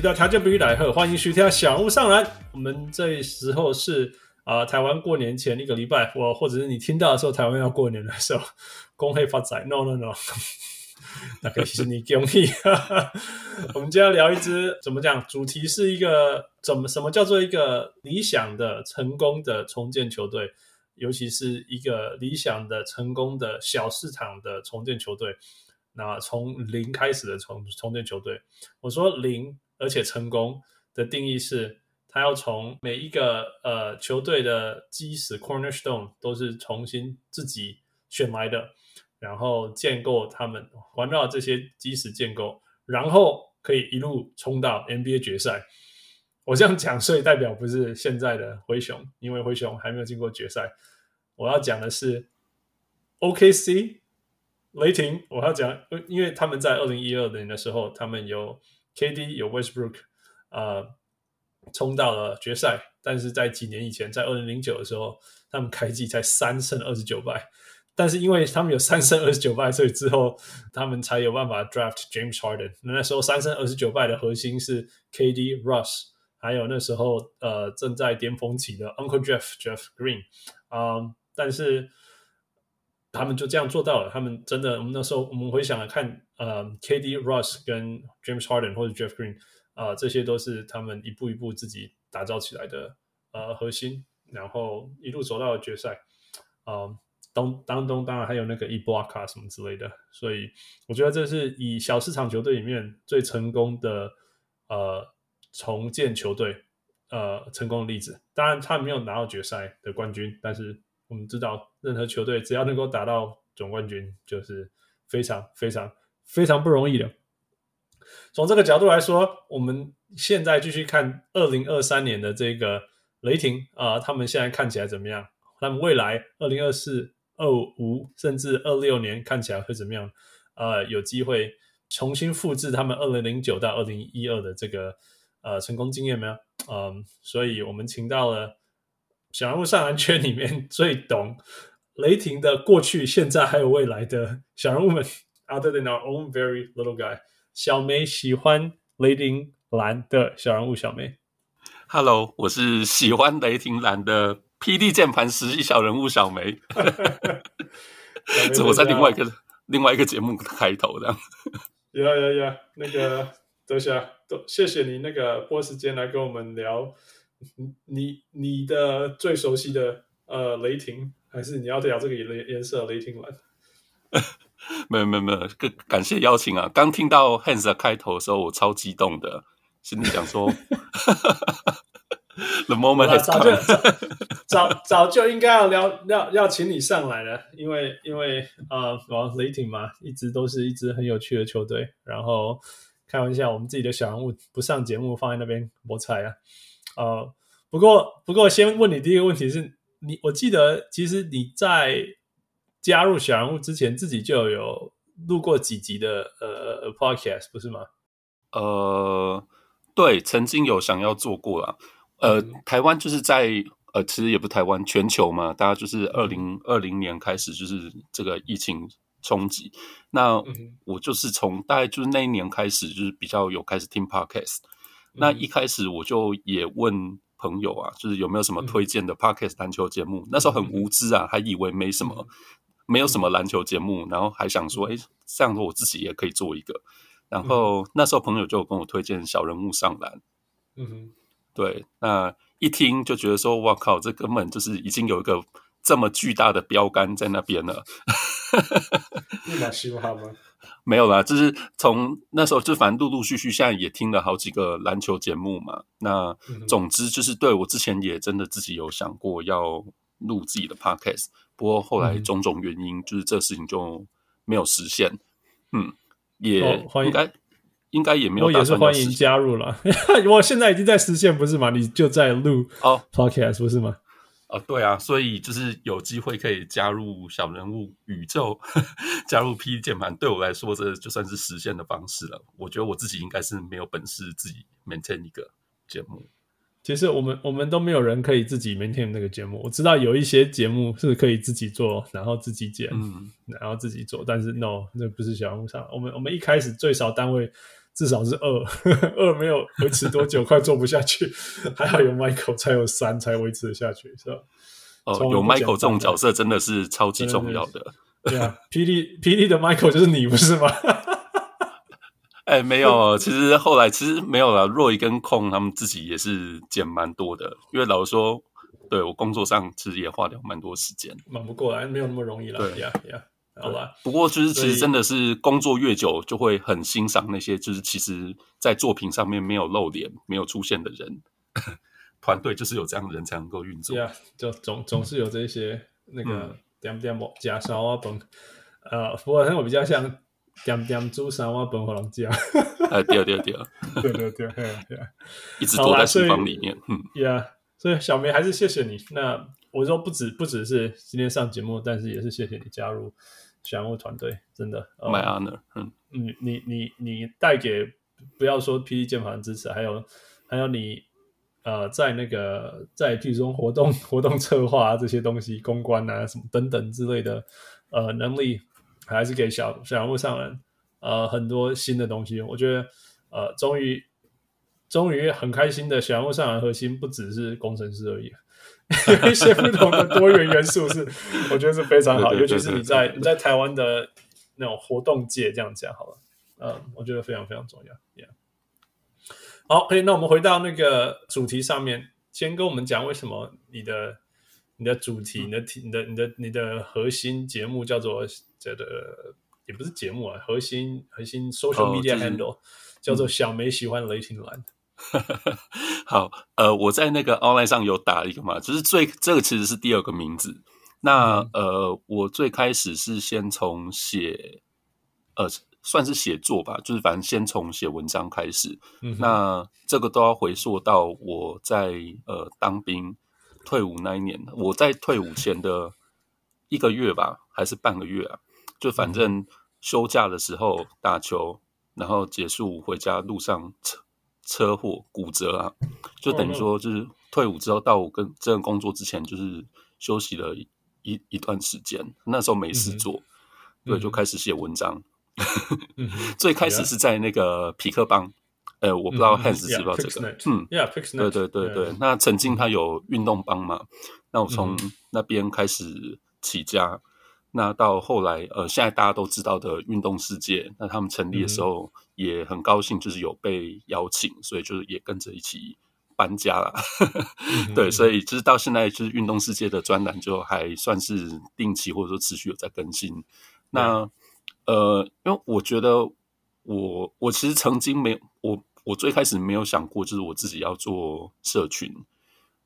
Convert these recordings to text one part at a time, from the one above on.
位兄弟喜到条件不来贺，欢迎徐天小屋上篮。我们这时候是啊、台湾过年前一个礼拜，我或者是你听到的时候，台湾要过年的时候。恭喜发财！No No No，那个是你恭喜。我们今天要聊一支怎么讲？主题是一个怎么什么叫做一个理想的成功的重建球队，尤其是一个理想的成功的小市场的重建球队。那从零开始的重重建球队，我说零而且成功的定义是，他要从每一个呃球队的基石 cornerstone 都是重新自己选来的。然后建构他们环绕这些基石建构，然后可以一路冲到 NBA 决赛。我这样讲，所以代表不是现在的灰熊，因为灰熊还没有进过决赛。我要讲的是 OKC 雷霆。我要讲，因为他们在二零一二年的时候，他们有 KD 有 Westbrook，呃，冲到了决赛。但是在几年以前，在二零零九的时候，他们开季才三胜二十九败。但是因为他们有三胜二十九败，所以之后他们才有办法 draft James Harden。那时候三胜二十九败的核心是 KD、Russ，还有那时候呃正在巅峰期的 Uncle Jeff Jeff Green 啊、但是他们就这样做到了。他们真的，我们那时候我们回想来看，呃，KD、Russ 跟 James Harden 或者 Jeff Green 啊、呃，这些都是他们一步一步自己打造起来的呃核心，然后一路走到了决赛啊。呃当当中当然还有那个伊布拉卡什么之类的，所以我觉得这是以小市场球队里面最成功的呃重建球队呃成功的例子。当然他没有拿到决赛的冠军，但是我们知道任何球队只要能够打到总冠军，就是非常非常非常不容易的。从这个角度来说，我们现在继续看二零二三年的这个雷霆啊、他们现在看起来怎么样？他们未来二零二四。二五甚至二六年看起来会怎么样？呃，有机会重新复制他们二零零九到二零一二的这个呃成功经验没有？嗯，所以我们请到了小人物上篮圈里面 最懂雷霆的过去、现在还有未来的小人物们，other than our own very little guy，小梅喜欢雷霆蓝的小人物小梅。Hello，我是喜欢雷霆蓝的。PD 键盘实习小人物小梅，这我在另外一个另外一个节目开头的。有有有，那个多谢多谢谢你那个拨时间来跟我们聊你你的最熟悉的呃雷霆，还是你要聊这个颜颜色雷霆蓝？没有没有没有，感感谢邀请啊！刚听到 Hans 开头的时候，我超激动的，心里想说。The moment has come 早就早早就应该要聊要要请你上来了，因为因为呃，王雷霆嘛，一直都是一支很有趣的球队。然后开玩笑，我们自己的小人物不上节目，放在那边摸彩啊。呃，不过不过，先问你第一个问题是你，我记得其实你在加入小人物之前，自己就有录过几集的呃 podcast，不是吗？呃，对，曾经有想要做过啦。呃，台湾就是在呃，其实也不台湾，全球嘛，大家就是二零二零年开始就是这个疫情冲击。那我就是从大概就是那一年开始，就是比较有开始听 podcast。那一开始我就也问朋友啊，就是有没有什么推荐的 podcast 篮球节目？那时候很无知啊，还以为没什么，没有什么篮球节目，然后还想说，哎，这样子我自己也可以做一个。然后那时候朋友就跟我推荐小人物上篮。嗯哼。对，那一听就觉得说，哇靠，这根本就是已经有一个这么巨大的标杆在那边了。立马喜欢吗？没有啦，就是从那时候就反正陆陆续续，现在也听了好几个篮球节目嘛。那总之就是，对我之前也真的自己有想过要录自己的 podcast，不过后来种种原因，就是这事情就没有实现。嗯，也应该。应该也没有。我也是欢迎加入了。我现在已经在实现，不是吗？你就在录哦，Podcast 不是吗？哦，对啊，所以就是有机会可以加入小人物宇宙，加入 PD 键盘，对我来说，这就算是实现的方式了。我觉得我自己应该是没有本事自己 maintain 一个节目。其实我们我们都没有人可以自己 maintain 那个节目。我知道有一些节目是可以自己做，然后自己剪，嗯，然后自己做，但是 no，那不是小人物上。我们我们一开始最少单位至少是二，二没有维持多久，快做不下去。还好有 Michael 才有三才维持得下去，是吧？哦，有 Michael 这种角色真的是超级重要的。对啊，PD PD 的 Michael 就是你，不是吗？哎、欸，没有，其实后来其实没有了。Roy 跟空他们自己也是减蛮多的，因为老实说，对我工作上其实也花掉蛮多时间，忙不过来，没有那么容易了。对呀呀，好吧。不过就是其实真的是工作越久，就会很欣赏那些就是其实在作品上面没有露脸、没有出现的人。团队就是有这样的人才能够运作。呀，就总总是有这些那个点点某加烧啊崩，呃，不过我比较像。点点煮三碗饭给人家，哎，对对对，对对对，对 一直躲在厨房里面，嗯，Yeah，所以小梅还是谢谢你。那我说不止不只是今天上节目，但是也是谢谢你加入小人物团队，真的，My honor，嗯，你你你你带给不要说 PD 键盘的支持，还有还有你呃在那个在剧中活动活动策划啊这些东西公关啊什么等等之类的呃能力。还是给小小人物上人，呃，很多新的东西。我觉得，呃，终于，终于很开心的小人物上人核心不只是工程师而已，有一些不同的多元元素是，我觉得是非常好。尤其是你在你在台湾的那种活动界这样讲好了，嗯，我觉得非常非常重要。Yeah. 好，可以，那我们回到那个主题上面，先跟我们讲为什么你的。你的主题，你的题，你的你的你的核心节目叫做这个，也不是节目啊，核心核心 social media handle、哦、叫做小梅喜欢雷霆蓝。好，呃，我在那个 online 上有打一个嘛，就是最这个其实是第二个名字。那、嗯、呃，我最开始是先从写，呃，算是写作吧，就是反正先从写文章开始。嗯、那这个都要回溯到我在呃当兵。退伍那一年，我在退伍前的一个月吧，还是半个月啊？就反正休假的时候打球，然后结束回家路上车车祸骨折啊，就等于说就是退伍之后到我跟这份工作之前，就是休息了一一,段时间。那时候没事做，嗯、对，就开始写文章。嗯、最开始是在那个匹克邦。呃，我不知道 Hans 知不知道这个，嗯，Yeah, 对对对对。那曾经他有运动帮嘛？那我从那边开始起家，那到后来，呃，现在大家都知道的运动世界，那他们成立的时候也很高兴，就是有被邀请，所以就是也跟着一起搬家了。对，所以就是到现在，就是运动世界的专栏就还算是定期或者说持续有在更新。那呃，因为我觉得我我其实曾经没有我。我最开始没有想过，就是我自己要做社群，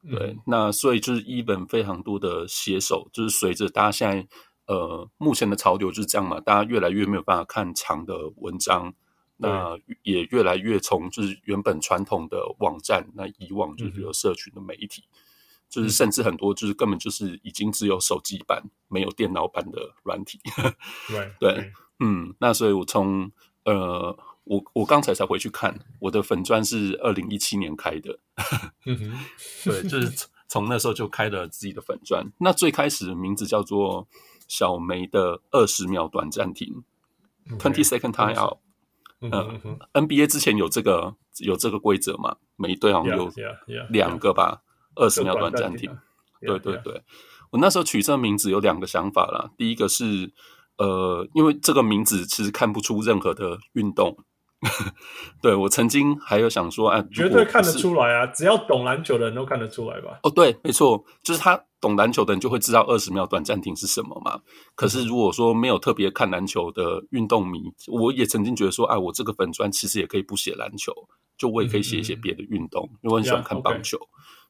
对，嗯、那所以就是一本非常多的写手，就是随着大家现在呃目前的潮流就是这样嘛，大家越来越没有办法看长的文章，嗯、那也越来越从就是原本传统的网站，那以往就是比如社群的媒体，嗯、就是甚至很多就是根本就是已经只有手机版没有电脑版的软体，对对，嗯，那所以我从呃。我我刚才才回去看，我的粉钻是二零一七年开的，嗯、对，就是从那时候就开了自己的粉钻。那最开始的名字叫做小梅的二十秒短暂停，twenty second time out。嗯，NBA 之前有这个有这个规则嘛？每一队好像有两个吧，二十秒短暂停。对对对，我那时候取这个名字有两个想法啦。第一个是呃，因为这个名字其实看不出任何的运动。对，我曾经还有想说，啊，绝对看得出来啊！只要懂篮球的人都看得出来吧？哦，对，没错，就是他懂篮球的人就会知道二十秒短暂停是什么嘛。可是如果说没有特别看篮球的运动迷，我也曾经觉得说，啊，我这个粉砖其实也可以不写篮球，就我也可以写一些别的运动，因为我很喜欢看棒球。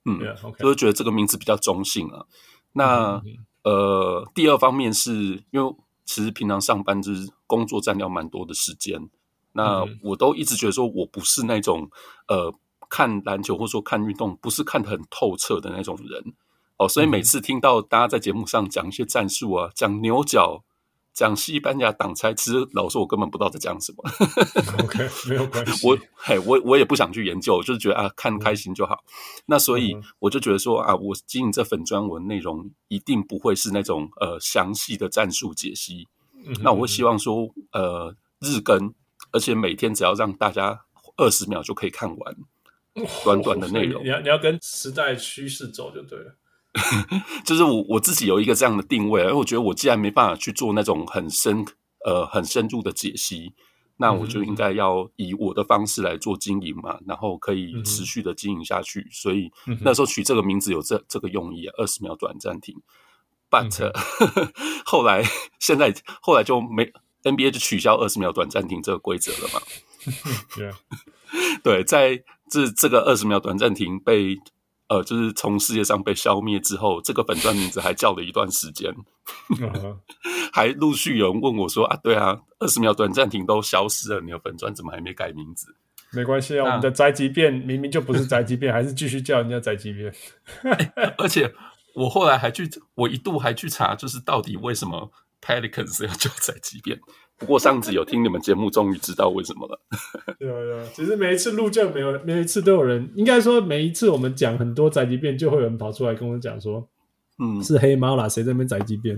嗯，所以觉得这个名字比较中性啊。那呃，第二方面是因为其实平常上班就是工作占掉蛮多的时间。那我都一直觉得说我不是那种呃看篮球或者说看运动不是看得很透彻的那种人哦，所以每次听到大家在节目上讲一些战术啊，讲牛角。讲西班牙挡拆，其实老实说，我根本不知道在讲什么。OK，没有关系。我嘿，我我也不想去研究，就是觉得啊，看开心就好。嗯、那所以我就觉得说啊，我经营这粉专文内容一定不会是那种呃详细的战术解析。嗯、那我会希望说呃日更，而且每天只要让大家二十秒就可以看完，短短的内容。你要你要跟时代趋势走就对了。就是我我自己有一个这样的定位，而我觉得我既然没办法去做那种很深呃很深入的解析，那我就应该要以我的方式来做经营嘛，然后可以持续的经营下去。所以那时候取这个名字有这这个用意啊，二十秒短暂停。But 后来现在后来就没 NBA 就取消二十秒短暂停这个规则了嘛。对，在这这个二十秒短暂停被。呃，就是从世界上被消灭之后，这个粉钻名字还叫了一段时间，还陆续有人问我说：“啊，对啊，二十秒短暂停都消失了，你的粉钻怎么还没改名字？”没关系啊，我们的宅急便明明就不是宅急便，还是继续叫人家宅急便。而且我后来还去，我一度还去查，就是到底为什么 Pelicans 要叫宅急便。不过上次有听你们节目，终于知道为什么了。对啊，对啊，其实每一次录就没有，每一次都有人，应该说每一次我们讲很多宅急便，就会有人跑出来跟我讲说，嗯，是黑猫啦，谁在那边宅急便？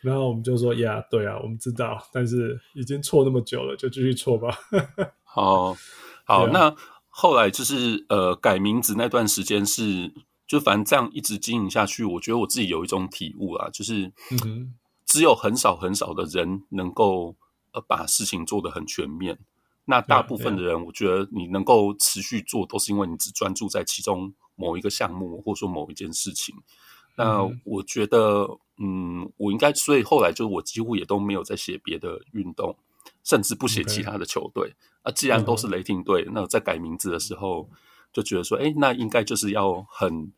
然后我们就说，呀，对啊，我们知道，但是已经错那么久了，就继续错吧。好，好，啊、那后来就是呃，改名字那段时间是，就反正这样一直经营下去，我觉得我自己有一种体悟啊，就是，只有很少很少的人能够。呃，把事情做得很全面。那大部分的人，我觉得你能够持续做，都是因为你只专注在其中某一个项目，或者说某一件事情。那我觉得，嗯，我应该，所以后来就是我几乎也都没有在写别的运动，甚至不写其他的球队。啊，既然都是雷霆队，那在改名字的时候，就觉得说，哎，那应该就是要很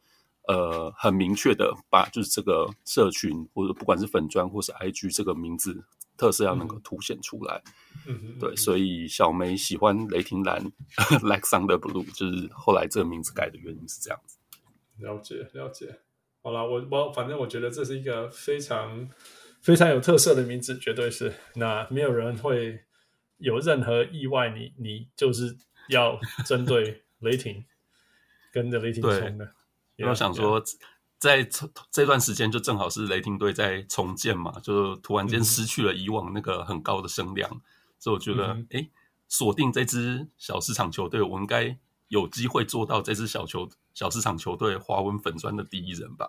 呃很明确的把就是这个社群，或者不管是粉砖或是 IG 这个名字。特色要能够凸显出来，嗯，对，所以小梅喜欢雷霆蓝，like Thunder Blue，就是后来这个名字改的原因是这样子。了解，了解。好了，我我反正我觉得这是一个非常非常有特色的名字，绝对是。那没有人会有任何意外你，你你就是要针对雷霆，跟着雷霆冲的。我想说。在这段时间，就正好是雷霆队在重建嘛，就突然间失去了以往那个很高的声量，嗯、所以我觉得，哎、嗯，锁定这支小市场球队，我应该有机会做到这支小球小市场球队华文粉专的第一人吧？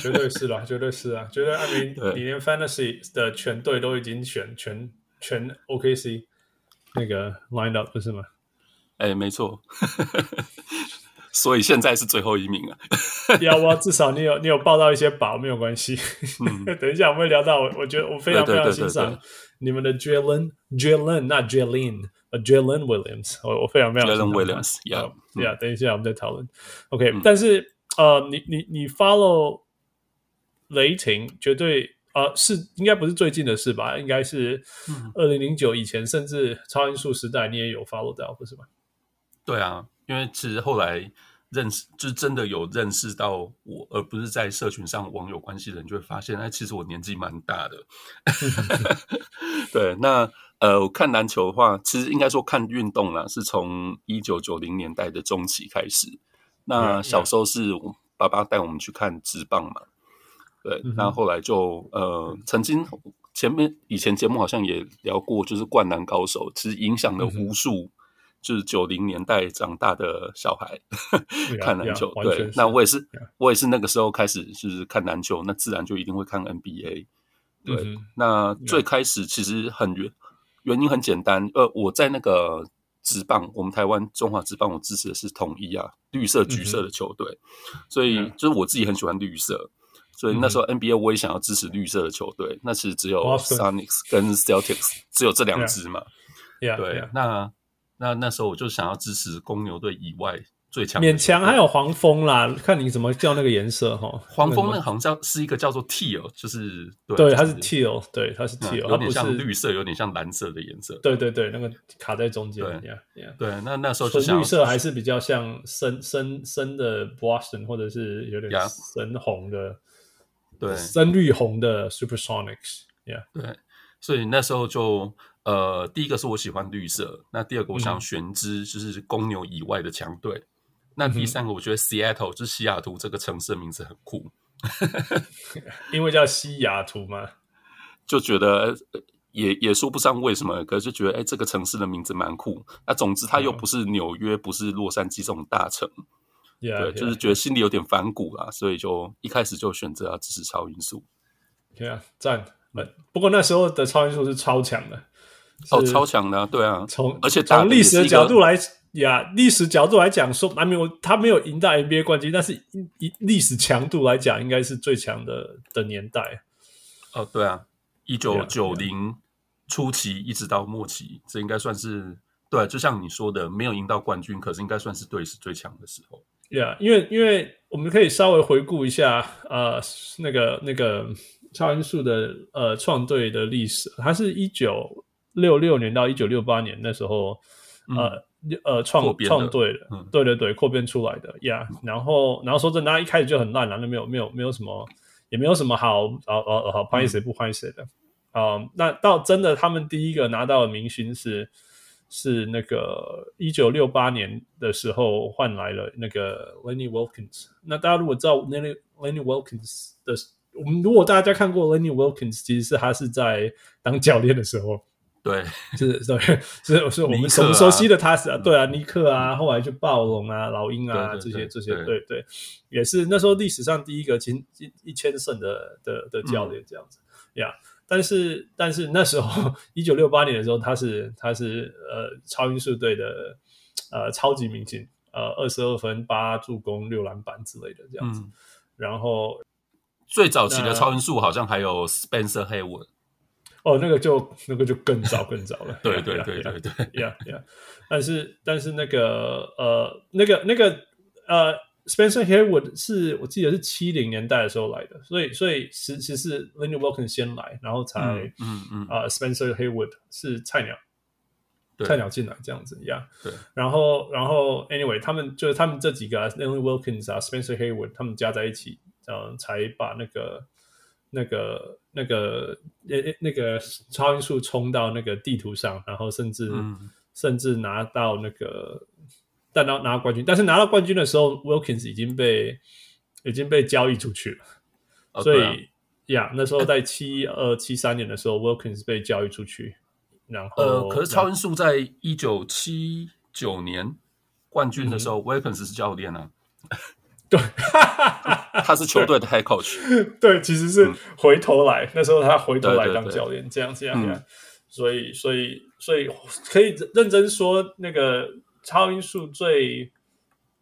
绝对是啦，绝对是啊，绝对。阿明，你连 Fantasy 的全队都已经选全全 OKC 那个 Line Up 不是吗？哎，没错。所以现在是最后一名啊！要不至少你有你有报到一些宝，没有关系。嗯、等一下我们会聊到，我我觉得我非常非常欣赏你们的 Jalen Jalen 那 Jalen Jalen Williams，我我非常非常 Jalen Williams，Yeah Yeah，等一下我们再讨论。OK，、嗯、但是呃，你你你 follow 雷霆绝对呃是应该不是最近的事吧？应该是二零零九以前，甚至超音速时代你也有 follow 到，不是吗？对啊。因为其实后来认识，就真的有认识到我，而不是在社群上网友关系的人，就会发现，哎，其实我年纪蛮大的。对，那呃，我看篮球的话，其实应该说看运动啦，是从一九九零年代的中期开始。那小时候是我爸爸带我们去看直棒嘛。对，那后来就呃，曾经前面以前节目好像也聊过，就是灌篮高手，其实影响了无数。就是九零年代长大的小孩 看篮球，对，那我也是，我也是那个时候开始就是看篮球，那自然就一定会看 NBA。对，那最开始其实很原原因很简单，呃，我在那个职棒，我们台湾中华职棒，我支持的是统一啊，绿色橘色的球队，所以就是我自己很喜欢绿色，所以那时候 NBA 我也想要支持绿色的球队，那其实只有 Sonics 跟 Celtics 只有这两支嘛，对，那。那那时候我就想要支持公牛队以外，最强，勉强还有黄蜂啦，看你怎么叫那个颜色哈。黄蜂那个好像是一个叫做 teal，就是对，对，它是 teal，对，它是 teal，有点像绿色，有点像蓝色的颜色。对对对，那个卡在中间。对对，那那时候就想绿色还是比较像深深深的 Boston，或者是有点深红的，对，深绿红的 Supersonics。Yeah，对，所以那时候就。呃，第一个是我喜欢绿色，那第二个我想选支就是公牛以外的强队，嗯、那第三个我觉得 Seattle 就是西雅图这个城市的名字很酷，因为叫西雅图嘛，就觉得也也说不上为什么，可是就觉得哎、欸，这个城市的名字蛮酷。那总之它又不是纽约，嗯、不是洛杉矶这种大城，yeah, 对，yeah, 就是觉得心里有点反骨啦，所以就一开始就选择要支持超音速。对啊，赞！不过那时候的超音速是超强的。哦，超强的，对啊，从而且从历史的角度来呀，历史角度来讲，说还没有他没有赢到 NBA 冠军，但是以历史强度来讲，应该是最强的的年代。哦，对啊，一九九零初期一直到末期，这应该算是对，就像你说的，没有赢到冠军，可是应该算是队史最强的时候。对啊，因为因为我们可以稍微回顾一下，呃，那个那个超音速的呃创队的历史，它是一九。六六年到一九六八年那时候，嗯、呃呃创创队的，嗯、对对对，扩编出来的呀。Yeah, 然后然后说真的，他一开始就很烂了，那没有没有没有什么，也没有什么好好好好拍谁不拍谁的啊。那到真的他们第一个拿到的明星是是那个一九六八年的时候换来了那个 Lenny Wilkins。那大家如果知道 Lenny Lenny Wilkins 的，我们如果大家看过 Lenny Wilkins，其实是他是在当教练的时候。对，是，是，是，是，我们熟熟悉的他是啊，对啊，尼克啊，后来就暴龙啊，老鹰啊，这些这些，对对，也是那时候历史上第一个进一一千胜的的的教练这样子呀。但是但是那时候一九六八年的时候，他是他是呃超音速队的呃超级明星，呃二十二分八助攻六篮板之类的这样子。然后最早期的超音速好像还有 Spencer Haywood。哦，那个就那个就更早更早了。对对对对对，呀呀，但是但是那个呃那个那个呃，Spencer Haywood 是我记得是七零年代的时候来的，所以所以其实是 Lenny Wilkins 先来，然后才嗯嗯啊、呃、Spencer Haywood 是菜鸟，菜鸟进来这样子呀。Yeah, 对，然后然后 Anyway，他们就是他们这几个、啊、Lenny Wilkins 啊，Spencer Haywood 他们加在一起，嗯、呃，才把那个。那个、那个、那那个超音速冲到那个地图上，然后甚至、嗯、甚至拿到那个，但拿拿到冠军。但是拿到冠军的时候，Wilkins 已经被已经被交易出去了。哦、所以呀，那时候在七二七三年的时候，Wilkins 被交易出去。然后，呃，可是超音速在一九七九年冠军的时候、嗯、，Wilkins 是教练啊。对，他是球队的 head coach。对，其实是回头来，嗯、那时候他回头来当教练，这样这样这样。所以，所以，所以可以认真说，那个超音速最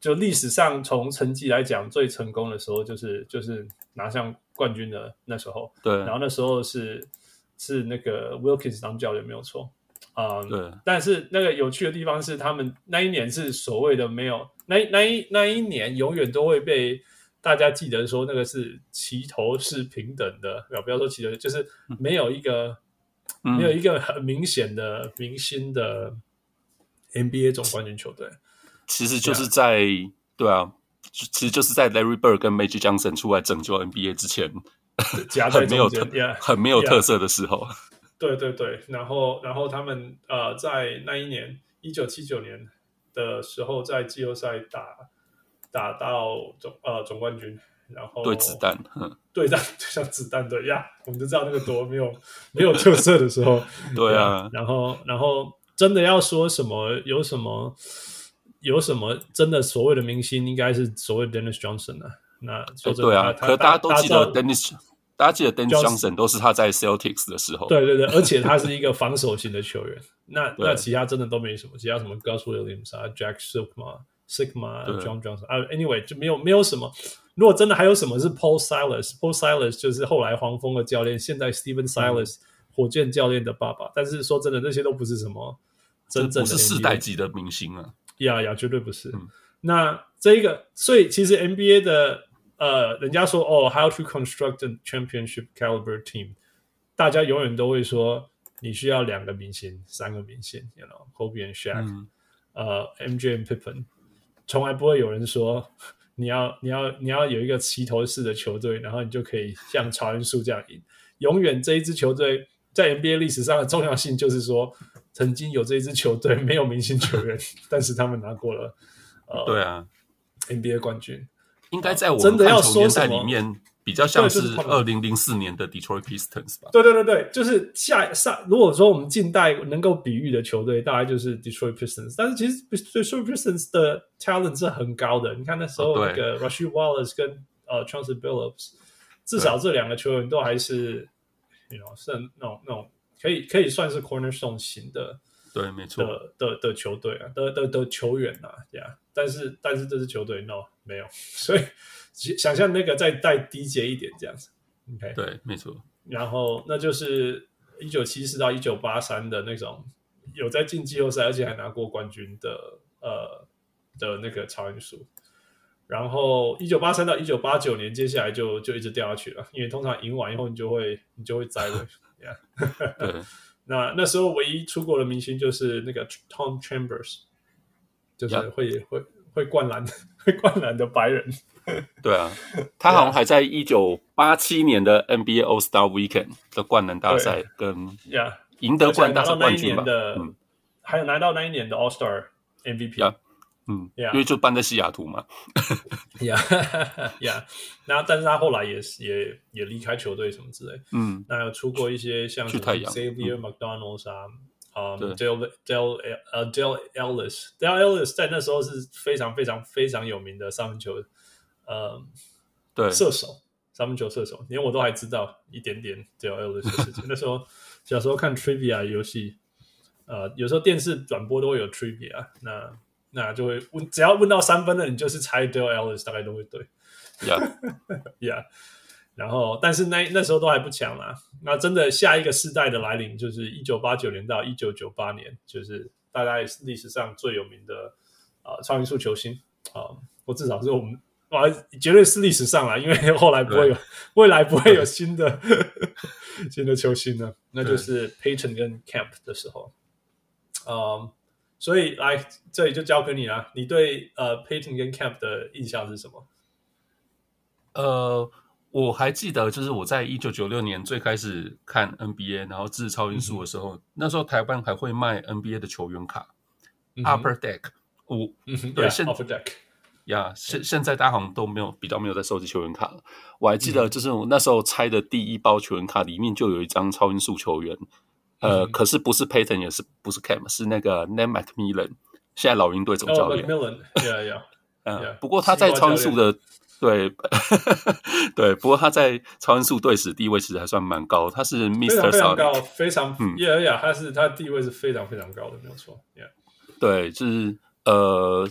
就历史上从成绩来讲最成功的时候，就是就是拿下冠军的那时候。对，然后那时候是是那个 Wilkins 当教练没有错啊。Um, 对，但是那个有趣的地方是，他们那一年是所谓的没有。那那一那一年永远都会被大家记得说那个是齐头是平等的，不要说齐头，就是没有一个、嗯、没有一个很明显的明星的 NBA 总冠军球队。其实就是在对啊，其实就是在 Larry Bird 跟 Magic Johnson 出来拯救 NBA 之前，很没有特很没有特色的时候。对对对，然后然后他们呃在那一年一九七九年。的时候在季后赛打打到总呃总冠军，然后对子弹，对战就像子弹对呀，我们就知道那个多没有没有特色的时候，对啊，然后然后真的要说什么有什么有什么真的所谓的明星，应该是所谓的 Dennis Johnson 啊，那说真的，对啊，可大家都记得 Dennis。大家记得 Dennis Johnson 都是他在 Celtics 的时候，对对对，而且他是一个防守型的球员。那那其他真的都没什么，其他什么 Gus Williams 啊，Jack Sikma Sikma John Johnson 啊，Anyway 就没有没有什么。如果真的还有什么是 Paul Silas，Paul Silas 就是后来黄蜂的教练，现在 Stephen Silas、嗯、火箭教练的爸爸。但是说真的，那些都不是什么真正的，不是世代级的明星啊。呀呀，绝对不是。嗯那这一个，所以其实 NBA 的呃，人家说哦，how to construct a championship caliber team，大家永远都会说你需要两个明星、三个明星，you know，Kobe and Shaq，、嗯、呃，MJ and Pippen，从来不会有人说你要你要你要有一个齐头式的球队，然后你就可以像超音速这样赢。永远这一支球队在 NBA 历史上的重要性就是说，曾经有这一支球队没有明星球员，但是他们拿过了呃，对啊，NBA 冠军。应该在我们看球年代里面，比较像是二零零四年的 Detroit Pistons 吧？对对对对，就是下上。如果说我们近代能够比喻的球队，大概就是 Detroit Pistons。但是其实 Detroit Pistons 的 talent 是很高的。你看那时候那个 Rasheed Wallace 跟呃 Chauncey Billups，至少这两个球员都还是。You know, 是那种那种可以可以算是 cornerstone 型的，对，没错的的的球队啊，的的的球员啊，这样。但是但是这支球队 no 没有，所以想象那个再再低阶一点这样子，OK，对，没错。然后那就是一九七四到一九八三的那种有在进季后赛而且还拿过冠军的呃的那个超音速。然后一九八三到一九八九年，接下来就就一直掉下去了，因为通常赢完以后，你就会你就会栽了。Yeah. 那那时候唯一出国的明星就是那个 Tom Chambers，就是会.会会灌篮 会灌篮的白人。对啊，他好像还在一九八七年的 NBA All Star Weekend 的灌篮大赛跟赢得灌篮大赛冠军吧。嗯，还有拿到那一年的 All Star MVP。嗯，因为就搬在西雅图嘛，呀呀，然后但是他后来也也也离开球队什么之类，嗯，那有出过一些像 Xavier McDonald 啊，啊，Dale Dale 呃 Dale Ellis，Dale Ellis 在那时候是非常非常非常有名的三分球，呃，对，射手，三分球射手，连我都还知道一点点 Dale Ellis 的事情。那时候小时候看 Trivia 游戏，呃，有时候电视转播都会有 Trivia，那。那就会问，只要问到三分的，你就是猜 Dale Ellis，大概都会对。Yeah，Yeah。然后，但是那那时候都还不强啦。那真的下一个世代的来临，就是一九八九年到一九九八年，就是大概历史上最有名的啊、呃、超音速球星啊，或、呃、至少是我们啊，绝对是历史上啦，因为后来不会有，未来不会有新的 新的球星呢。那就是 Payton 跟 Camp 的时候，嗯、呃。所以来这里就交给你了。你对呃 Payton 跟 Camp 的印象是什么？呃，我还记得，就是我在一九九六年最开始看 NBA，然后致超音速的时候，嗯、那时候台湾还会卖 NBA 的球员卡、嗯、，Upper Deck 五，对，现 Upper Deck 呀，现现在大家好像都没有比较没有在收集球员卡了。我还记得，就是我那时候拆的第一包球员卡里面就有一张超音速球员。呃，可是不是 Payton，也是不是 Camp，是那个 Nate McMillan，现在老鹰队总教练。McMillan，yeah，yeah，嗯，不过他在超音速的，对，对，不过他在超音速队史地位其实还算蛮高，他是 Mr. 非常高，非常，嗯，yeah，yeah，他是他地位是非常非常高的，没有错，yeah，对，就是呃，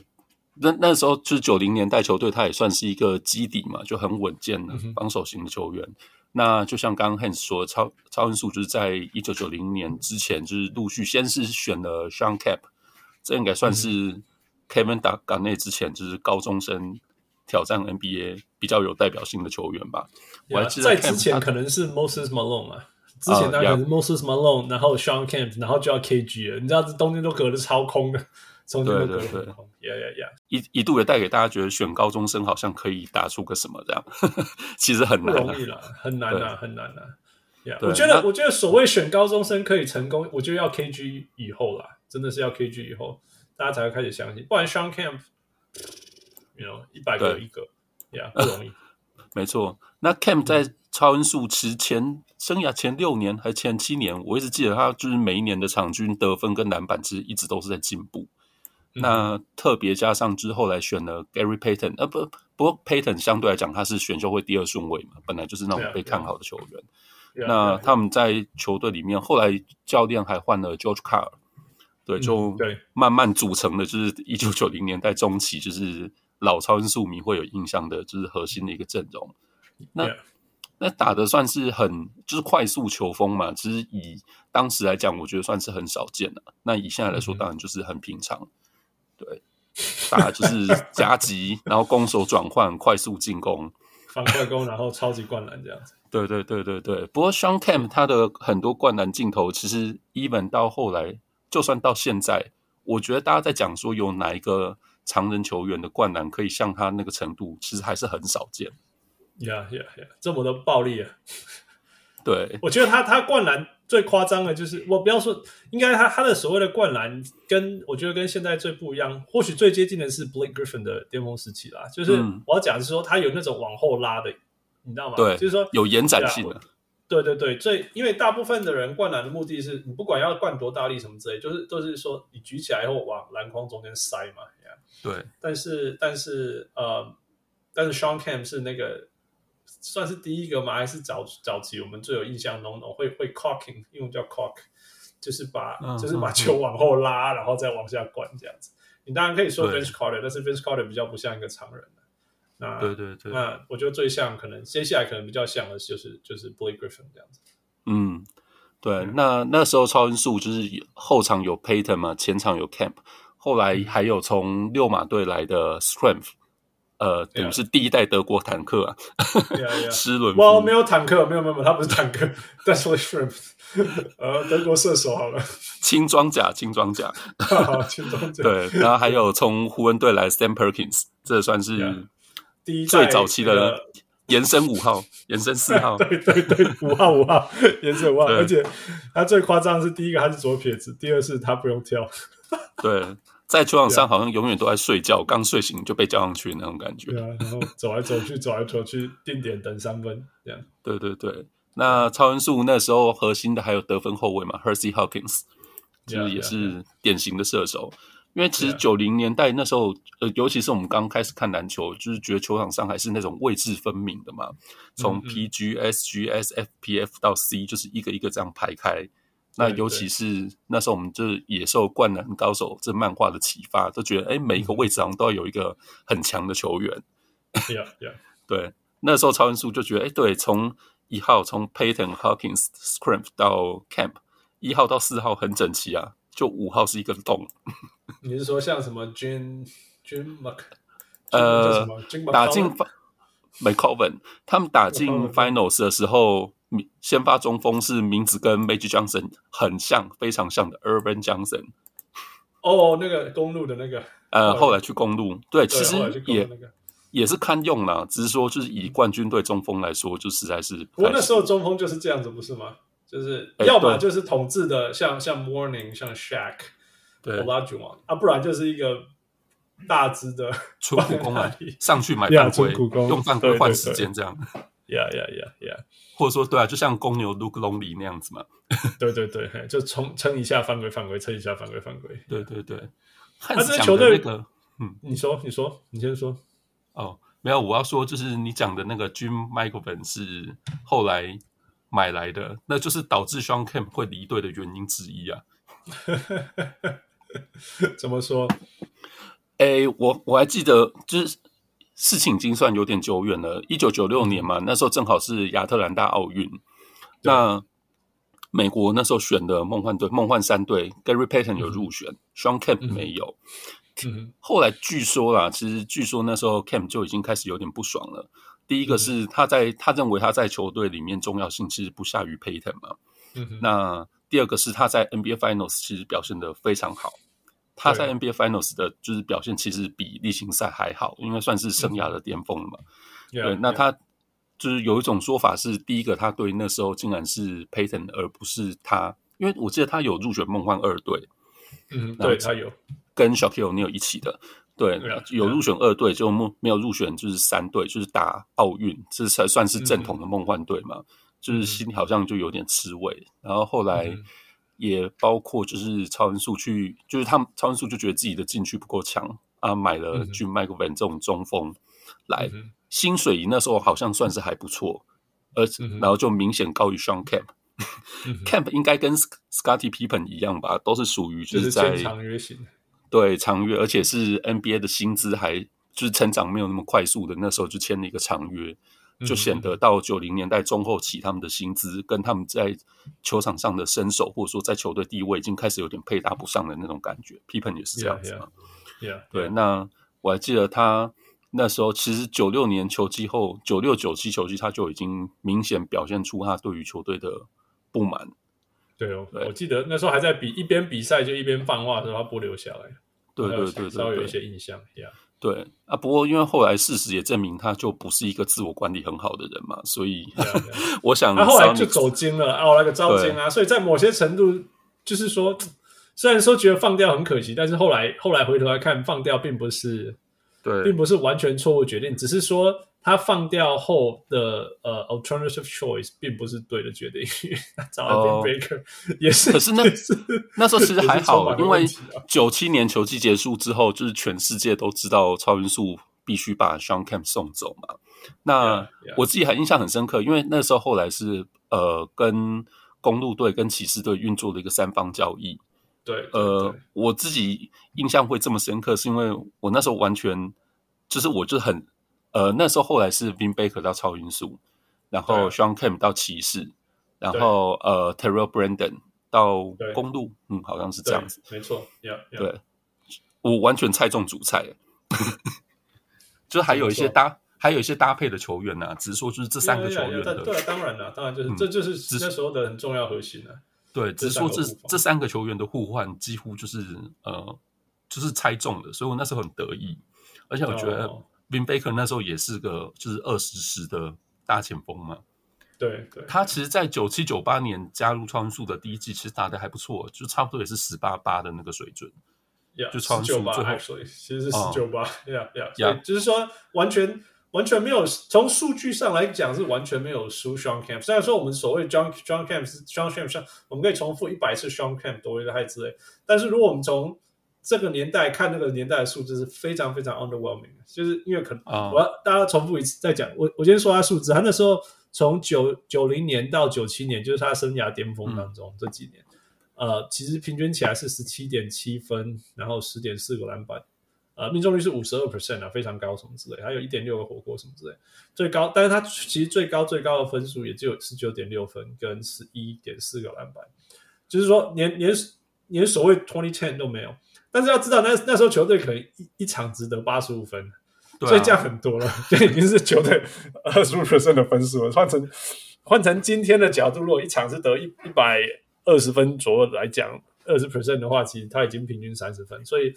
那那时候就是九零年代球队，他也算是一个基底嘛，就很稳健的防守型的球员。那就像刚刚 Hans 说，超超音速就是在一九九零年之前，就是陆续先是选了 Shawn Kemp，这应该算是 Kevin Garnett 之前就是高中生挑战 NBA 比较有代表性的球员吧。Yeah, 我还记得在之前可能是 Moses Malone 啊，之前他可能 Moses Malone，、uh. 然后 Shawn Kemp，然后就要 KG 了，你知道这中间都隔得超空的。对对对，yeah yeah yeah，一一度也带给大家觉得选高中生好像可以打出个什么这样，其实很难、啊，不容易了，很难啊，很难啊。Yeah, 我觉得，我觉得所谓选高中生可以成功，我觉得要 KG 以后啦，真的是要 KG 以后，大家才会开始相信。不然 Shawn Know，一百个有一个，Yeah，不容易。没错，那 Camp 在超音速之前生涯前六年还是前七年，我一直记得他就是每一年的场均得分跟篮板，其实一直都是在进步。那特别加上之后来选了 Gary Payton，呃不，不过 Payton 相对来讲他是选秀会第二顺位嘛，本来就是那种被看好的球员。Yeah, yeah. 那他们在球队里面，后来教练还换了 George Carl，对，就慢慢组成的就是一九九零年代中期，就是老超音速迷会有印象的，就是核心的一个阵容。那.那打的算是很就是快速球风嘛，其实以当时来讲，我觉得算是很少见的。那以现在来说，当然就是很平常。对，打就是夹击，然后攻守转换，快速进攻，反快攻，然后超级灌篮这样子。对对对对对。不过 Shawn Kemp 他的很多灌篮镜头，其实 even 到后来，就算到现在，我觉得大家在讲说有哪一个常人球员的灌篮可以像他那个程度，其实还是很少见。呀呀呀！这么的暴力啊！对，我觉得他他灌篮最夸张的就是，我不要说，应该他他的所谓的灌篮，跟我觉得跟现在最不一样，或许最接近的是 Blake Griffin 的巅峰时期啦。就是我要讲的是说，他有那种往后拉的，你知道吗？对，就是说有延展性的。对对对，最因为大部分的人灌篮的目的是，你不管要灌多大力什么之类，就是都是说你举起来以后往篮筐中间塞嘛。对，但是但是呃，但是 Shawn Camp 是那个。算是第一个吗？还是早早期我们最有印象，no no 会会 cocking，因为叫 cock，就是把、嗯、就是把球往后拉，嗯、然后再往下灌这样子。你当然可以说 Vince Carter，但是 Vince Carter 比较不像一个常人。那对对对，那我觉得最像可能接下来可能比较像的就是就是 Blake Griffin 这样子。嗯，对，那那时候超音速就是后场有 Payton 嘛，前场有 Kemp，后来还有从六马队来的 Strength。呃，等于是第一代德国坦克啊，施伦。哇，没有坦克，没有没有，他不是坦克，That's like shrimp。呃，德国射手好了，轻装甲，轻装甲，轻装甲。对，然后还有从湖人队来 Sam Perkins，这算是第一最早期的延伸五号，延伸四号，对对对，五号五号，延伸五号，而且他最夸张的是第一个他是左撇子，第二是他不用跳，对。在球场上好像永远都在睡觉，刚睡醒就被叫上去那种感觉。对啊，然后走来走去，走来走去，定点等三分这样。对对对，那超音速那时候核心的还有得分后卫嘛，Hersey Hawkins，就是也是典型的射手。因为其实九零年代那时候，呃，尤其是我们刚开始看篮球，就是觉得球场上还是那种位置分明的嘛，从 PG、SG、SFPF 到 C，就是一个一个这样排开。那尤其是那时候，我们就是也受《灌篮高手》这漫画的启发，都觉得哎，每一个位置上都要有一个很强的球员。Yeah, yeah. 对，那时候超音速就觉得哎，对，从一号从 Payton Hawkins Scrimp 到 Camp，一号到四号很整齐啊，就五号是一个洞。你是说像什么 Jim Jim Mc 呃打进 McCoven 他们打进 Finals 的时候。先发中锋是名字跟 Magic Johnson 很像，非常像的 Earvin Johnson。哦，那个公路的那个，呃，后来去公路，对，其实也也是堪用啦，只是说就是以冠军队中锋来说，就实在是。不过那时候中锋就是这样子，不是吗？就是要么就是统治的，像像 Mourning，像 Shaq，对，Olajuwon 啊，不然就是一个大只的纯苦工来上去买犯规，用犯规换时间这样。呀呀呀呀！或者说，对啊，就像公牛 Luke Longley 那样子嘛。对 对对，就冲撑一下犯规犯规，撑一下犯规犯规。对对对。他这球队那个，嗯，你说你说你先说。哦，没有，我要说就是你讲的那个 Jim McGovern 是后来买来的，那就是导致 Shawn Kemp 会离队的原因之一啊。怎么说？哎，我我还记得就是。事情已经算有点久远了，一九九六年嘛，那时候正好是亚特兰大奥运。那美国那时候选的梦幻队，梦幻三队，Gary Payton 有入选，嗯，Shawn Kemp 没有。嗯，后来据说啦，其实据说那时候 Kemp 就已经开始有点不爽了。第一个是他在，嗯，他认为他在球队里面重要性其实不下于 Payton 嘛。嗯，那第二个是他在 NBA Finals 其实表现的非常好。他在 NBA Finals 的就是表现其实比例行赛还好，因为算是生涯的巅峰了嘛。对，那他就是有一种说法是，第一个他对那时候竟然是 Payton 而不是他，因为我记得他有入选梦幻二队，嗯，对他有。跟 Shaquille O'Neal 一起的，对有入选二队，就没没有入选就是三队，就是打奥运，这才算是正统的梦幻队嘛，嗯，就是心里好像就有点吃味，然后后来。嗯也包括就是超音速去，就是他们超音速就觉得自己的禁区不够强啊，买了 Jim McGovern 这种中锋来，嗯、薪水那时候好像算是还不错，而、嗯、然后就明显高于 Kemp，Kemp、嗯、Kemp 应该跟 Scottie Pippen 一样吧，都是属于就是在长约型，对长约，而且是 NBA 的薪资还就是成长没有那么快速的，那时候就签了一个长约。就显得到九零年代中后期，他们的薪资跟他们在球场上的身手，或者说在球队地位，已经开始有点配搭不上的那种感觉。Pippen 也是这样子嘛。Yeah, 对，那我还记得他那时候，其实九六年球季后，九六九七球季，他就已经明显表现出他对于球队的不满。对哦，对我记得那时候还在比一边比赛就一边放话的时候，他不留下来。对对对对，稍微有一些印象。Yeah. 对啊，不过因为后来事实也证明，他就不是一个自我管理很好的人嘛，所以. 我想他后来就走精了，哦，那个糟精啊，所以在某些程度，就是说，虽然说觉得放掉很可惜，但是后来后来回头来看，放掉并不是，对，并不是完全错误决定，只是说。他放掉后的呃，alternative choice 并不是对的决定，因为他找了 Vin Baker 也是。可是那是那时候其实还好，啊、因为九七年球季结束之后，就是全世界都知道超音速必须把 Shawn Kemp 送走嘛。那.我自己还印象很深刻，因为那时候后来是呃跟公路队跟骑士队运作的一个三方交易。对，对，呃，我自己印象会这么深刻，是因为我那时候完全就是我就很。呃，那时候后来是 Vin Baker 到超音速，然后 Shawn Kemp 到骑士，然后呃 Terrell Brandon 到公路，嗯，好像是这样子，没错，yeah, yeah. 对，我完全猜中主菜，就还有一些搭，还有一些搭配的球员呢、啊，只是说就是这三个球员的，对，当然了，当然就是、嗯、这就是那时候的很重要核心了、啊，对，只是说这这三个球员的互换几乎就是呃就是猜中的，所以我那时候很得意，而且我觉得。Oh. Vin Baker 那时候也是个就是二十十的大前锋嘛，对对，他其实，在九七九八年加入超音速的第一季，其实打得还不错，就差不多也是十八八的那个水准，yeah, 就超音速最后其实是十九八，Yeah Yeah，就是说完全完全没有从数据上来讲是完全没有输 Shawn Camp 虽然说我们所谓 John John Camp 是 John Camp 上，我们可以重复一百次 Shawn Camp 多一个害之类，但是如果我们从这个年代看那个年代的数字是非常非常 underwhelming，就是因为可能我要大家重复一次再讲，我我先说他数字，他那时候从九九零年到九七年，就是他生涯巅峰当中、嗯、这几年，呃，其实平均起来是十七点七分，然后十点四个篮板，呃，命中率是五十二 percent 啊，非常高什么之类，还有一点六个火锅什么之类，最高，但是他其实最高最高的分数也只有十九点六分跟十一点四个篮板，就是说连连连所谓 twenty ten 都没有。但是要知道那，那那时候球队可能一一场只得八十五分，啊，所以这样很多了，就已经是球队二十五 percent 的分数了。换成换成今天的角度，如果一场是得一一百二十分左右来讲，二十 percent 的话，其实他已经平均三十分。所以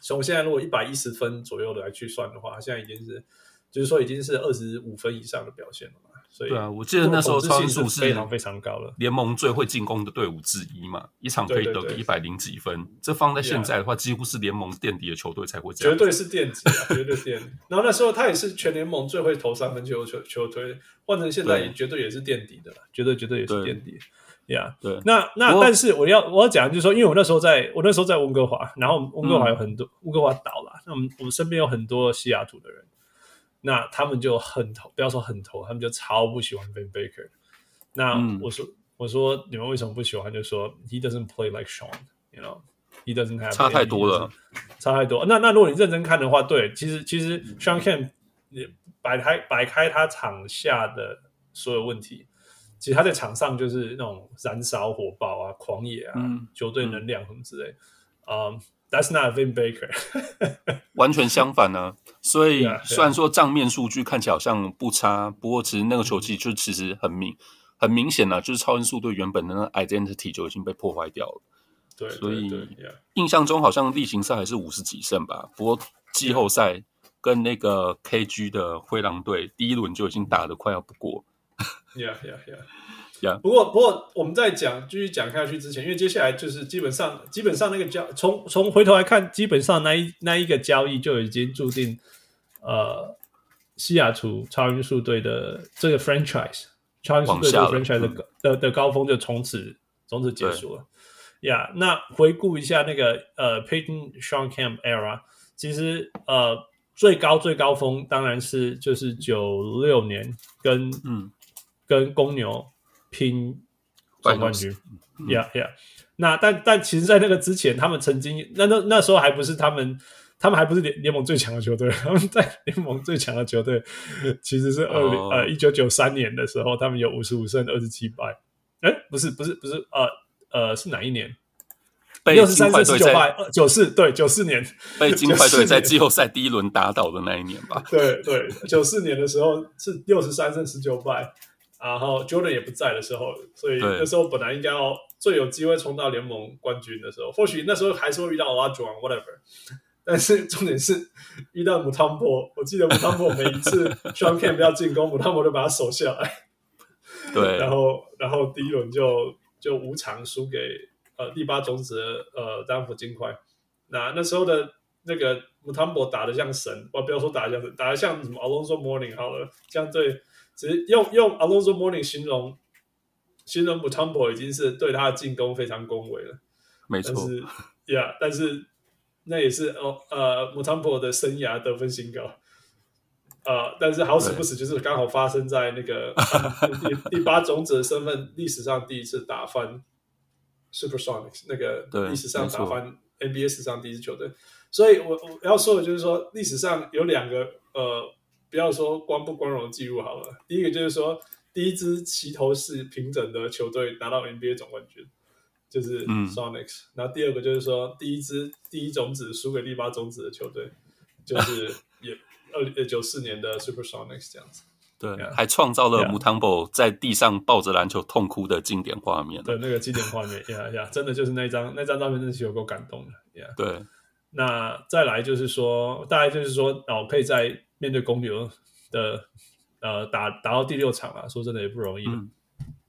从现在如果一百一十分左右的来去算的话，现在已经是就是说已经是二十五分以上的表现了嘛。对啊，我记得那时候超音速是非常非常高了，联盟最会进攻的队伍之一嘛，一场可以得个一百零几分。这放在现在的话，几乎是联盟垫底的球队才会这样。绝对是垫底啊，绝对垫底。然后那时候他也是全联盟最会投三分球球球队，换成现在也绝对也是垫底的了，绝对绝对也是垫底。呀，对。那那但是我要我要讲就是说，因为我那时候在我那时候在温哥华，然后温哥华有很多温、嗯、哥华岛啦，那我们我们身边有很多西雅图的人。那他们就很投，不要说很投，他们就超不喜欢 Vin Baker。那我说、嗯，我说你们为什么不喜欢？就说 He doesn't play like Shawn，you know，He doesn't have 差太多了，差太多。那那如果你认真看的话，对，其实其实 Shawn Kemp 你摆开摆开他场下的所有问题，其实他在场上就是那种燃烧火爆啊、狂野啊、嗯、球队能量什么之类，嗯。Um, That's not Vin Baker，完全相反呢、啊。所以虽然说账面数据看起来好像不差，不过其实那个球季就其实很明很明显了、啊，就是超音速队原本的那个 identity 就已经被破坏掉了。对，所以印象中好像例行赛还是五十几胜吧。不过季后赛跟那个 KG 的灰狼队第一轮就已经打得快要不过。Yeah, yeah, yeah. Yeah. 不过，不过，我们在讲继续讲下去之前，因为接下来就是基本上，基本上那个交从从回头来看，基本上那一那一个交易就已经注定，呃，西雅图超音速队的这个 franchise，超音速队的 franchise 的的、嗯、的高峰就从此从此结束了。呀，yeah, 那回顾一下那个呃 Payton Shawn Camp era，其实呃最高最高峰当然是就是九六年跟嗯跟公牛。拼总冠军，Yeah Yeah。那但但其实，在那个之前，他们曾经那那那时候还不是他们，他们还不是联联盟最强的球队。他们在联盟最强的球队，其实是二零、oh. 呃一九九三年的时候，他们有五十五胜二十七败。哎，不是不是不是，呃呃，是哪一年？被六十三胜十九败，九四对九四年被金块队在季后后赛第一轮打倒的那一年吧。对对九四年的时候是六十三胜十九败，然后 Jordan 也不在的时候，所以那时候本来应该要最有机会冲到联盟冠军的时候，或许那时候还是会遇到 Olajuwon whatever。但是重点是遇到 Mutombo，我记得 Mutombo 每一次 Shawn Kemp 要进攻，Mutombo 就把他守下来。对，然后然后第一轮就就无偿输给呃第八种子的呃丹佛金块。那那时候的那个 Mutombo 打的像神，我不要说打得像神，打的像什么 Alonzo Mourning 好了，这样对，只是用用 Alonso Mourning 形容形容 Mutombo 已经是对他的进攻非常恭维了。没错。但是，Yeah，但是。那也是哦，呃，Mutombo 的生涯得分新高，呃，但是好死不死，就是刚好发生在那个第 第八种子的身份，历史上第一次打翻 Supersonics，那个历史上打翻 NBA 史上第一支球队。所以我我要说的就是说，历史上有两个呃，不要说光不光荣的记录好了，第一个就是说，第一支齐头式平整的球队拿到 NBA 总冠军。就是 Sonics，、嗯、然后第二个就是说，第一支第一种子输给第八种子的球队，就是 也二九四年的 Super Sonics 这样子。对，yeah. 还创造了 Mutombo 在地上抱着篮球痛哭的经典画面。对，那个经典画面，呀呀，真的就是那张那张照片，真的是有够感动的。Yeah. 对，那再来就是说，大概就是说，哦，可以在面对公牛的呃打打到第六场啊，说真的也不容易。嗯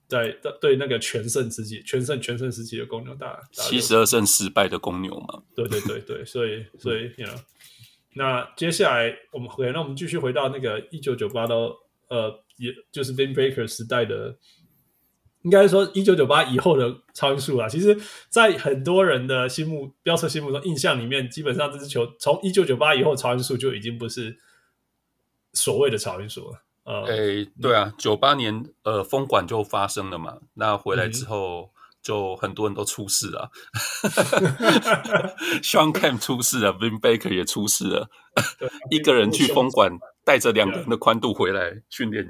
在对那个全胜时期、全胜全胜时期的公牛打七十二胜失败的公牛嘛？对对对对，所以所以，you know，那接下来我们回，那我们继续回到那个一九九八到呃，也就是 Vin Baker 时代的，应该说一九九八以后的超音速啊。其实，在很多人的心目、飙车心目中印象里面，基本上这支球从一九九八以后超音速就已经不是所谓的超音速了。呃，诶，对啊，九八年呃封管就发生了嘛，那回来之后就很多人都出事了，Shawn Kemp 出事了，Vin Baker 也出事了，一个人去封管，带着两个人的宽度回来训练，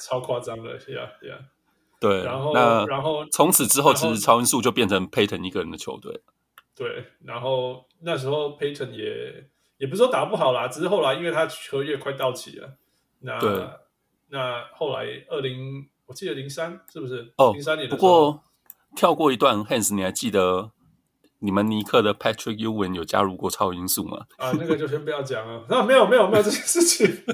超夸张的，是啊，是啊，对，然后那然后从此之后，其实超音速就变成 Payton 一个人的球队，对，然后那时候 Payton 也也不是说打不好啦，只是后来因为他合约快到期了，那对。那后来二零，我记得零三是不是？哦，零三年。不过跳过一段，Hans，你还记得你们尼克的 Patrick Ewing 有加入过超音速吗？啊，那个就先不要讲了。那、啊、没有没有没有这件事情，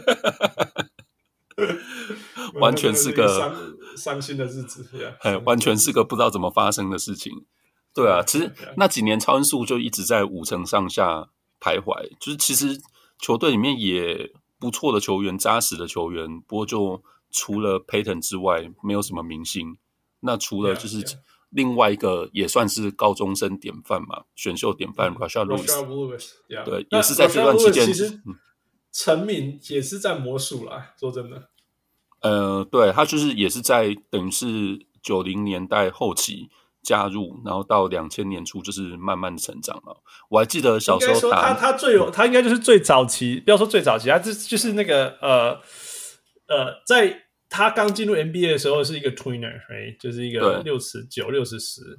完全是个伤伤心的日子。哎，完全是个不知道怎么发生的事情。对啊，其实那几年超音速就一直在五成上下徘徊，就是其实球队里面也。不错的球员，扎实的球员，不过就除了 Payton 之外，没有什么明星。那除了就是另外一个也算是高中生典范嘛，选秀典范 Rashard Lewis，对，也是在这段期间，其实成名也是在魔术啦。说真的，呃，对他就是也是在等于是九零年代后期。加入，然后到两千年初就是慢慢的成长了。我还记得小时候他他最有他应该就是最早期，不要说最早期，他就就是那个呃呃，在他刚进入 NBA 的时候是一个 tweener，哎，就是一个六十九六十十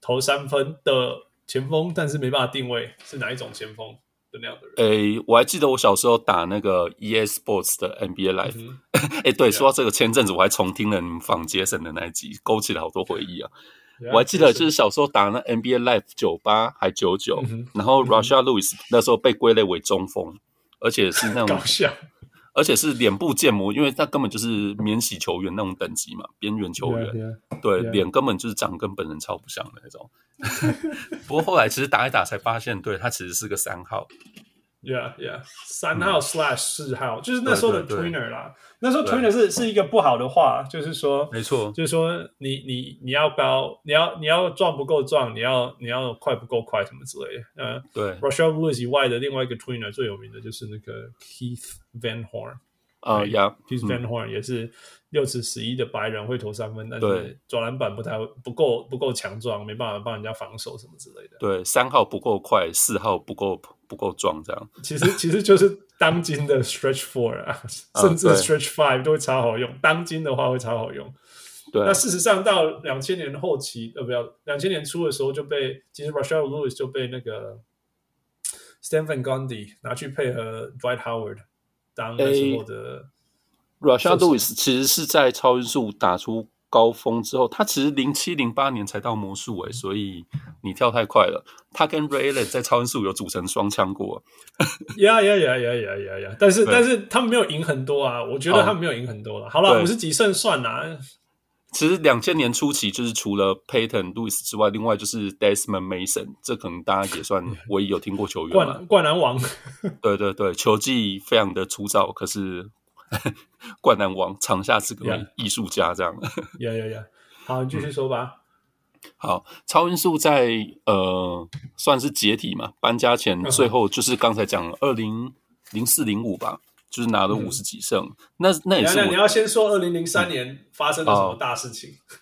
投三分的前锋，但是没办法定位是哪一种前锋的那样的人。诶，我还记得我小时候打那个 EA Sports 的 NBA Live，诶、嗯，对，说到这个，前阵子我还重听了你们访杰森的那一集，勾起了好多回忆啊。我还记得，就是小时候打那 NBA Live 九八还九九，然后 Rashard Lewis 那时候被归类为中锋，而且是那种，而且是脸部建模，因为他根本就是免洗球员那种等级嘛，边缘球员，yeah, yeah, 对，yeah. 脸根本就是长跟本人超不像的那种。不过后来其实打一打才发现，对，他其实是个三号。Yeah, yeah，三号 slash 四号，就是那时候的 twinner 啦。那时候 twinner 是是一个不好的话，就是说，没错，就是说你你你要高，你要你要壮不够壮，你要你要快不够快，什么之类的。嗯，对。Rashard Lewis 以外的另外一个 twinner 最有名的就是那个 Keith Van Horn。啊，Yeah，Keith Van Horn 也是六尺十一的白人，会投三分，但是抓篮板不太不够不够强壮，没办法帮人家防守什么之类的。对，三号不够快，四号不够。不够壮，这样其实其实就是当今的 stretch four 啊，甚至 stretch five 都会超好用。当今的话会超好用，对啊，那事实上到两千年后期，呃，不要两千年初的时候就被，其实 Rashard Lewis 就被那个 Stan Van Gundy 拿去配合 Dwight Howard 当那时候的。Rashard Lewis 其实是在超音速打出高峰之后，他其实零七零八年才到魔术诶，所以你跳太快了。他跟 Ray Allen 在超音速有组成双枪过。呀呀呀呀呀呀呀！但是但是他们没有赢很多啊，我觉得他们没有赢很多了。好了，五十几胜算啊。其实两千年初期，就是除了 Payton Lewis 之外，另外就是 Desmond Mason，这可能大家也算唯一有听过球员。灌灌篮王。对对对，球技非常的粗糙，可是 灌篮王场下是个艺术家，这样。呀呀呀！好，你继续说吧。嗯、好，超音速在呃算是解体嘛，搬家前最后就是刚才讲二零零四零五吧。就是拿了五十几胜，嗯、那那也是我。你要先说二零零三年发生了什么大事情、嗯、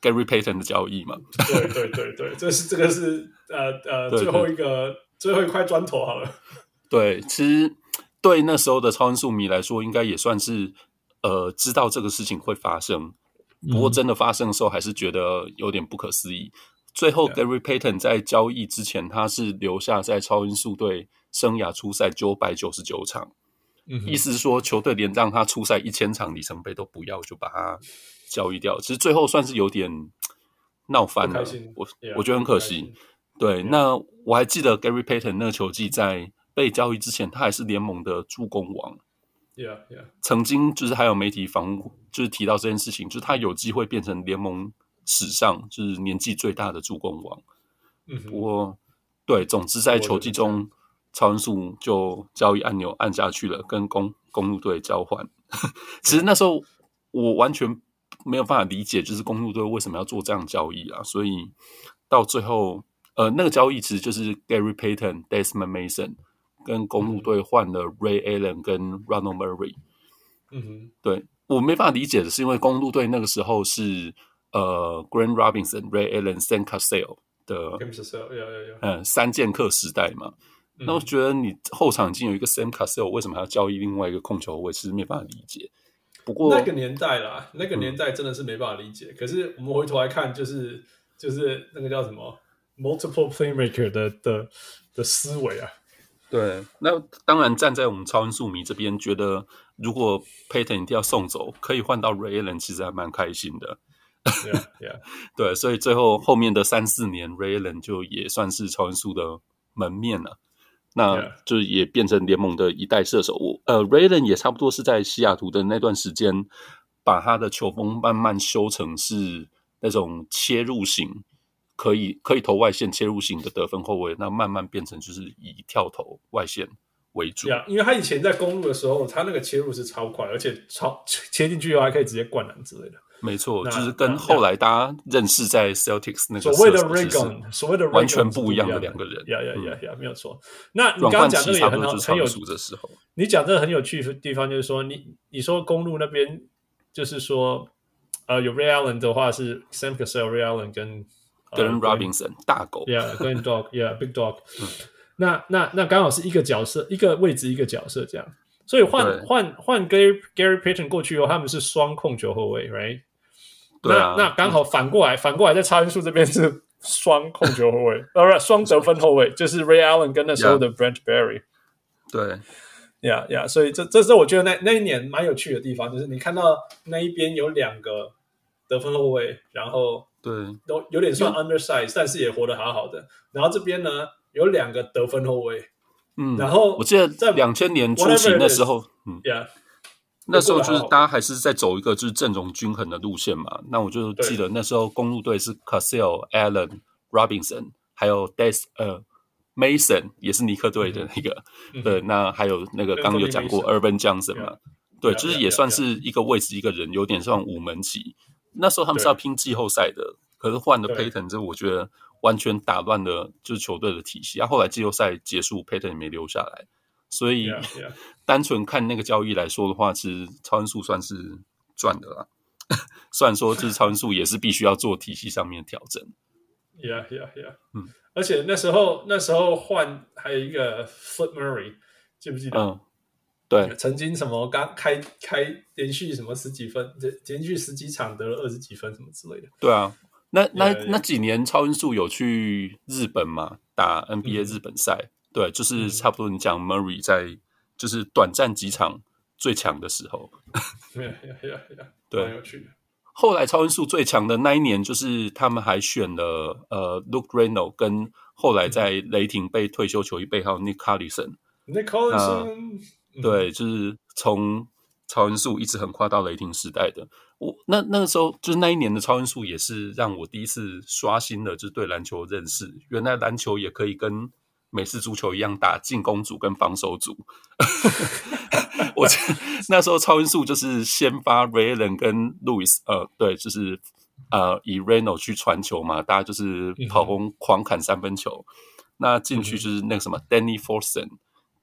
？Gary Payton 的交易嘛？对对对对，这是这个是呃呃最后一个最后一块砖头好了。对，其实对那时候的超音速迷来说，应该也算是呃知道这个事情会发生，不过真的发生的时候，还是觉得有点不可思议。嗯、最后 Gary Payton 在交易之前，他是留下在超音速队生涯初赛九百九十九场。意思是说，球队连让他出赛一千场里程碑都不要，就把他交易掉。其实最后算是有点闹翻了，我我觉得很可惜。对，那我还记得 Gary Payton 那个球季在被交易之前，他还是联盟的助攻王。Yeah, yeah. 曾经就是还有媒体访就是提到这件事情，就是他有机会变成联盟史上就是年纪最大的助攻王。嗯，不过对，总之在球季中。超音速就交易按钮按下去了，跟公公路队交换。其实那时候我完全没有办法理解，就是公路队为什么要做这样交易啊？所以到最后，呃，那个交易其实就是 Gary Payton、Desmond Mason 跟公路队换了 Ray Allen 跟 Ronald Murray。嗯哼，对，我没办法理解的是，因为公路队那个时候是呃 Grant Robinson、Ray Allen、Sam Cassell 的，嗯，三剑客时代嘛。那我觉得你后场已经有一个 Sam Cassell，为什么还要交易另外一个控球后卫？其实没办法理解。不过那个年代啦，那个年代真的是没办法理解。嗯、可是我们回头来看，就是就是那个叫什么 multiple playmaker 的的的思维啊。对，那当然站在我们超音速迷这边，觉得如果 Payton 一定要送走，可以换到 Ray Allen，其实还蛮开心的。yeah, yeah. 对，所以最后后面的三四年，Ray Allen 就也算是超音速的门面了。那就也变成联盟的一代射手。我呃，Ray Allen 也差不多是在西雅图的那段时间，把他的球风慢慢修成是那种切入型，可以可以投外线切入型的得分后卫。那慢慢变成就是以跳投外线为主。因为他以前在公路的时候，他那个切入是超快，而且超切进去以后还可以直接灌篮之类的。没错，就是跟后来大家认识在 Celtics 那个所谓的 Ray Gun，所谓的完全不一样的两个人。呀呀呀呀，没有错。那你刚刚讲这个也很好，很有的时候。你讲这个很有趣的地方，就是说你你说公路那边就是说，呃，有 Ray Allen 的话是 Sam Cassell、Ray Allen 跟跟 Robinson 大狗，Yeah，跟 Dog，Yeah，Big Dog。那那那刚好是一个角色，一个位置，一个角色这样。所以换换换 Gary Gary Payton 过去以后，他们是双控球后卫，Right？那那刚好反过来，反过来在超音速这边是双控球后卫，呃，不是双得分后卫，就是 Ray Allen 跟那时候的 Brent Barry。对，呀呀，所以这这是我觉得那那一年蛮有趣的地方，就是你看到那一边有两个得分后卫，然后对，都有点算 undersize，但是也活得好好的。然后这边呢有两个得分后卫，嗯，然后我记得在两千年初期那时候，嗯，呀。那时候就是大家还是在走一个就是阵容均衡的路线嘛。那我就记得那时候公路队是 Cassell、Allen、Robinson，还有 Des 呃 Mason 也是尼克队的那个。嗯、对，那还有那个刚刚有讲过 Urban Johnson 嘛。对，就是也算是一个位置一个人，有点像五门旗。那时候他们是要拼季后赛的，可是换了 Payton 这我觉得完全打乱了就是球队的体系。啊，后来季后赛结束，Payton 也没留下来。所以.单纯看那个交易来说的话，其实超音速算是赚的啦。虽然说，就是超音速也是必须要做体系上面的调整。Yeah, yeah, yeah。嗯，而且那时候那时候换还有一个 Flip Murray，记不记得？嗯，对，曾经什么刚开开连续什么十几分，连续十几场得了二十几分什么之类的。对啊，那那.那几年超音速有去日本嘛，打 NBA 日本赛，嗯、对，就是差不多你讲 Murray 在就是短暂几场最强的时候。对。后来超音速最强的那一年，就是他们还选了呃 Luke Reno 跟后来在雷霆被退休球衣背号 Nick Collison。Nick Collison，对，就是从超音速一直横跨到雷霆时代的。我那那个时候，就是那一年的超音速，也是让我第一次刷新了就是对篮球认识。原来篮球也可以跟美式足球一样打进攻组跟防守组。我 那时候超音速就是先发 Ray Allen 跟 Lewis，呃，对，就是呃以 Reno 去传球嘛，大家就是跑轰狂砍三分球。嗯、那进去就是那个什么 Danny Fortson，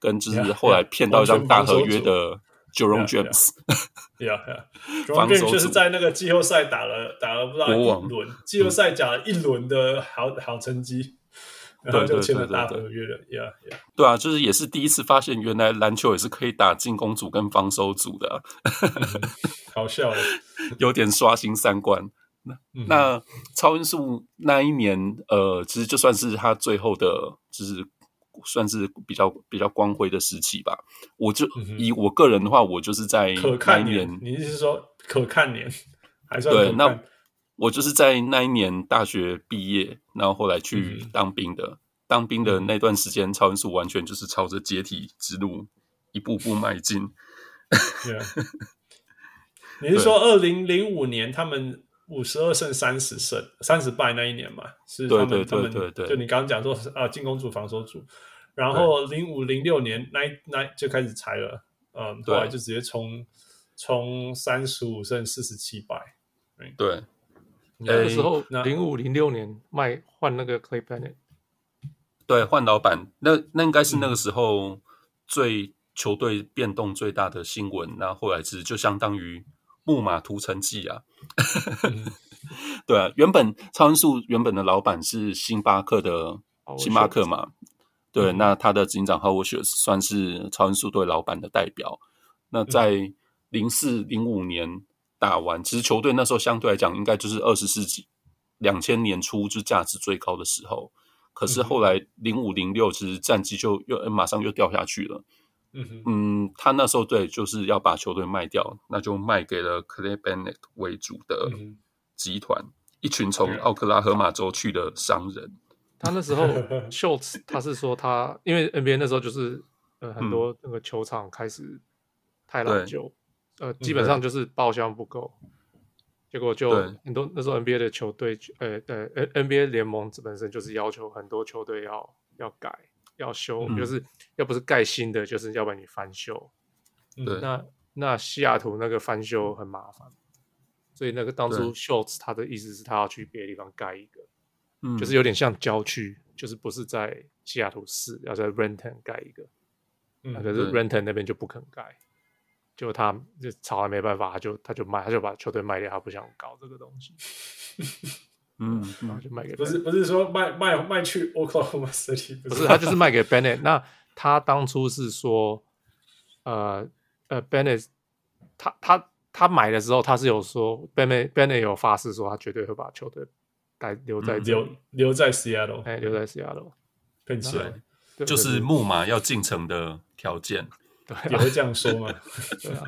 跟就是后来骗到一张大合约的 Jerome James。Yeah, yeah. Jerome James 就是在那个季后赛打了打了不知道一轮，季后赛打了一轮的好好成绩。然后就签了大合约了，Yeah Yeah。对啊，就是也是第一次发现，原来篮球也是可以打进攻组跟防守组的，啊嗯，好笑，有点刷新三观。那、嗯、那超音速那一年，呃，其实就算是他最后的，就是算是比较比较光辉的时期吧。我就、嗯、以我个人的话，我就是在可看年，你是说可看年还算可看？对，那。我就是在那一年大学毕业，然后后来去当兵的。嗯、当兵的那段时间，超音速完全就是朝着解体之路一步步迈进。Yeah. 你是说二零零五年他们五十二胜三十胜三十败那一年嘛？是他们对对对对对，他们就你刚刚讲说啊，进攻组防守组，然后零五零六年那那就开始拆了，嗯，后来就直接冲冲三十五胜四十七败，对。那个时候，零五零六年卖换那个 Clay Bennett，对，换老板，那那应该是那个时候最球队变动最大的新闻。那、嗯、后，来是就相当于木马屠城记啊，嗯、对啊，原本超音速原本的老板是星巴克的星巴克嘛，对，嗯、那他的执行长 Howard Schultz 算是超音速队老板的代表。那在零四零五年。打完，其实球队那时候相对来讲，应该就是二十世纪两千年初就价值最高的时候。可是后来零五零六，其实战绩就又马上又掉下去了。嗯哼嗯，他那时候对就是要把球队卖掉，那就卖给了 Clay Bennett 为主的集团，嗯、一群从奥克拉荷马州去的商人。他那时候 Schultz 他是说他因为 NBA 那时候就是呃很多那个球场开始太老旧。呃，基本上就是报销不够，嗯、结果就很多那时候 NBA 的球队，呃呃，NBA 联盟本身就是要求很多球队要要改要修，嗯、就是要不是盖新的，就是要不然你翻修。对，那那西雅图那个翻修很麻烦，所以那个当初 Schultz 他的意思是他要去别的地方盖一个，嗯，就是有点像郊区，就是不是在西雅图市，要在 Renton 盖一个，嗯，可是 Renton 那边就不肯盖。就他就吵，还没办法，他就他就卖，他就把球队卖掉，他不想搞这个东西。嗯，然后就卖给不是不是说卖卖卖去 Oklahoma City，不是他就是卖给 Bennett。那他当初是说，呃呃，Bennett 他他他买的时候，他是有说 Bennett Bennett 有发誓说他绝对会把球队带留在留留在 Seattle，哎，留在 Seattle，跟起来就是木马要进城的条件。对啊、也会这样说吗？对啊，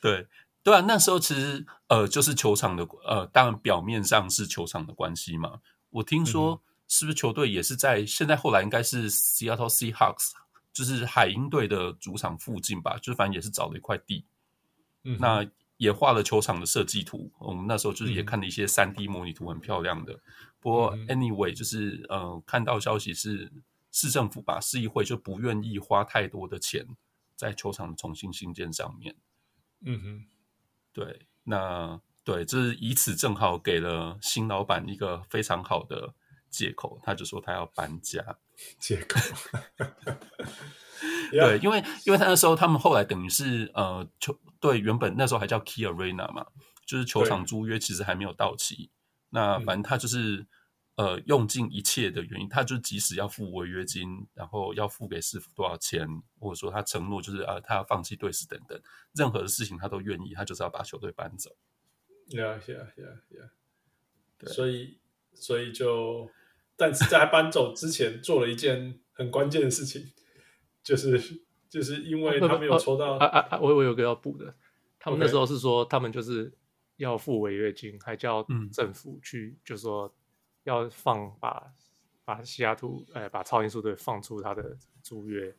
对对啊，那时候其实呃，就是球场的呃，当然表面上是球场的关系嘛。我听说是不是球队也是在、嗯、现在后来应该是 Seattle Seahawks，就是海鹰队的主场附近吧，就是反正也是找了一块地，嗯，那也画了球场的设计图。我们那时候就是也看了一些三 D 模拟图，很漂亮的。嗯、不过 anyway，就是呃，看到消息是市政府吧，市议会就不愿意花太多的钱。在球场重新新建上面，嗯哼，对，那对，这是以此正好给了新老板一个非常好的借口，他就说他要搬家，借口，对，因为因为他那时候他们后来等于是呃球队原本那时候还叫 Key Arena 嘛，就是球场租约其实还没有到期，那反正他就是呃用尽一切的原因，他就即使要付违约金，然后要付给师傅多少钱，或者说他承诺就是啊，他要放弃队史等等，任何的事情他都愿意，他就是要把球队搬走。Yeah, yeah, yeah, yeah. 对，所以所以就，但是在搬走之前做了一件很关键的事情，就是就是因为他没有抽到啊啊啊！我我有个要补的，他们那时候是说他们就是要付违约金，还叫政府去，嗯、就是说要放把把西雅图哎把超音速队放出他的租约，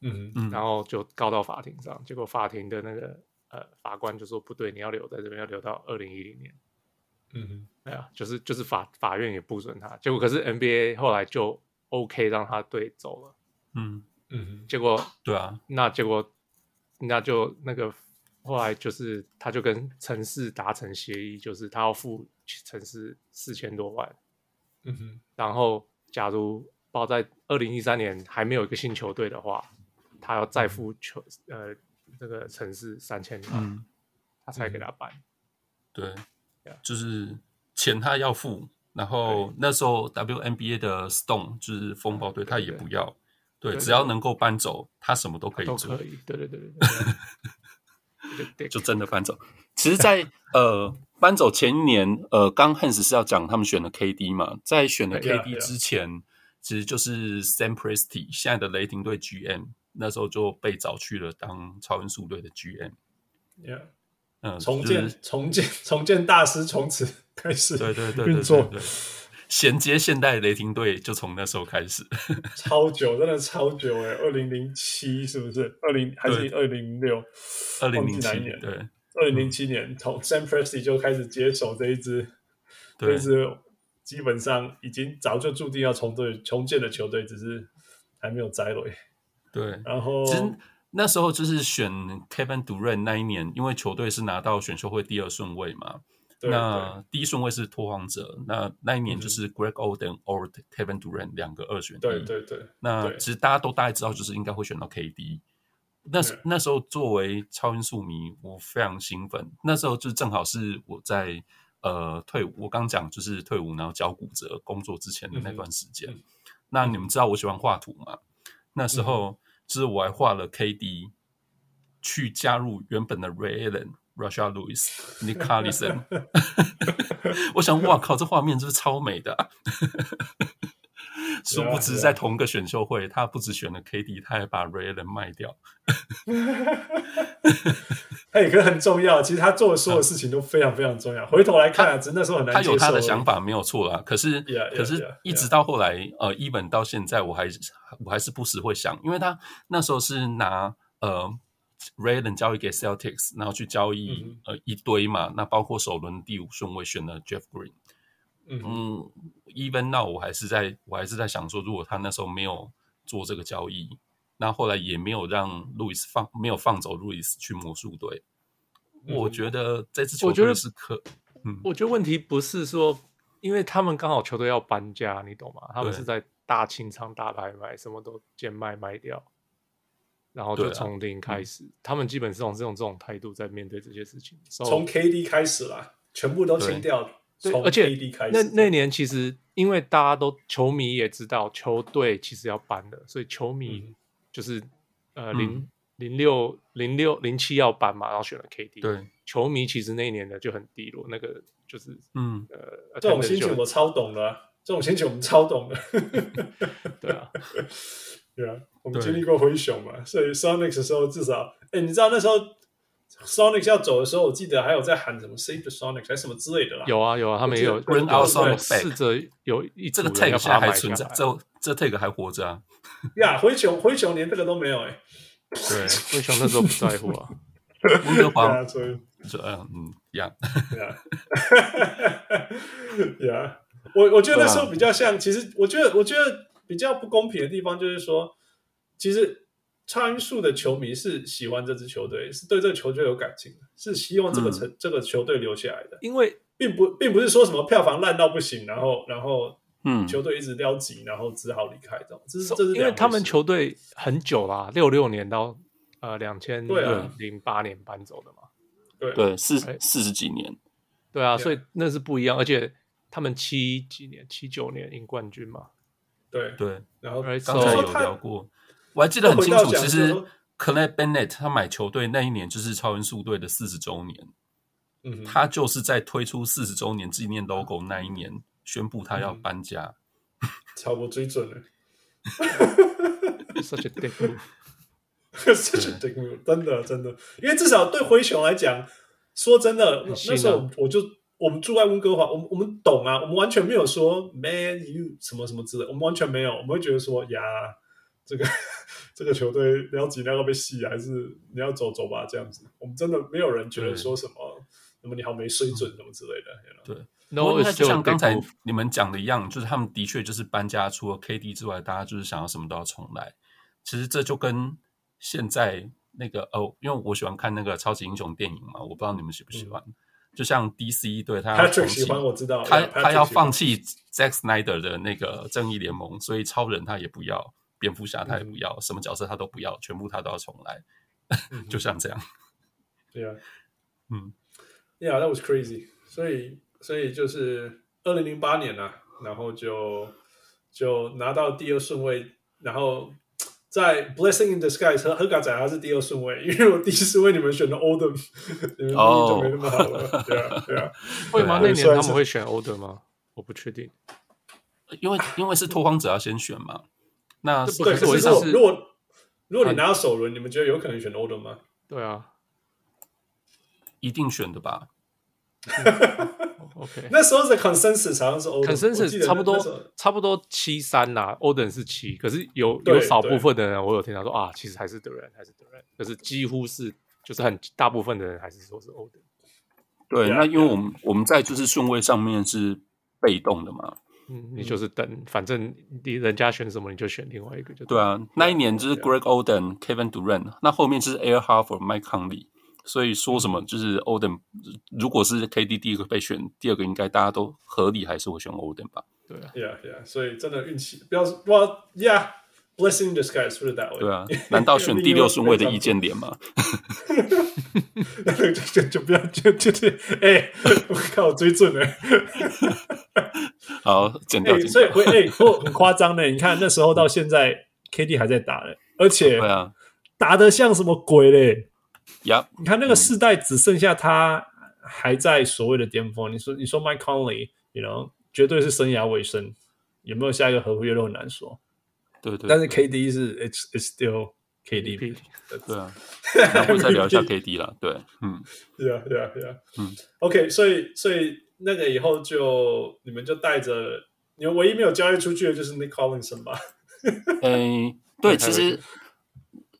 嗯嗯，然后就告到法庭上，结果法庭的那个。呃，法官就说不对，你要留在这边，要留到二零一零年。嗯哼，对啊，就是就是法法院也不准他，结果可是 NBA 后来就 OK 让他队走了。嗯嗯，结果对啊，那结果那就那个后来就是他就跟城市达成协议，就是他要付城市四千多万。嗯哼，然后假如包在二零一三年还没有一个新球队的话，他要再付球、嗯、呃。这个城市三千万，嗯，他才给他办。对.就是钱他要付，然后那时候 WNBA 的 Stone 就是风暴队，他也不要。对，对，对，只要能够搬走，他什么都可以做。都可以，对对对对，对。就真的搬走。其实在，在呃搬走前一年，呃，刚 Hans 是要讲他们选了 KD 嘛，在选了 KD 之前，yeah, yeah. 其实就是 Sam Presti 现在的雷霆队 GM。那时候就被找去了当超音速队的 GM，Yeah，嗯，重建、就是、重建重建大师从此开始对对对运作，衔接现代雷霆队就从那时候开始，超久，真的超久哎，二零零七是不是？二零还是二零零六？二零零七年，对，二零零七年从 Sam Presti 就开始接手这一支，这一支基本上已经早就注定要重队重建的球队，只是还没有摘落。对，然后其实那时候就是选 Kevin Durant 那一年，因为球队是拿到选秀会第二顺位嘛，那第一顺位是拓荒者，那那一年就是 Greg Oden or Kevin Durant 两个二选一。对对对，那其实大家都大概知道，就是应该会选到 KD。那那时候作为超音速迷，我非常兴奋。那时候就正好是我在呃退伍，我刚讲就是退伍然后脚骨折工作之前的那段时间。嗯、那你们知道我喜欢画图吗？那时候。嗯就是我还画了 KD 去加入原本的 Ray Allen、Russia Lewis、Nick Collison。我想，哇靠，这画面真是超美的啊！殊不知，在同一个选秀会，他不只选了 KD，他还把 Ray Allen 卖掉。哎，可是很重要。其实他做的所有事情都非常非常重要。回头来看啊，真的时候很难。他有他的想法，没有错啦。可是，可是一直到后来，呃，even 到现在，我还我还是不时会想，因为他那时候是拿呃 Ray Allen 交易给 Celtics，然后去交易呃一堆嘛，那包括首轮第五顺位选了 Jeff Green。嗯，even now 我还是在我还是在想说，如果他那时候没有做这个交易，那后来也没有让路易斯放没有放走路易斯去魔术队，嗯，我觉得这支球队是可，嗯，我觉得问题不是说，因为他们刚好球队要搬家，你懂吗？他们是在大清仓大拍卖，什么都贱卖卖掉，然后就从零开始，啊嗯，他们基本上是用这种态度在面对这些事情，从 KD 开始啦，全部都清掉。对，而且那那年其实，因为大家都球迷也知道球队其实要搬了，所以球迷就是、嗯、呃零零六零六零七要搬嘛，然后选了 KD。对，球迷其实那一年的就很低落，那个就是嗯呃这种心情我超懂的、啊，这种心情我们超懂的。对啊，对啊，我们经历过灰熊嘛，所以 Sonics 的时候至少，哎，你知道那时候。Sonic 要走的时候，我记得还有在喊什么 “Save the Sonic” 还是什么之类的啦。有啊有啊，他们也有 Bring out Sonic back。试着有一这个 tag 现在还存在，这这 tag 还活着啊。呀，灰熊灰熊连这个都没有哎、欸。对，灰熊那时候不在乎啊。温哥华，所以说嗯嗯一样。呀，我我觉得那时候比较像，其实我觉得我觉得比较不公平的地方就是说，其实。超音速的球迷是喜欢这支球队，是对这个球队有感情的，是希望这个成、嗯、这个球队留下来的。因为并不并不是说什么票房烂到不行，然后然后嗯，球队一直撩急，然后只好离开这种。这是这是因为他们球队很久啦，六六年到呃两千零八年搬走的嘛。对对，四四十几年。对啊，所以那是不一样，而且他们七几年、七九年赢冠军嘛？对对。然后刚才有聊过，我还记得很清楚。其实 Clay Bennett 他买球队那一年就是超音速队的四十周年，嗯，他就是在推出四十周年纪念 logo 那一年宣布他要搬家，超过最准了。Such a dick move. Such a dick move. 真的真的，因为至少对灰熊来讲，说真的，那时候我就我们住在温哥华，我们我们懂啊，我们完全没有说 man you 什么什么之类，我们完全没有，我们会觉得说呀，这个 这个球队你要尽量要被戏，还是你要走走吧这样子，我们真的没有人觉得说什么那么你好没水准什么之类的。对，那我就像刚才你们讲的一样，就是他们的确就是搬家，除了 KD 之外，大家就是想要什么都要重来。其实这就跟现在那个哦，因为我喜欢看那个超级英雄电影嘛，我不知道你们喜不喜欢。嗯、就像 DC 对他要放弃，我知道他他要放弃 Zack Snyder 的那个正义联盟，所以超人他也不要，蝙蝠侠他也不要，嗯、什么角色他都不要，全部他都要重来。嗯、就像这样。对啊，嗯，Yeah，that was crazy。所以所以就是二零零八年啊，然后就就拿到第二顺位，然后。在 Blessing in Disguise 和和嘎仔他是第二顺位，因为我第一顺位你们选的 Oldham，你们就没那么好了。对啊，对啊，会吗？那年他们会选 Oldham 吗？我不确定，因为因为是拓荒者要先选嘛。那对，可是如果如果你拿到首轮，你们觉得有可能选 Oldham 吗？对啊，一定选的吧。OK，那时候的 consensus 好像是 consensus 差不多差不多七三啦，Oden 是七，可是有有少部分的人，我有听到说啊，其实还是德然，还是德然，可是几乎是就是很大部分的人还是说是 Oden。对，那因为我们我们在就是顺位上面是被动的嘛，嗯，你就是等，反正你人家选什么你就选另外一个就对啊。那一年就是 Greg Oden、Kevin Durant，那后面就是 Air Harford、Mike Conley。所以说什么就是 Oden，如果是 KD 第一个被选，第二个应该大家都合理还是会选 Oden 吧？对啊，Yeah Yeah，所以真的运气不要说，Well Yeah，Blessing in disguise put it that way。对啊，难道选第六 顺位的易建联吗？就就就不要就就就哎，我靠，追准了。好，剪掉。所以会哎，不很夸张的，你看那时候到现在，KD 还在打嘞，而且打得像什么鬼嘞？呀，你看那个世代只剩下他还在所谓的巅峰。你说，你说 Mike Conley，you know，绝对是生涯尾声，有没有下一个合约都很难说。对对，但是 KD 是 it's it's still KD。对啊，然后再聊一下 KD 了。对，嗯，对啊，对啊，对啊，嗯，OK，所以所以那个以后就你们就带着，你们唯一没有交易出去的就是 Nick Collinson 吧？嗯，对，其实。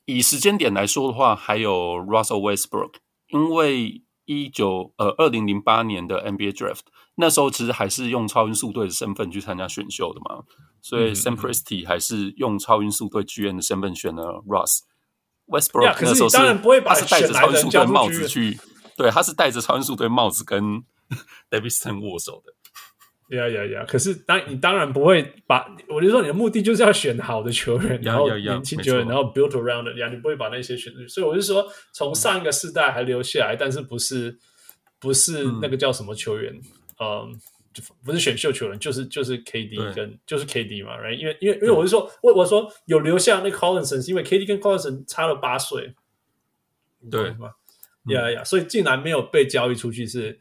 以时间点来说的话，还有 Russell Westbrook，因为一九呃二零零八年的 NBA Draft 那时候其实还是用超音速队的身份去参加选秀的嘛，所以 Sam Presti 还是用超音速队 GM 的身份选了 Russ Westbrook。那时候是他是戴着超音速队帽子去，对，他是戴着超音速队帽子跟 David Stern 握手的。呀呀呀！可是当你当然不会把，我就说你的目的就是要选好的球员，然后年轻球员，然后 build around 呀，你不会把那些选出去。所以我就说，从上一个世代还留下来，但是不是不是那个叫什么球员，嗯，就不是选秀球员，就是就是 KD 跟就是 KD 嘛，right？因为因为因为我是说，我我说有留下那个 Collinson，是因为 KD 跟 Collinson 差了八岁，对。吗？呀呀，所以竟然没有被交易出去是。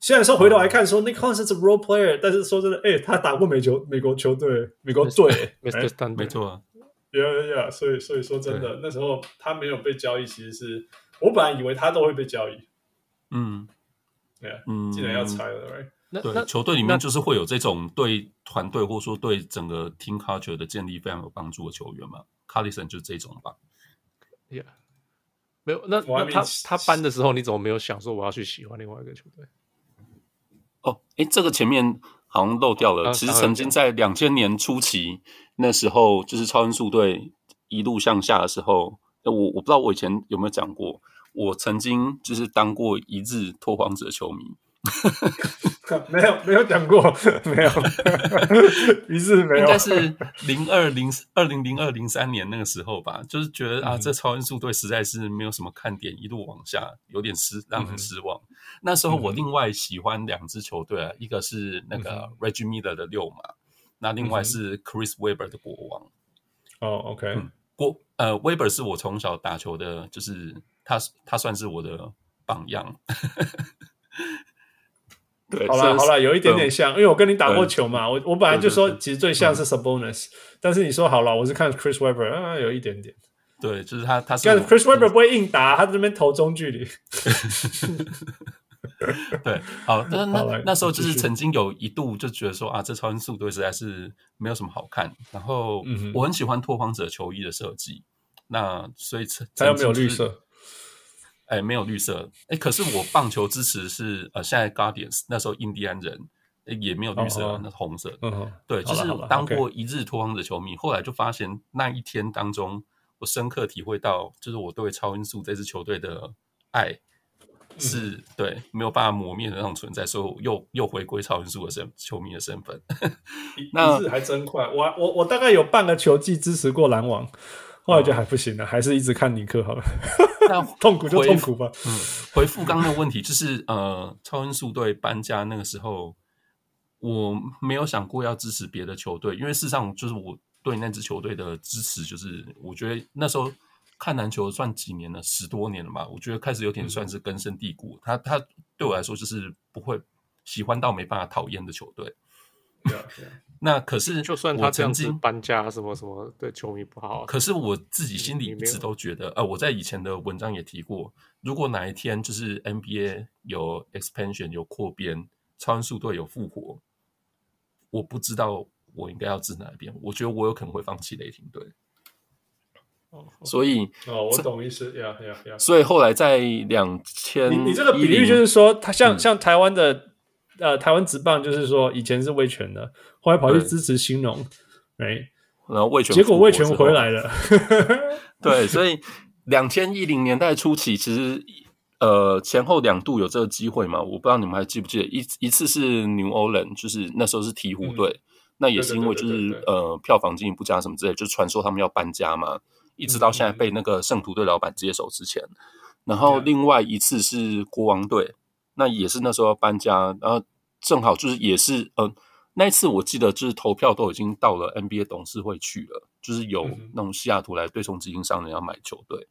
虽然说回头来看说 Nick Collins 是 role player，但是说真的，哎，他打过美球美国球队，美国队，没错，呀呀呀，所以所以说真的，那时候他没有被交易，其实是我本来以为他都会被交易，嗯，对啊，嗯，竟然要拆了，right？那对球队里面就是会有这种对团队或者说对整个 team culture 的建立非常有帮助的球员嘛 c a r l i s o n 就是这种吧，Yeah，没有，那那他他搬的时候，你怎么没有想说我要去喜欢另外一个球队？哦，哎，这个前面好像漏掉了。其实曾经在两千年初期，那时候就是超音速队一路向下的时候，我我不知道我以前有没有讲过，我曾经就是当过一日拓荒者球迷。没有没有讲过，没有，于是没有，应该是零二零二零零二零三年那个时候吧，就是觉得啊，这超音速队实在是没有什么看点，一路往下，有点失让人失望。嗯、那时候我另外喜欢两支球队啊，一个是那个 Reggie Miller 的六马，那另外是 Chris Webber 的国王。哦，OK，国呃 Webber 是我从小打球的，就是他他算是我的榜样。对，好了好了，有一点点像，因为我跟你打过球嘛，我我本来就说其实最像是 Sabonis，但是你说好了，我是看 Chris Webber 啊，有一点点，对，就是他他是但 Chris Webber 不会硬打，他在那边投中距离。对，好，那那那时候就是曾经有一度就觉得说啊，这超音速队实在是没有什么好看，然后我很喜欢拓荒者球衣的设计，那所以他又没有绿色。哎，没有绿色。哎，可是我棒球支持是呃，现在 Guardians 那时候印第安人也没有绿色，那是红色。嗯，对，就是当过一日拓荒者球迷，后来就发现那一天当中，我深刻体会到，就是我对超音速这支球队的爱是对没有办法磨灭的那种存在，所以我又又回归超音速的身球迷的身份。那还真快，我我我大概有半个球季支持过篮网。后来就还不行了，还是一直看尼克好了。那 痛苦就痛苦吧。嗯，回复刚刚的问题，就是呃，超音速队搬家那个时候，我没有想过要支持别的球队，因为事实上就是我对那支球队的支持，就是我觉得那时候看篮球算几年了，十多年了吧，我觉得开始有点算是根深蒂固。他他对我来说就是不会喜欢到没办法讨厌的球队。对啊，对啊。那可是，就算他这样子搬家什么什么对球迷不好，可是我自己心里一直都觉得，呃，我在以前的文章也提过，如果哪一天就是 NBA 有 expansion 有扩编，超音速队有复活，我不知道我应该要支哪一边，我觉得我有可能会放弃雷霆队。哦，所以哦，我懂意思，呀呀呀！所以后来在两千，你你这个比喻就是说，他像、嗯、像台湾的。呃，台湾职棒就是说，以前是魏权的，后来跑去支持兴农，哎，然后魏权，结果魏权回来了。对，所以两千一零年代初期，其实呃前后两度有这个机会嘛，我不知道你们还记不记得，一一次是 New Orleans，就是那时候是鹈鹕队，嗯、那也是因为就是呃票房经营不佳什么之类，就传说他们要搬家嘛，一直到现在被那个圣徒队老板接手之前，然后另外一次是国王队。那也是那时候要搬家，然后正好就是也是，嗯、呃，那一次我记得就是投票都已经到了 NBA 董事会去了，就是有那种西雅图来对冲基金商人要买球队。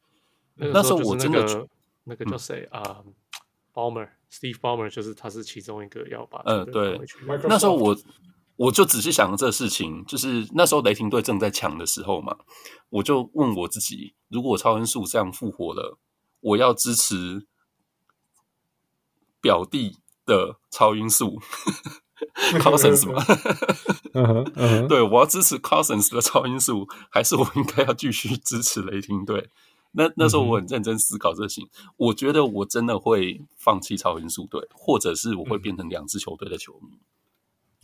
那时候我真的那个叫谁啊？Ballmer，Steve Ballmer，就是他是其中一个要把嗯对。那时候我我就仔细想了这个事情，就是那时候雷霆队正在抢的时候嘛，我就问我自己，如果超音速这样复活了，我要支持。表弟的超音速 Cousins 吗？对，我要支持 Cousins 的超音速，还是我应该要继续支持雷霆队？那那时候我很认真思考这些，我觉得我真的会放弃超音速队，或者是我会变成两支球队的球迷。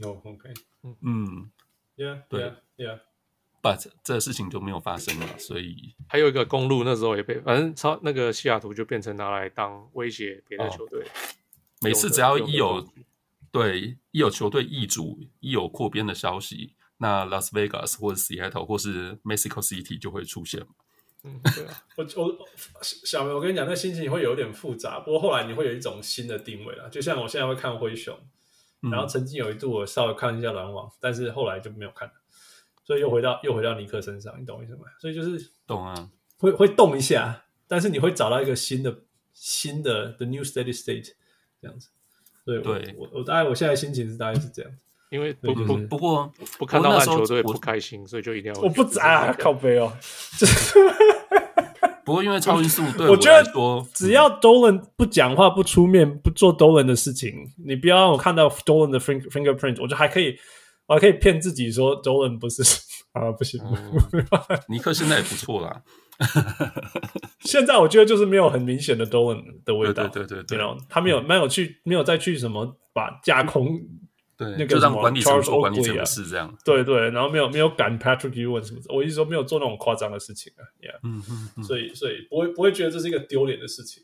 哦，OK，嗯，Yeah，对，Yeah，But 这事情就没有发生了，所以还有一个公路那时候也被，反正超那个西雅图就变成拿来当威胁别的球队。每次只要一有对一有球队易主，一有扩编的消息，那 Las Vegas 或者 Seattle 或是 Mexico City 就会出现。嗯，对啊，我我小梅，我跟你讲，那心情会有点复杂。不过后来你会有一种新的定位了，就像我现在会看灰熊，嗯、然后曾经有一度我稍微看一下篮网，但是后来就没有看了，所以又回到又回到尼克身上，你懂我意思吗？所以就是懂啊，会会动一下，但是你会找到一个新的新的 The New Steady State。这样子，对对，我我大概我现在心情是大概是这样子，因为不不不过不看到篮球队不开心，所以就一定要我不啊靠背哦。不过因为超音速对我觉得说，只要 Dolan 不讲话、不出面、不做 Dolan 的事情，你不要让我看到 Dolan 的 finger fingerprint，我觉得还可以，我还可以骗自己说 Dolan 不是 啊，不行。尼克现在也不错啦。现在我觉得就是没有很明显的 Dolan 的味道，对对对对，然后他没有没有去没有再去什么把架空，对那个什么 Charles Oakley 是这样，对对，然后没有没有赶 Patrick Ewing 什么，我意思说没有做那种夸张的事情啊，Yeah，嗯嗯，所以所以不会不会觉得这是一个丢脸的事情，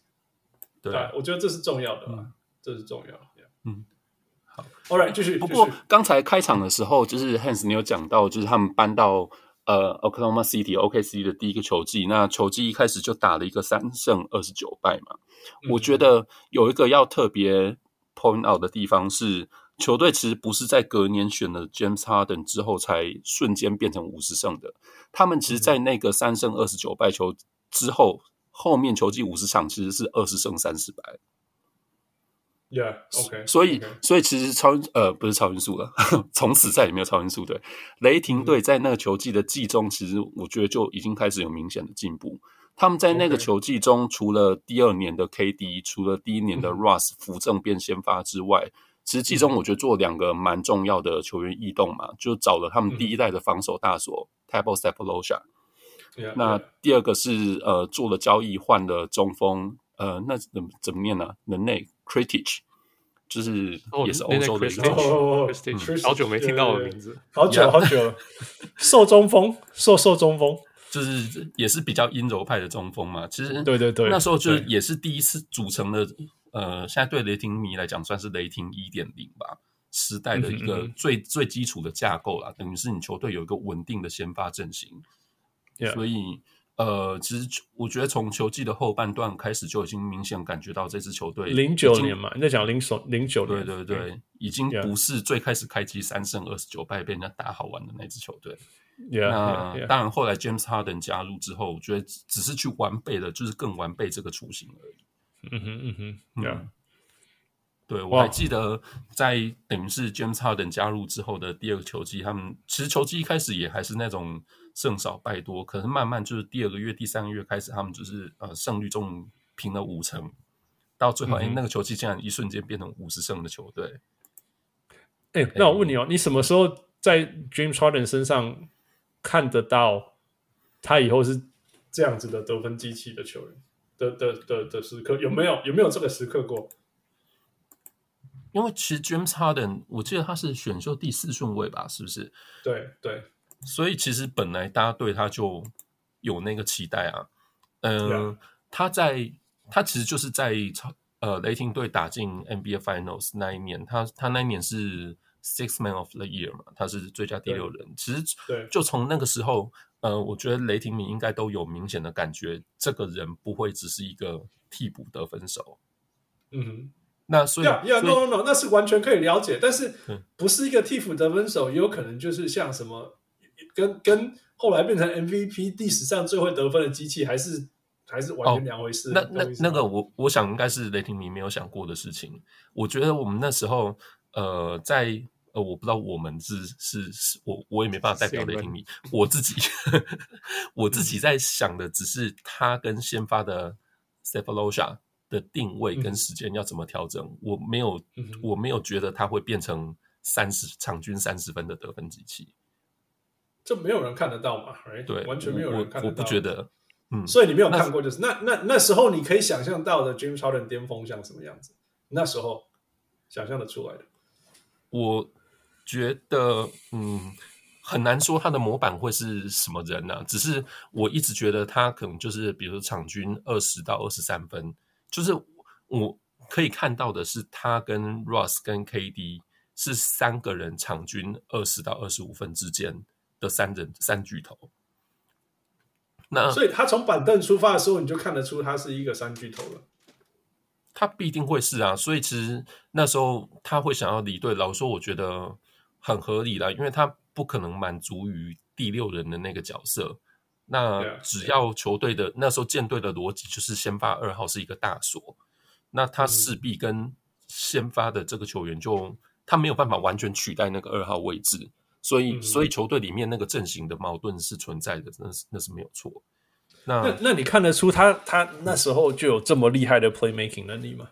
对，我觉得这是重要的嘛，这是重要的，嗯，好，All right，继续。不过刚才开场的时候，就是 Hans，你有讲到，就是他们搬到呃 Oklahoma City OKC 的第一个球季，那球季一开始就打了一个三胜二十九败嘛。嗯、我觉得有一个要特别 point out 的地方是，球队其实不是在隔年选了 James Harden 之后才瞬间变成五十胜的，他们其实，在那个三胜二十九败球之后，后面球季五十场其实是二十胜三十败。Yeah，OK，okay, 所以所以其实超呃不是超音速了，从此再也没有超音速队。雷霆队在那个球季的季中，其实我觉得就已经开始有明显的进步。他们在那个球季中，除了第二年的 KD，除了第一年的 Russ 扶正变先发之外，其实季中我觉得做两个蛮重要的球员异动嘛，就找了他们第一代的防守大锁 Thabo Sefolosha。那第二个是呃做了交易换了中锋，呃那怎么怎么念呢？能内 Kritić 就是也是欧洲的一个，好久没听到我的名字，好久好久。了，瘦中锋，瘦瘦中锋。就是也是比较阴柔派的中锋嘛，其实对对对，那时候就是也是第一次组成了，呃，现在对雷霆迷来讲算是雷霆一点零吧时代的一个最最基础的架构啦，等于是你球队有一个稳定的先发阵型，所以呃，其实我觉得从球季的后半段开始就已经明显感觉到这支球队零九年嘛，你在讲零九零九年，对对对，已经不是最开始开机三胜二十九败被人家打好玩的那支球队。Yeah, 那 yeah, yeah. 当然，后来 James Harden 加入之后，我觉得只是去完备了，就是更完备这个雏形而已。嗯哼嗯哼，Yeah，对，我还记得在等于是 James Harden 加入之后的第二个球季，他们其实球季一开始也还是那种胜少败多，可是慢慢就是第二个月、第三个月开始，他们就是呃胜率中平了五成，到最后哎、那个球季竟然一瞬间变成五十胜的球队。哎、欸，那我问你哦，欸、你什么时候在 James Harden 身上？看得到他以后是这样子的得分机器的球员的的的的时刻有没有有没有这个时刻过？因为其实 James Harden 我记得他是选秀第四顺位吧，是不是？对对，所以其实本来大家对他就有那个期待啊。嗯.他在他其实就是在呃雷霆队打进 NBA Finals 那一年，他他那一年是。Six Man of the Year 嘛，他是最佳第六人。其实，对，就从那个时候，呃，我觉得雷霆迷应该都有明显的感觉，这个人不会只是一个替补得分手。嗯哼，那所以，Yeah, yeah, no, no, no，那是完全可以了解。但是，不是一个替补得分手，也有可能就是像什么，跟跟后来变成 MVP 历史上最会得分的机器，还是还是完全两回事。哦、那那那个我，我我想应该是雷霆迷没有想过的事情。我觉得我们那时候，呃，在呃，我不知道我们是是是，我我也没办法代表雷霆迷。我自己我自己在想的只是他跟先发的 Sefolosha 的定位跟时间要怎么调整。嗯、我没有我没有觉得他会变成三十场均三十分的得分机器。这没有人看得到嘛？Right? 对，完全没有人看得到。我，我不觉得，嗯，所以你没有看过，就是那那那，那时候你可以想象到的 James Harden 巅峰像什么样子？那时候想象的出来的，我。觉得嗯，很难说他的模板会是什么人呢、啊？只是我一直觉得他可能就是，比如说场均二十到二十三分，就是我可以看到的是他跟 Russ 跟 KD 是三个人场均二十到二十五分之间的三人三巨头。那所以他从板凳出发的时候，你就看得出他是一个三巨头了。他必定会是啊，所以其实那时候他会想要离队。老实说，我觉得。很合理啦，因为他不可能满足于第六人的那个角色。那只要球队的那时候建队的逻辑就是先发二号是一个大锁，那他势必跟先发的这个球员就他没有办法完全取代那个二号位置，所以所以球队里面那个阵型的矛盾是存在的，那是那是没有错。那那，那你看得出他他那时候就有这么厉害的 playmaking 能力吗？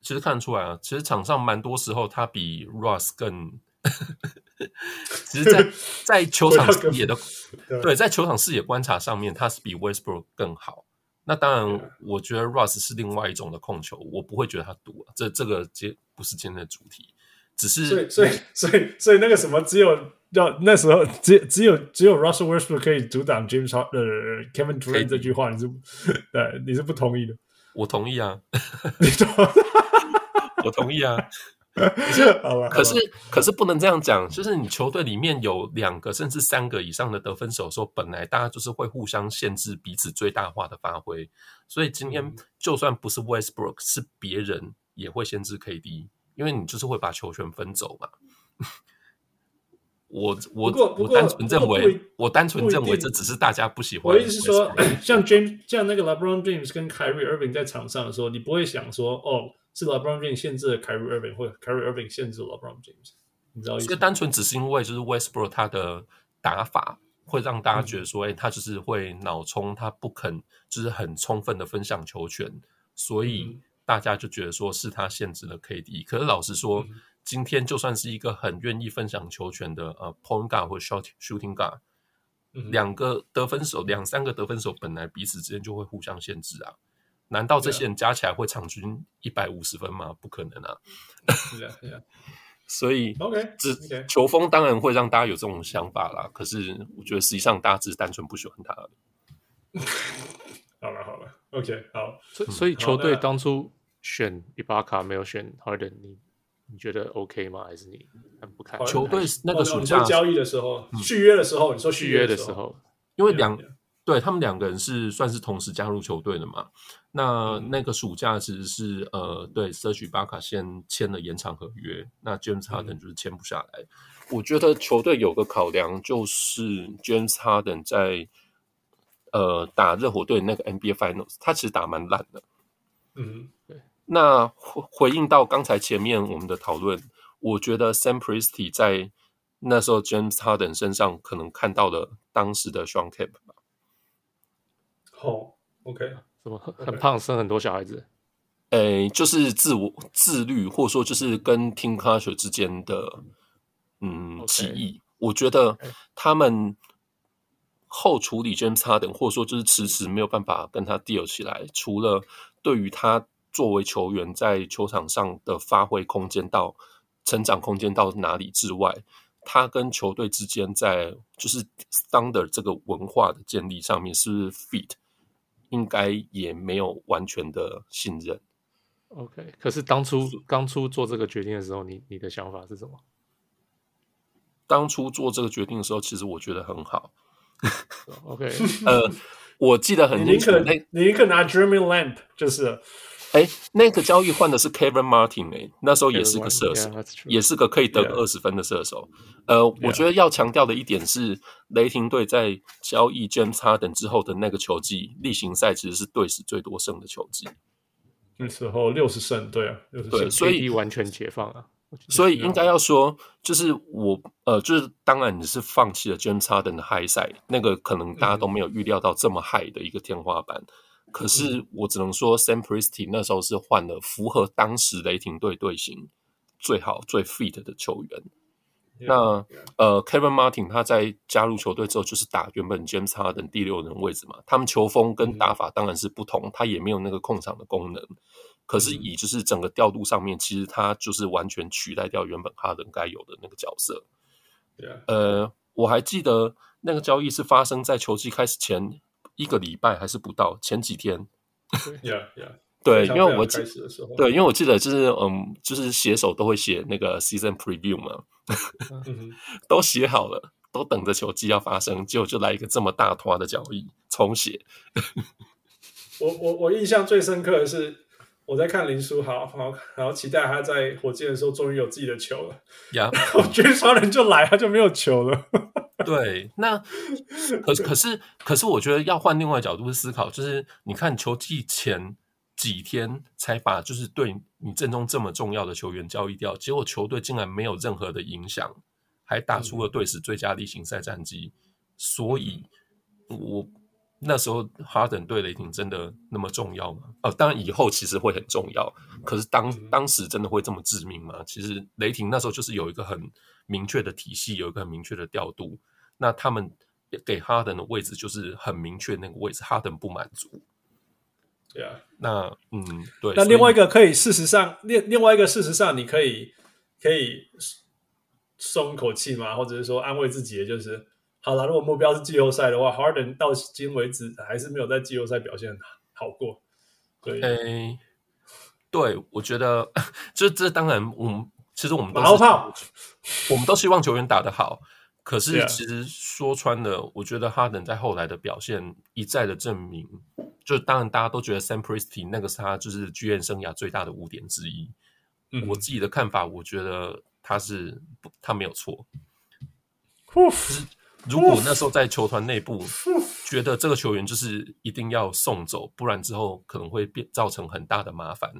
其实看得出来啊，其实场上蛮多时候他比 Russ 更。其实在，在 在球场视野的对，在球场视野观察上面，他是比 Westbrook 更好。那当然，我觉得 Russ 是另外一种的控球，我不会觉得他赌。这这个接不是今天的主题，只是所以所以 所以所以那个什么，只有要那时候只只有只有 Russell Westbrook 可以阻挡 James 呃 Kevin Durant 这句话，你是对你是不同意的？我同意啊，你懂。我同意啊。好吧，可是可是不能这样讲，就是你球队里面有两个甚至三个以上的得分手，说本来大家就是会互相限制彼此最大化的发挥，所以今天就算不是 Westbrook，是别人也会限制 KD，因为你就是会把球权分走嘛。我我我单纯认为，我单纯认为这只是大家不喜欢。我意思是说，像 James 像那个 LeBron James 跟 Kyrie Irving 在场上的时候，你不会想说哦。是 LeBron James 限制了 Kyrie Irving，或者 Kyrie Irving 限制了 LeBron James，你知道意思？这单纯只是因为就是 Westbrook 他的打法会让大家觉得说，哎、嗯欸，他就是会脑冲，他不肯就是很充分的分享球权，所以大家就觉得说是他限制了 KD。可是老实说，嗯、今天就算是一个很愿意分享球权的呃 Point Guard 或 Shot Shooting Guard，两、嗯、个得分手，两三个得分手本来彼此之间就会互相限制啊。难道这些人加起来会场均一百五十分吗？不可能啊！所以，OK，只球风当然会让大家有这种想法啦。可是，我觉得实际上大家只是单纯不喜欢他。好了好了，OK，好。所以，所以球队当初选伊巴卡没有选 Harden，你你觉得 OK 吗？还是你很不看？球队那个暑假交易的时候，续约的时候，你说续约的时候，因为两。对，他们两个人是算是同时加入球队的嘛？那那个暑假其实是呃，对，Serge Ibaka 先签了延长合约，那 James Harden 就是签不下来。嗯、我觉得球队有个考量就是 James Harden 在呃打热火队那个 NBA Finals，他其实打蛮烂的。嗯，对。那回回应到刚才前面我们的讨论，我觉得 Sam Presti 在那时候 James Harden 身上可能看到了当时的 Shawn Kemp 吧。哦、oh，OK，什么很很胖，生很多小孩子？诶、欸，就是自我自律，或者说就是跟 Team Culture 之间的嗯歧义。Okay. 我觉得他们后处理 James Harden，或者说就是迟迟没有办法跟他 deal 起来。除了对于他作为球员在球场上的发挥空间到成长空间到哪里之外，他跟球队之间在就是 Thunder 这个文化的建立上面是不是 fit？应该也没有完全的信任。OK，可是当初当初做这个决定的时候，你你的想法是什么？当初做这个决定的时候，其实我觉得很好。OK，呃，我记得很清楚，你宁可你宁可拿 Jeremy Lamp 就是。哎，那个交易换的是 Kevin Martin 哎，那时候也是个射手，yeah, 也是个可以得个二十分的射手。Yeah. 呃我觉得要强调的一点是，雷霆队在交易 James Harden 之后的那个球季，例行赛其实是队史最多胜的球季。那时候六十胜，对啊，六十胜，对，所以完全解放啊。所以应该要说，就是我呃，就是当然你是放弃了 James Harden 的 high side，那个可能大家都没有预料到这么 high 的一个天花板。嗯可是我只能说，Sam Presti 那时候是换了符合当时雷霆队队形最好最 fit 的球员。Yeah, 那.呃，Kevin Martin 他在加入球队之后，就是打原本 James Harden 第六人位置嘛。他们球风跟打法当然是不同，mm -hmm. 他也没有那个控场的功能。可是以就是整个调度上面，其实他就是完全取代掉原本哈登该有的那个角色。Yeah. 呃，我还记得那个交易是发生在球季开始前。一个礼拜还是不到，前几天。Yeah, yeah. 对，因为我记对，因为我记得就是嗯，就是写手都会写那个 season preview 嘛，都写好了，都等着球季要发生，结果就来一个这么大坨的交易重写。我我我印象最深刻的是我在看林书豪，好，然后期待他在火箭的时候终于有自己的球了，呀，我觉得双人就来，他就没有球了。对，那 可是可是可是，我觉得要换另外角度思考，就是你看球季前几天才把就是对你阵中这么重要的球员交易掉，结果球队竟然没有任何的影响，还打出了队史最佳例行赛战绩。所以，我那时候哈登对雷霆真的那么重要吗？哦，当然以后其实会很重要，可是当当时真的会这么致命吗？其实雷霆那时候就是有一个很明确的体系，有一个很明确的调度。那他们给哈登的位置就是很明确那个位置，哈登不满足。对啊，那嗯，对。那另外一个可以，事实上，另另外一个事实上，你可以可以松一口气吗？或者是说安慰自己的，就是好了。如果目标是季后赛的话，哈登到今为止还是没有在季后赛表现好过。对。欸对，我觉得 这这当然，我们其实我们都是我们都希望球员打得好。可是其实说穿了.我觉得哈登在后来的表现一再的证明，就当然大家都觉得 Sam Presti 那个是他就是剧院生涯最大的污点之一。嗯，我自己的看法，我觉得他是他没有错。就是如果那时候在球团内部觉得这个球员就是一定要送走，不然之后可能会变造成很大的麻烦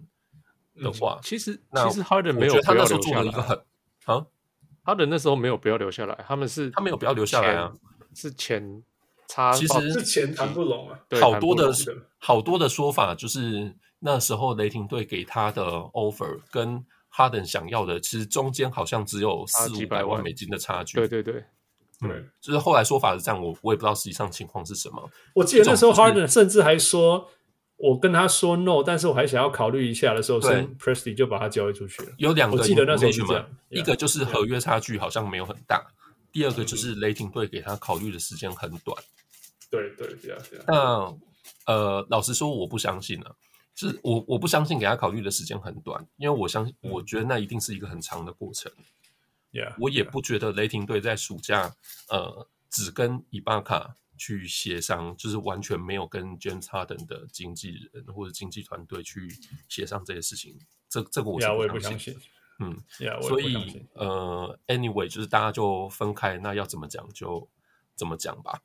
的话，嗯、其实那其实哈登没有觉得他那时候做了一个很啊。哈登那时候没有不要留下来，他们是他没有不要留下来啊，是钱差，其实是钱谈不拢啊。好多的好多的说法就是那时候雷霆队给他的 offer 跟哈登想要的，其实中间好像只有四五百万美金的差距。对对对，嗯，对就是后来说法是这样，我我也不知道实际上情况是什么。我记得那时候哈登甚至还说。我跟他说 no，但是我还想要考虑一下的时候，是 Presti 就把他交易出去了。有两个，我记得那时候是这样，一个就是合约差距好像没有很大，第二个就是雷霆队给他考虑的时间很短。对对，这样这样。那呃，老实说，我不相信啊，就是我我不相信给他考虑的时间很短，因为我相信，我觉得那一定是一个很长的过程。Yeah，我也不觉得雷霆队在暑假呃只跟伊巴卡。去协商，就是完全没有跟 James Harden 的经纪人或者经纪团队去协商这些事情。这这个我是不相信。嗯，yeah, 所以呃，anyway，就是大家就分开，那要怎么讲就怎么讲吧。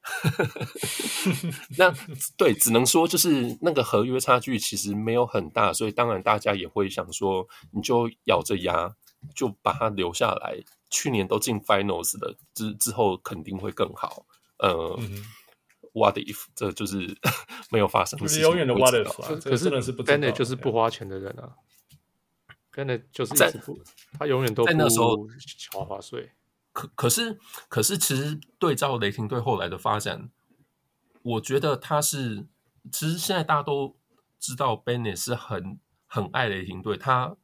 那对，只能说就是那个合约差距其实没有很大，所以当然大家也会想说，你就咬着牙就把它留下来。去年都进 Finals 了，之之后肯定会更好。呃。嗯 What if？这就是 没有发生的事情，就是永远的 What if 啊！可是 Bennett 就是不花钱的人啊，Bennett 就是他永远都在那时候超花税。可可是可是，其实对照雷霆队后来的发展，我觉得他是其实现在大家都知道，Bennett 是很很爱雷霆队，他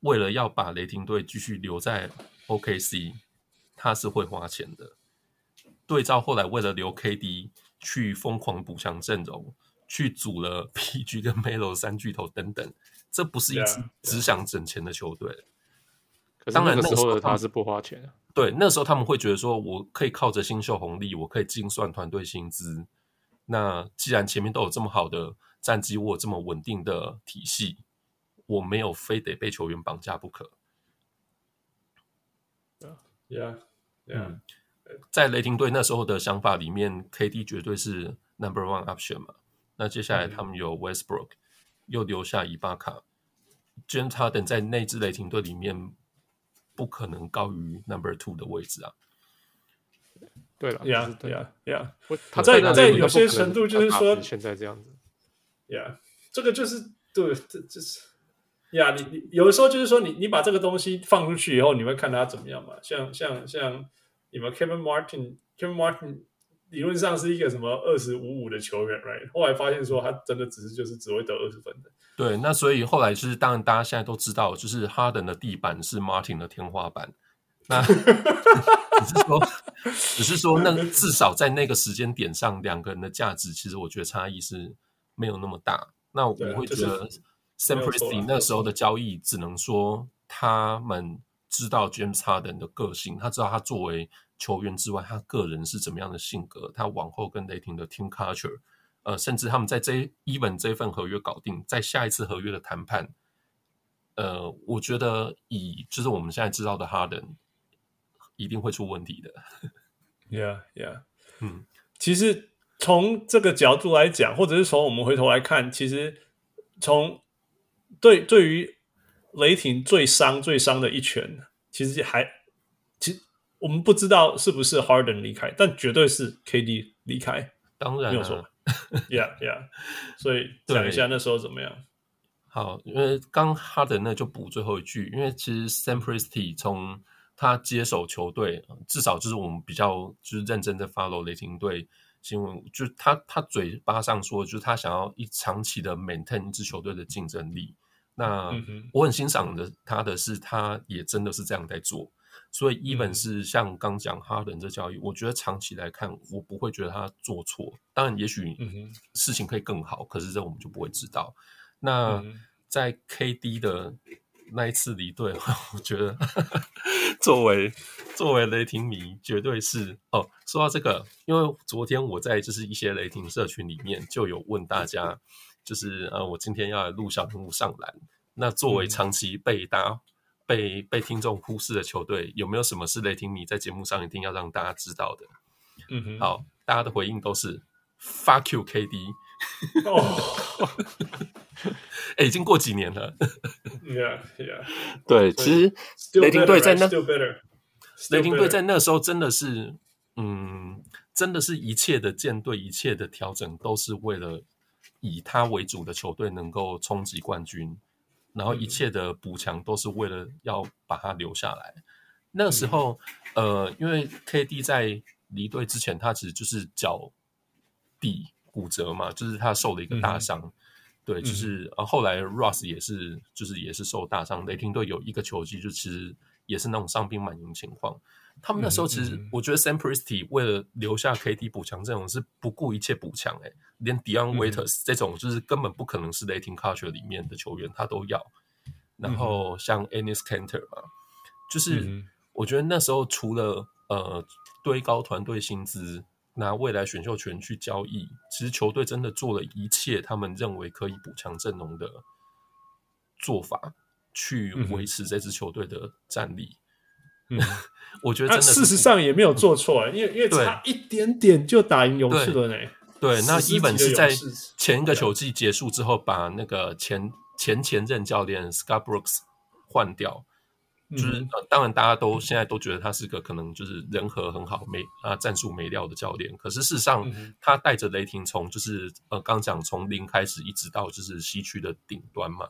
为了要把雷霆队继续留在 OKC，他是会花钱的。对照后来为了留 KD 去疯狂补强阵容，去组了 PG 跟 Melo 三巨头等等，这不是一支只想整钱的球队。当然那个时候的他是不花钱。对，那时候他们会觉得说，我可以靠着新秀红利，我可以精算团队薪资。那既然前面都有这么好的战绩，我有这么稳定的体系，我没有非得被球员绑架不可。Yeah, yeah. 在雷霆队那时候的想法里面，KD 绝对是 number one option 嘛。那接下来他们有 Westbrook，、嗯、又留下伊巴卡，James Harden 在那支雷霆队里面不可能高于 number two 的位置啊。对了，Yeah Yeah Yeah，他在在有些程度就是说现在这样子，Yeah，这个就是对，这这是呀，你你有的时候就是说你你把这个东西放出去以后，你会看他怎么样嘛？像像像。你们 Kevin Martin，Kevin Martin 理论上是一个什么二十五五的球员，right？后来发现说他真的只是就是只会得二十分的。对，那所以后来就是当然大家现在都知道，就是 Harden 的地板是 Martin 的天花板。那 只是说，只是说，那至少在那个时间点上，两个人的价值其实我觉得差异是没有那么大。那我会觉得 Sam Presti 那时候的交易，只能说他们。知道 James Harden 的个性，他知道他作为球员之外，他个人是怎么样的性格。他往后跟雷霆的 team culture，呃，甚至他们在这 even 这份合约搞定，在下一次合约的谈判，呃，我觉得以就是我们现在知道的 Harden 一定会出问题的。Yeah, yeah，嗯，其实从这个角度来讲，或者是从我们回头来看，其实从对对于。雷霆最伤、最伤的一拳，其实还，其实我们不知道是不是 Harden 离开，但绝对是 KD 离开，当然、啊、没有错。Yeah, yeah。所以讲一下那时候怎么样？好，因为刚 Harden 那就补最后一句，因为其实 Sam Presti 从他接手球队，至少就是我们比较就是认真的 follow 雷霆队新闻，就是他他嘴巴上说，就是他想要一长期的 maintain 一支球队的竞争力。那我很欣赏的他的是，他也真的是这样在做。所以，even 是像刚讲哈登这交易，我觉得长期来看，我不会觉得他做错。当然，也许事情可以更好，可是这我们就不会知道。那在 KD 的那一次离队，我觉得 作为作为雷霆迷，绝对是哦。说到这个，因为昨天我在就是一些雷霆社群里面就有问大家，就是呃，我今天要来录小人物上篮，那作为长期被大家、嗯、被被听众忽视的球队，有没有什么是雷霆迷在节目上一定要让大家知道的？嗯哼，好，大家的回应都是 Fuck you KD。哦，哎，已经过几年了。Yeah, yeah。对，其实 雷霆队在那.雷霆队在那时候真的是，嗯，真的是一切的建队，一切的调整，都是为了以他为主的球队能够冲击冠军，然后一切的补强都是为了要把他留下来。那个时候，呃，因为 KD 在离队之前，他其实就是脚底。骨折嘛，就是他受了一个大伤，嗯、对，就是呃，后来 Russ 也是，就是也是受大伤。雷霆队有一个球季，就其实也是那种伤兵满营情况。他们那时候其实，我觉得 Sam Presti 为了留下 KD 补强阵容，是不顾一切补强，哎，连 Dion Waiters 这种就是根本不可能是雷霆 culture 里面的球员，他都要。然后像 Anis Cantor 嘛，就是我觉得那时候除了呃堆高团队薪资。拿未来选秀权去交易，其实球队真的做了一切他们认为可以补强阵容的做法，去维持这支球队的战力。嗯，我觉得真的事实上也没有做错，因为因为差一点点就打赢勇士了呢。对，那伊本是在前一个球季结束之后，把那个前前前任教练 Scott Brooks 换掉。就是、呃、当然，大家都现在都觉得他是个可能就是人和很好、没啊战术没料的教练。可是事实上，他带着雷霆从就是呃刚讲从零开始，一直到就是西区的顶端嘛。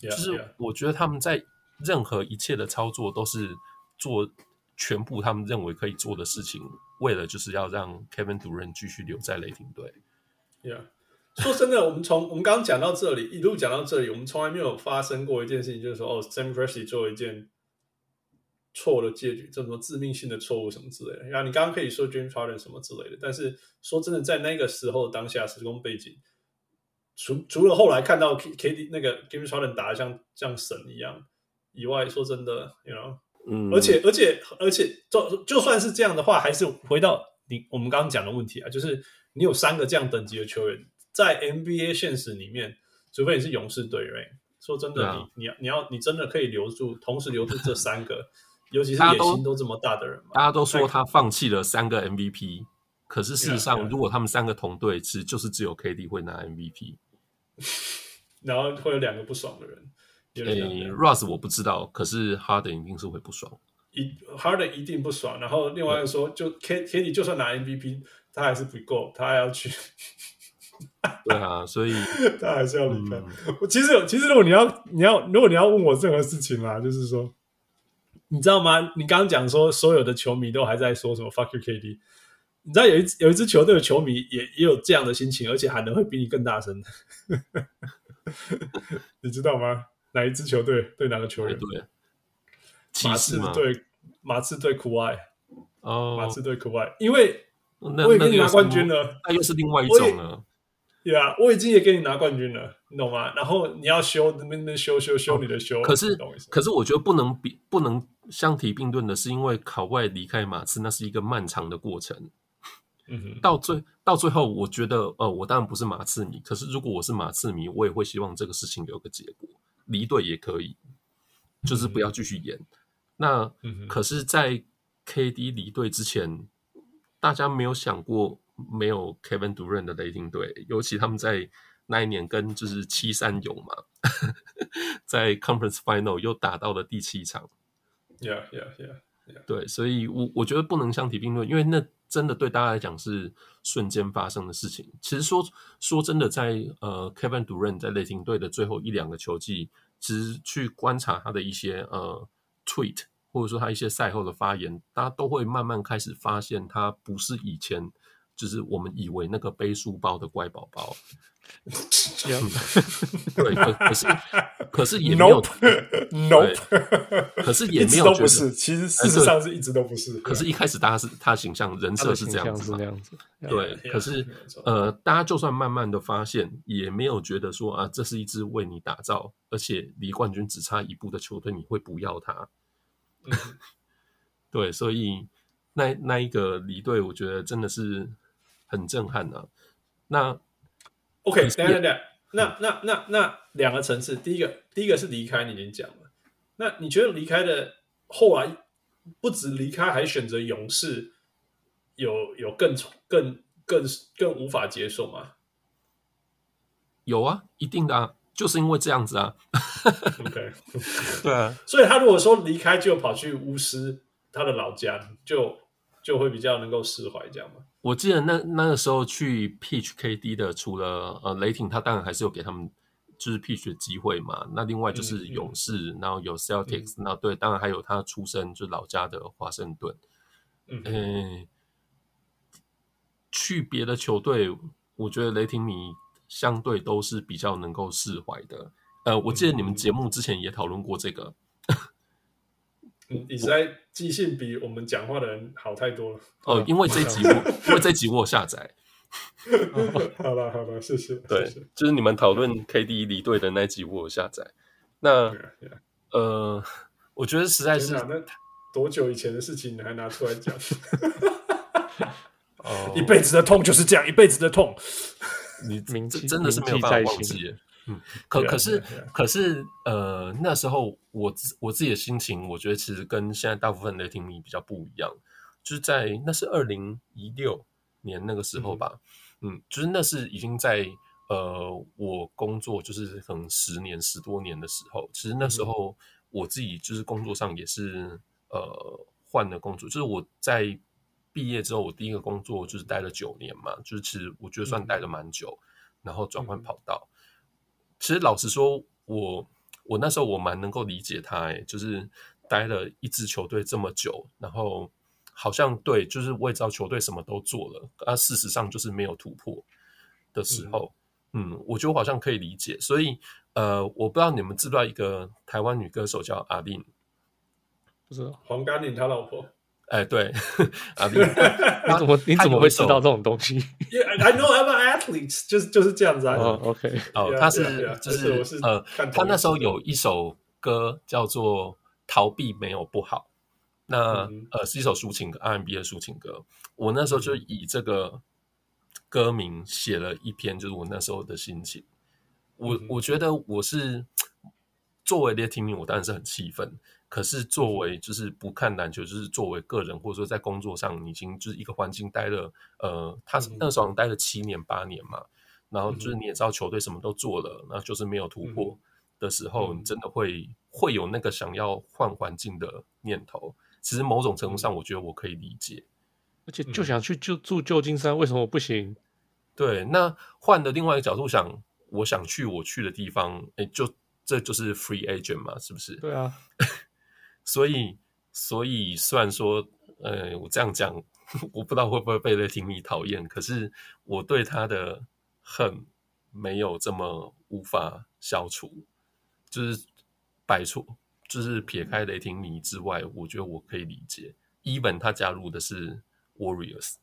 Yeah, 就是我觉得他们在任何一切的操作都是做全部他们认为可以做的事情，为了就是要让 Kevin Duran 继续留在雷霆队。Yeah. 说真的，我们从我们刚刚讲到这里，一路讲到这里，我们从来没有发生过一件事情，就是说哦，Sam Presti 做一件。错的结局，这种致命性的错误什么之类的。然后你刚刚可以说 James Harden 什么之类的，但是说真的，在那个时候当下时空背景，除除了后来看到 KD 那个 James Harden 打得像像神一样以外，说真的，you know，嗯，而且而且而且就就算是这样的话，还是回到你我们刚刚讲的问题啊，就是你有三个这样等级的球员在 NBA 现实里面，除非你是勇士队员，说真的，啊、你你要你要你真的可以留住，同时留住这三个。尤其是野心都这么大的人嘛，大家都说他放弃了三个 MVP，可是事实上，如果他们三个同队，其实就是只有 KD 会拿 MVP，然后会有两个不爽的人。诶，Russ 我不知道，可是 Harden 一定是会不爽，一 Harden 一定不爽。然后另外一个说，就 K KD 就算拿 MVP，他还是不够，他还要去。对啊，所以 他还是要离开。我其实，其实如果你要，你要，如果你要问我任何事情啦，就是说。你知道吗？你刚刚讲说所有的球迷都还在说什么 “fuck you KD”，你知道有一有一支球队的球迷也也有这样的心情，而且喊的会比你更大声。你知道吗？哪一支球队对哪个球员？对，马刺对马刺对酷爱哦，马刺对酷爱，因为我也给你拿冠军了，那又是另外一种了。对啊，我已经也给你拿冠军了，你懂吗？然后你要修那边那修修修你的修，可是可是我觉得不能比不能相提并论的是，因为考外离开马刺那是一个漫长的过程。嗯哼，到最到最后，我觉得呃，我当然不是马刺迷，可是如果我是马刺迷，我也会希望这个事情有个结果，离队也可以，就是不要继续演。嗯、那、嗯、可是，在 KD 离队之前，大家没有想过。没有 Kevin Durant 的雷霆队，尤其他们在那一年跟就是七三勇嘛，在 Conference Final 又打到了第七场。Yeah, yeah, yeah. 对，所以我我觉得不能相提并论，因为那真的对大家来讲是瞬间发生的事情。其实说说真的在，呃 Kevin Durant 在雷霆队的最后一两个球季，其实去观察他的一些呃 tweet，或者说他一些赛后的发言，大家都会慢慢开始发现他不是以前。就是我们以为那个背书包的乖宝宝，对，可可是可是也没有 Nope，Nope，可是也没有觉得都不是。其实事实上是一直都不是。可是，一开始大家是他形象人设是这样子嘛，是这样子。对，可是呃，大家就算慢慢的发现，也没有觉得说啊，这是一支为你打造，而且离冠军只差一步的球队，你会不要他？嗯、对，所以那那一个离队，我觉得真的是很震撼啊。那 OK，等等等，那那那那两个层次，第一个第一个是离开，你已经讲了。那你觉得离开的后来不止离开，还选择勇士，有有更更更更无法接受吗？有啊，一定的啊，就是因为这样子啊。OK，对啊，所以他如果说离开就跑去巫师他的老家，就就会比较能够释怀，这样吗？我记得那那个时候去 Peach KD 的，除了呃雷霆，他当然还是有给他们就是 Peach 的机会嘛。那另外就是勇士，然后有 Celtics，那、嗯、对，当然还有他出生就老家的华盛顿。嗯，欸、去别的球队，我觉得雷霆迷相对都是比较能够释怀的。呃，我记得你们节目之前也讨论过这个。嗯，你实在记性比我们讲话的人好太多了。哦，因为这集我，因为这集我有下载。好了好了，谢谢。对，谢谢就是你们讨论 KD 离队的那集我有下载。那 yeah, yeah. 呃，我觉得实在是那多久以前的事情，你还拿出来讲？哦，一辈子的痛就是这样，一辈子的痛。你名字真的是没有办法忘记。嗯，可可是.可是呃，那时候我我自己的心情，我觉得其实跟现在大部分雷霆迷比较不一样，就是在那是二零一六年那个时候吧，嗯，嗯，就是那是已经在呃我工作就是可能十年十多年的时候，其实那时候我自己就是工作上也是呃换了工作，就是我在毕业之后，我第一个工作就是待了九年嘛，就是其实我觉得算待了蛮久，嗯、然后转换跑道。其实老实说，我我那时候我蛮能够理解他，哎，就是待了一支球队这么久，然后好像对，就是我也知道球队什么都做了，啊，事实上就是没有突破的时候，嗯，嗯，我觉得我好像可以理解。所以，呃，我不知道你们知不知道一个台湾女歌手叫阿令，不是黄甘霖他老婆。哎，对，阿丽，你怎么你怎么会知道这种东西？Yeah，I know I'm an athlete，就是就是这样子啊。哦，OK，哦，他是就是呃，他那时候有一首歌叫做《逃避没有不好》，那呃是一首抒情歌，R&B 的抒情歌。我那时候就以这个歌名写了一篇，就是我那时候的心情。我我觉得我是作为雷霆迷，我当然是很气愤。可是作为就是不看篮球，就是作为个人或者说在工作上，你已经就是一个环境待了，呃，他是那时候待了七年八年嘛，然后就是你也知道球队什么都做了，那就是没有突破的时候，你真的会会有那个想要换环境的念头。其实某种程度上，我觉得我可以理解，而且就想去就住旧金山，为什么不行？对，那换的另外一个角度想，我想去我去的地方，哎，就这就是 free agent 嘛，是不是？对啊。所以，所以虽然说，呃，我这样讲，我不知道会不会被雷霆迷讨厌。可是，我对他的恨没有这么无法消除。就是摆出，就是撇开雷霆迷之外，我觉得我可以理解。Even 他加入的是 Warriors。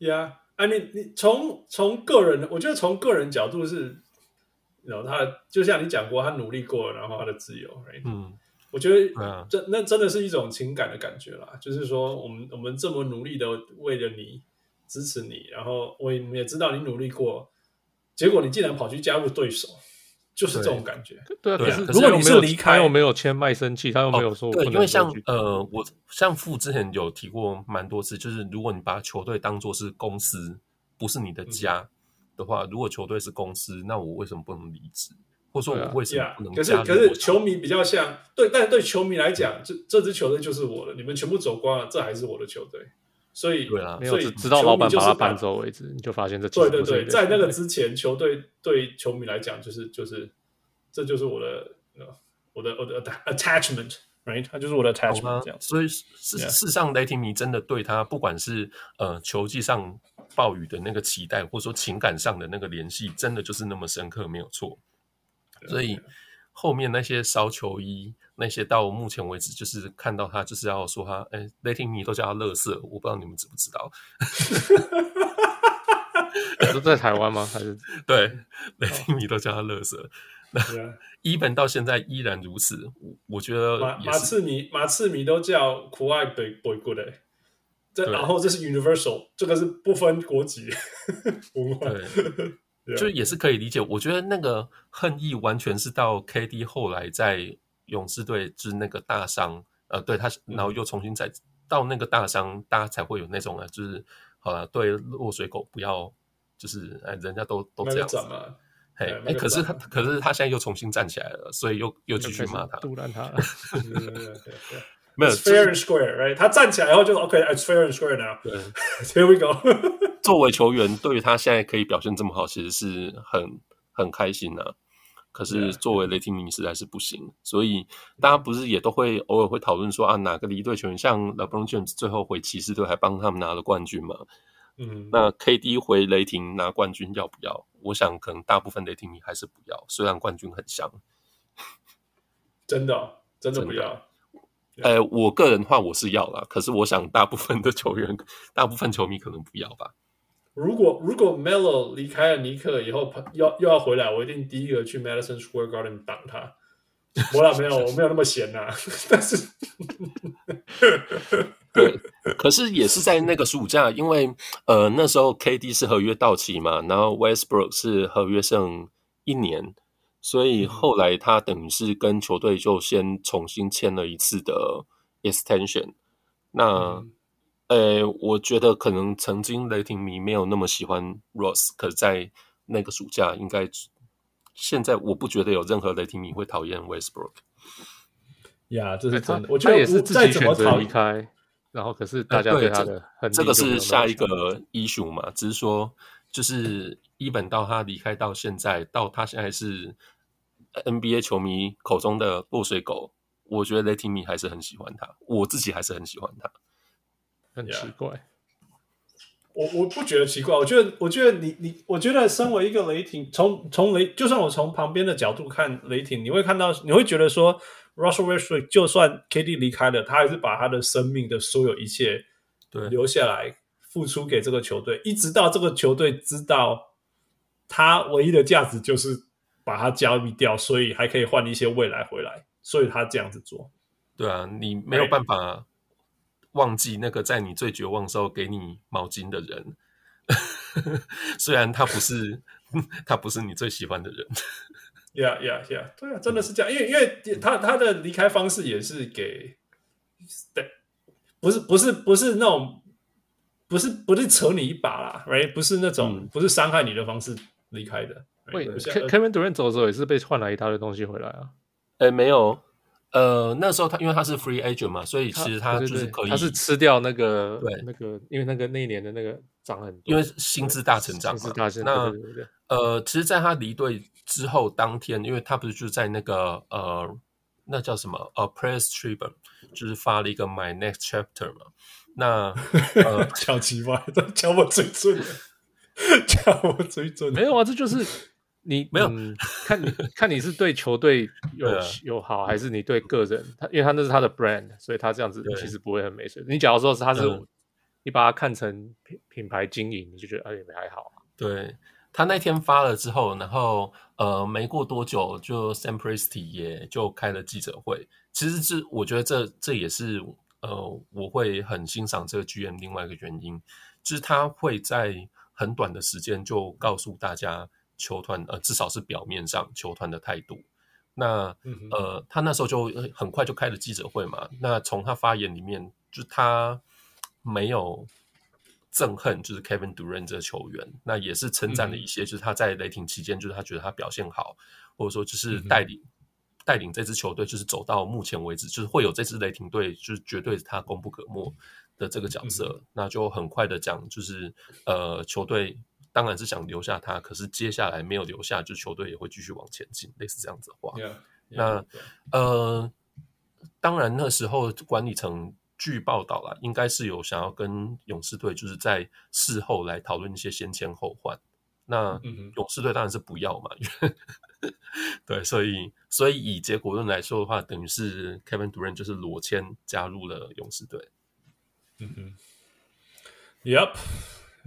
Yeah，啊，你你从从个人，我觉得从个人角度是。然后他就像你讲过，他努力过了，然后他的自由，right? 嗯，我觉得这那真的是一种情感的感觉啦。就是说，我们我们这么努力的为了你支持你，然后我们也知道你努力过，结果你竟然跑去加入对手，就是这种感觉。对，对啊。可是如果你是离开，他又没有签卖身契，他又没有说、哦、对，因为像呃，我像傅之前有提过蛮多次，就是如果你把球队当做是公司，不是你的家。嗯的话，如果球队是公司，那我为什么不能离职？或者说，我为什么不能？可是，可是球迷比较像对，但是对球迷来讲，这这支球队就是我的，你们全部走光了，这还是我的球队。所以，对啊，所以直到老板把他搬走为止，你就发现这对对对，在那个之前，球队对球迷来讲，就是就是这就是我的我的我的 attachment。Right，他就是我的 attachment，这样。所以事事实上，雷霆迷真的对他，不管是呃球技上鲍鱼的那个期待，或者说情感上的那个联系，真的就是那么深刻，没有错。所以后面那些烧球衣，那些到目前为止就是看到他就是要说他，哎，雷霆迷都叫他乐色，我不知道你们知不知道。都在台湾吗？还是对雷霆迷都叫他乐色？那伊本到现在依然如此，我我觉得马马刺迷马刺迷都叫苦爱北北国的。这然后这是 universal，这个是不分国籍 文化，对，就也是可以理解。我觉得那个恨意完全是到 KD 后来在勇士队治那个大伤，呃，对他，然后又重新再到那个大伤，大家才会有那种啊，就是好了，对落水狗不要，就是哎，人家都都这样子，嘿，哎，可是他，可是他现在又重新站起来了，所以又又继续骂他，杜烂他了。没有 fair and square，right？他站起来以后就 OK，it's fair and square now。对，Here we go。作为球员，对于他现在可以表现这么好，其实是很很开心的、啊。可是作为雷霆迷实在是不行，所以大家不是也都会偶尔会讨论说啊，哪个离队球员像 LeBron James 最后回骑士队还帮他们拿了冠军嘛？嗯，那 KD 回雷霆拿冠军要不要？我想可能大部分雷霆迷还是不要，虽然冠军很香。真的，真的不要。呃，我个人的话我是要了，可是我想大部分的球员、大部分球迷可能不要吧。如果如果 Melo 离开了尼克以后，要又要回来，我一定第一个去 Madison Square Garden 挡他。我俩，没有，我没有那么闲呐、啊。但是，对，可是也是在那个暑假，因为呃那时候 KD 是合约到期嘛，然后 Westbrook 是合约剩一年。所以后来他等于是跟球队就先重新签了一次的 extension。那，呃、嗯，我觉得可能曾经雷霆迷没有那么喜欢 Ross，可是在那个暑假，应该现在我不觉得有任何雷霆迷会讨厌 Westbrook。呀，这是真的。我觉得也是自己选择离开，然后可是大家对他的这个是下一个 issue 嘛？只是说，就是一本到他离开到现在，到他现在是。NBA 球迷口中的落水狗，我觉得雷霆迷还是很喜欢他，我自己还是很喜欢他。很奇怪，yeah. 我我不觉得奇怪，我觉得我觉得你你，我觉得身为一个雷霆，从从雷，就算我从旁边的角度看雷霆，你会看到，你会觉得说，Russell Westbrook 就算 KD 离开了，他还是把他的生命的所有一切对留下来，付出给这个球队，一直到这个球队知道他唯一的价值就是。把它交易掉，所以还可以换一些未来回来，所以他这样子做。对啊，你没有办法忘记那个在你最绝望的时候给你毛巾的人，虽然他不是 他不是你最喜欢的人。Yeah, yeah, yeah，对啊，真的是这样，因为因为他他的离开方式也是给，对，不是不是不是那种，不是不是扯你一把啦，right？不是那种、嗯、不是伤害你的方式离开的。喂，Kevin Durant 走的时候也是被换来一大堆东西回来啊？哎、欸，没有，呃，那时候他因为他是 free agent 嘛，所以其实他就是可以，他是吃掉那个对那个，因为那个那一年的那个涨很多，因为薪资大成长嘛。大成长。那呃，其实，在他离队之后当天，因为他不是就在那个呃，那叫什么呃，Press Tribune，就是发了一个 My Next Chapter 嘛。那呃，超奇怪，这敲我嘴唇，敲我嘴唇，没有啊，这就是。你没有、嗯、看你看你是对球队 有有好，还是你对个人？他因为他那是他的 brand，所以他这样子其实不会很没水。你假如说是他是、嗯、你把它看成品品牌经营，你就觉得哎也还好。对，他那天发了之后，然后呃没过多久，就 Sam Presti 也就开了记者会。其实这我觉得这这也是呃我会很欣赏这个 GM 另外一个原因，就是他会在很短的时间就告诉大家。球团呃，至少是表面上球团的态度。那呃，他那时候就很快就开了记者会嘛。那从他发言里面，就他没有憎恨，就是 Kevin Durant 这个球员。那也是称赞了一些，就是他在雷霆期间，就是他觉得他表现好，或者说就是带领带领这支球队，就是走到目前为止，就是会有这支雷霆队，就是绝对是他功不可没的这个角色。那就很快的讲，就是呃，球队。当然是想留下他，可是接下来没有留下，就球队也会继续往前进，类似这样子的话。Yeah, yeah, 那.呃，当然那时候管理层据报道啦，应该是有想要跟勇士队就是在事后来讨论一些先签后换。那勇士队当然是不要嘛，对，所以所以以结果论来说的话，等于是 Kevin Durant 就是裸签加入了勇士队。嗯哼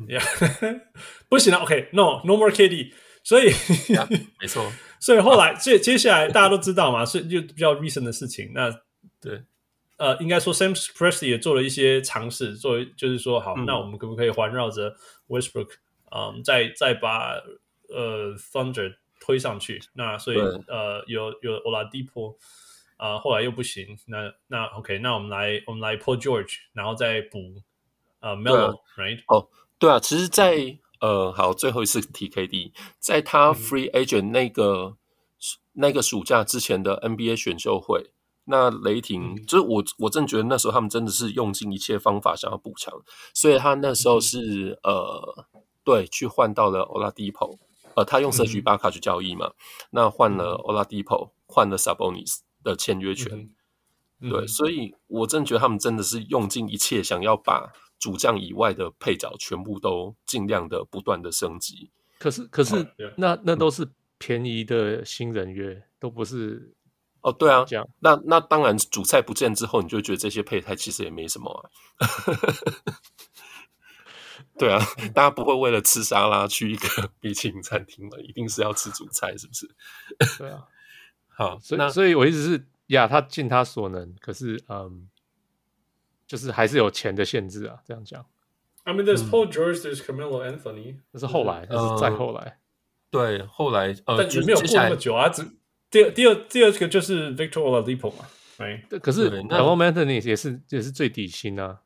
不行了，OK，No，No、okay, more KD，所以、yeah, 没错，所以后来接接下来大家都知道嘛，所以就比较 recent 的事情，那 对。呃，应该说，Sam Presti 也做了一些尝试，作为就是说，好，嗯、那我们可不可以环绕着 Westbrook，嗯，再再把呃 Thunder 推上去？那所以呃，有有 Oladipo 啊、呃，后来又不行，那那 OK，那我们来我们来 Paul George，然后再补呃 Melo，right？哦，对啊，其实在，在呃，好，最后一次 TKD，在他 Free Agent 那个、嗯、那个暑假之前的 NBA 选秀会。那雷霆、嗯、就是我，我真觉得那时候他们真的是用尽一切方法想要补强，所以他那时候是、嗯、呃，对，去换到了 Oladipo，呃，他用社区巴卡去交易嘛，嗯、那换了 Oladipo，换了 Sabonis 的签约权，嗯、对，所以我真觉得他们真的是用尽一切想要把主将以外的配角全部都尽量的不断的升级。可是，可是、哦、那那都是便宜的新人约，嗯、都不是。哦，对啊，这样，那那当然，主菜不见之后，你就觉得这些配菜其实也没什么啊。对啊，大家不会为了吃沙拉去一个 米其林餐厅嘛，一定是要吃主菜，是不是？对啊。好，所以所以我一直是，呀，他尽他所能，可是，嗯，就是还是有钱的限制啊。这样讲。I mean, there's Paul George, there's Carmelo Anthony，那是后来，那是再后来。对，后来，呃，但也没有过那么久啊，只。第二、第二、第二个就是 Victor Oladipo 嘛，哎，可是 Carmelo Anthony 也是也是最底薪啊，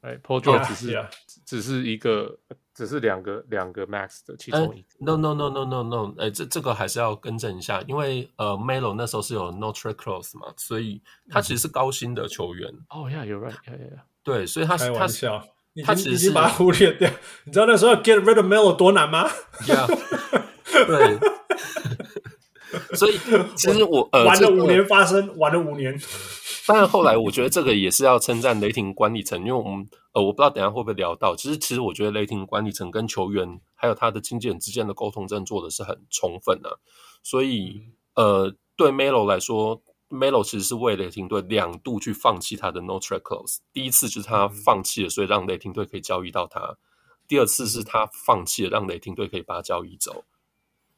哎，Paul George 只是只是一个，只是两个两个 Max 的其中一个。No No No No No No，哎，这这个还是要更正一下，因为呃，Melo 那时候是有 No Trade Clause 嘛，所以他其实是高薪的球员。哦，Yeah，You're right，Yeah，Yeah，对，所以他开玩笑，他其实是把他忽略掉。你知道那时候 Get rid of Melo 多难吗？Yeah，对。所以，其实我呃，玩了五年发生，玩了五年。当然，后来我觉得这个也是要称赞雷霆管理层，因为我们呃，我不知道等下会不会聊到。其实，其实我觉得雷霆管理层跟球员还有他的经纪人之间的沟通，真的做的是很充分的、啊。所以，呃，对 Melo 来说，Melo 其实是为雷霆队两度去放弃他的 No Trade Clause。第一次就是他放弃了，所以让雷霆队可以交易到他；第二次是他放弃了，让雷霆队可以把他交易走。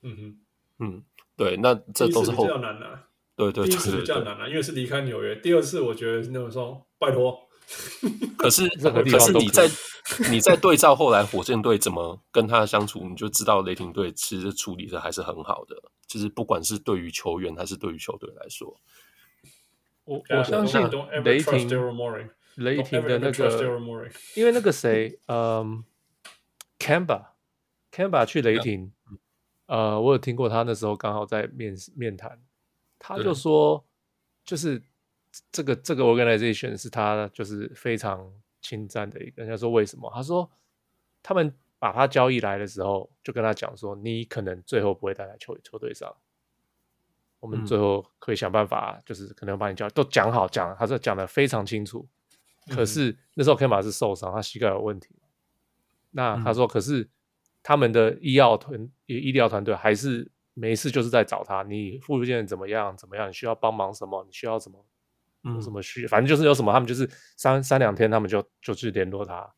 嗯哼，嗯。对，那这都是后。比较难啊。对对，第一次比较难啊，因为是离开纽约。第二次我觉得那种说，拜托。可是，可是你在你在对照后来火箭队怎么跟他相处，你就知道雷霆队其实处理的还是很好的。就是不管是对于球员还是对于球队来说，我我相信雷霆雷霆的那个，因为那个谁，嗯，Camba Camba 去雷霆。呃，我有听过他那时候刚好在面面谈，他就说，就是这个这个 organization 是他就是非常侵占的一个。人家说为什么？他说他们把他交易来的时候，就跟他讲说，你可能最后不会待在球球队上，我们最后可以想办法，就是可能把你交易都讲好讲，他说讲的非常清楚。可是那时候 Kemba 是受伤，他膝盖有问题。那他说，可是。他们的医药团医疗团队还是没事，就是在找他。你复健怎么样？怎么样？你需要帮忙什么？你需要什么？嗯，什么需？反正就是有什么，他们就是三三两天，他们就就去联络他。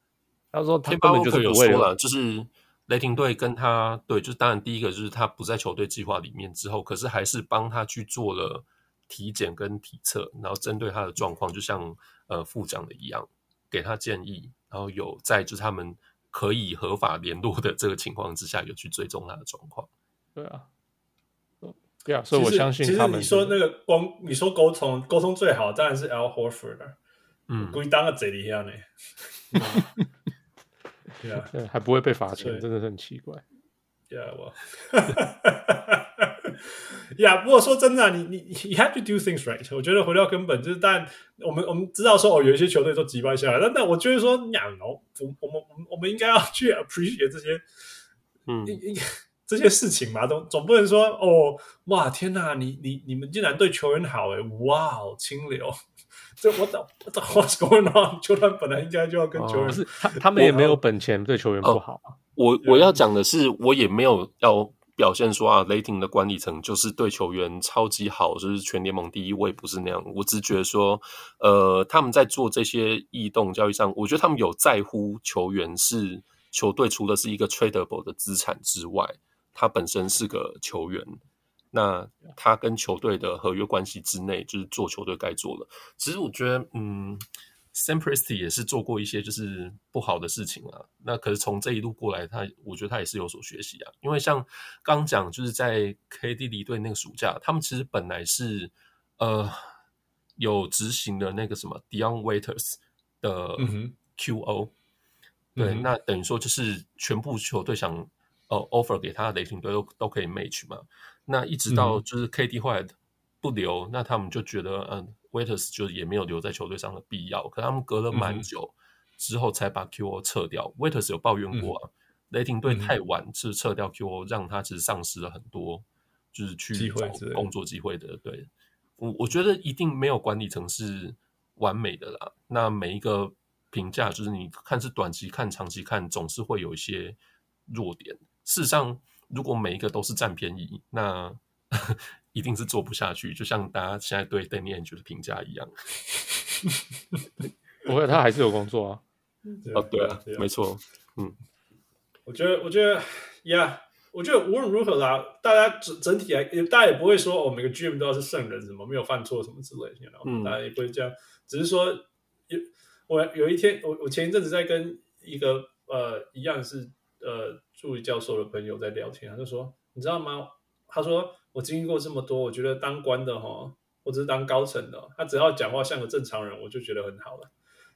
他说他根本就是不会了，就是雷霆队跟他对，就是当然第一个就是他不在球队计划里面之后，可是还是帮他去做了体检跟体测，然后针对他的状况，就像呃副讲的一样，给他建议，然后有在就是他们。可以合法联络的这个情况之下，有去追踪他的状况。对啊，对啊，所以我相信他们。其实你说那个光，你说沟通沟通最好当然是 Al Horford 了。嗯，故意当个贼一样呢。对啊，还不会被罚钱，真的是很奇怪。对啊，我。呀，yeah, 不过说真的、啊，你你你 you have to do things right。我觉得回到根本就是，但我们我们知道说哦，有一些球队都击败下来，但但我觉得说，呀，我我们我们我们应该要去 appreciate 这些，嗯，这些事情嘛，总总不能说哦，哇，天哪，你你你们竟然对球员好诶，哇，清流，这我懂我懂 what's going on？球员本来应该就要跟球员，不是他他们也没有本钱对球员不好啊。我我要讲的是，我也没有要表现说啊，雷霆的管理层就是对球员超级好，就是全联盟第一位，不是那样。我只觉得说，呃，他们在做这些异动交易上，我觉得他们有在乎球员是球队除了是一个 tradable 的资产之外，他本身是个球员。那他跟球队的合约关系之内，就是做球队该做的。其实我觉得，嗯，Sam Presti 也是做过一些就是不好的事情啊。那可是从这一路过来，他我觉得他也是有所学习啊。因为像刚讲，就是在 KD 离队那个暑假，他们其实本来是呃有执行的那个什么 Dion Waiters 的 QO，嗯、对，嗯、那等于说就是全部球队想呃 offer 给他的雷霆队都都可以 match 嘛。那一直到就是 KD 后来不留，嗯、那他们就觉得，嗯，Waiters 就也没有留在球队上的必要。可他们隔了蛮久之后才把 QO 撤掉。嗯、Waiters 有抱怨过啊，嗯、雷霆队太晚是撤掉 QO，让他其实丧失了很多就是去找工作机会的。对，我我觉得一定没有管理层是完美的啦。那每一个评价就是你看是短期看、长期看，总是会有一些弱点。事实上。如果每一个都是占便宜，那 一定是做不下去。就像大家现在对 Danny Ainge 的评价一样，不会，他还是有工作啊。哦，对啊，没错。嗯，我觉得，我觉得呀，我觉得无论如何啦，大家整整体来，大家也不会说哦，每个 GM 都要是圣人，什么没有犯错什么之类的，嗯，大家也不会这样。只是说，有我有一天，我我前一阵子在跟一个呃一样是呃。助理教授的朋友在聊天，他就说：“你知道吗？”他说：“我经历过这么多，我觉得当官的哈，或者是当高层的，他只要讲话像个正常人，我就觉得很好了。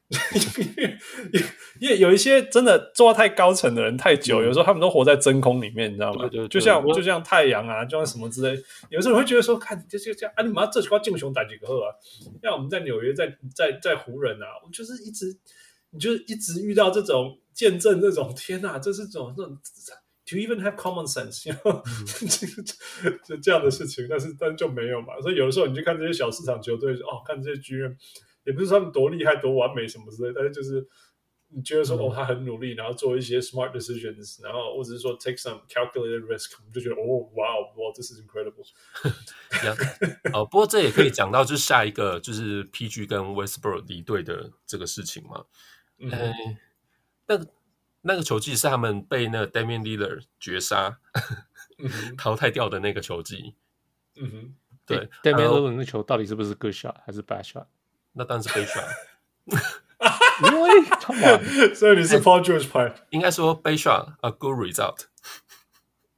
因为有一些真的做到太高层的人太久，嗯、有时候他们都活在真空里面，你知道吗？对对对，就像就像太阳啊，就像什么之类。有时候会觉得说，看就就这样啊，你妈这句话敬雄打几个贺啊？像我们在纽约，在在在湖人啊，我就是一直，你就一直遇到这种。”见证这种天哪，这是种这种，to even have common sense，就、嗯、就这样的事情，但是但就没有嘛。所以有的时候你去看这些小市场球队，哦，看这些剧院也不是他们多厉害、多完美什么之类，但是就是你觉得说、嗯、哦，他很努力，然后做一些 smart decisions，然后或者是说 take some calculated risk，我们就觉得哦，哇哦，哇，这是 incredible。哦，不过这也可以讲到，就是下一个就是 PG 跟 Westbrook 离队的这个事情嘛。嗯。嗯那个球技是他们被那个 Damian Lillard 绝杀、淘汰掉的那个球技。嗯哼，对，Damian Lillard 那球到底是不是 good shot 还是 bad shot？那当然是 bad shot。因为，所以你是 Paul George 派？应该说 bad shot，a good result。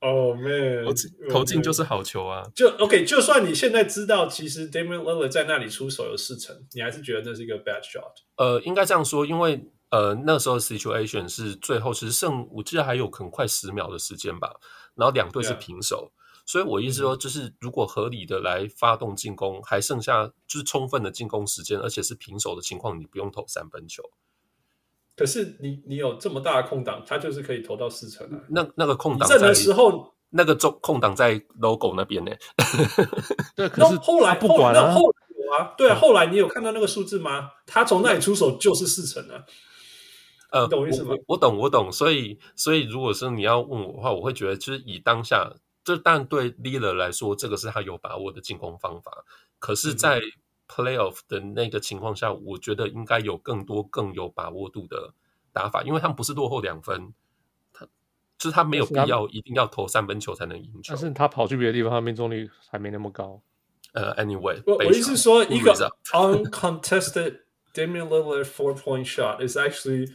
哦，man，投进就是好球啊！就 OK，就算你现在知道，其实 Damian Lillard 在那里出手有四成，你还是觉得那是一个 bad shot？呃，应该这样说，因为。呃，那时候 situation 是最后其实剩，我记得还有可能快十秒的时间吧。然后两队是平手.所以我意思说，就是如果合理的来发动进攻，嗯、还剩下就是充分的进攻时间，而且是平手的情况，你不用投三分球。可是你你有这么大的空档，他就是可以投到四成啊。那那个空档在的时候，那个中空档在 logo 那边呢？对，可是后来不管了、啊。后有啊，对啊，后来你有看到那个数字吗？他从那里出手就是四成啊。呃，懂意思吗？我我懂，我懂。所以，所以如果是你要问我的话，我会觉得，就是以当下，这但对 Lillard 来说，这个是他有把握的进攻方法。可是，在 Playoff 的那个情况下，嗯、我觉得应该有更多更有把握度的打法，因为他们不是落后两分，他就是他没有必要一定要投三分球才能赢球。但是他跑去别的地方，他命中率还没那么高。呃，Anyway，我我意思是说，一个 uncontested Damian Lillard four point shot is actually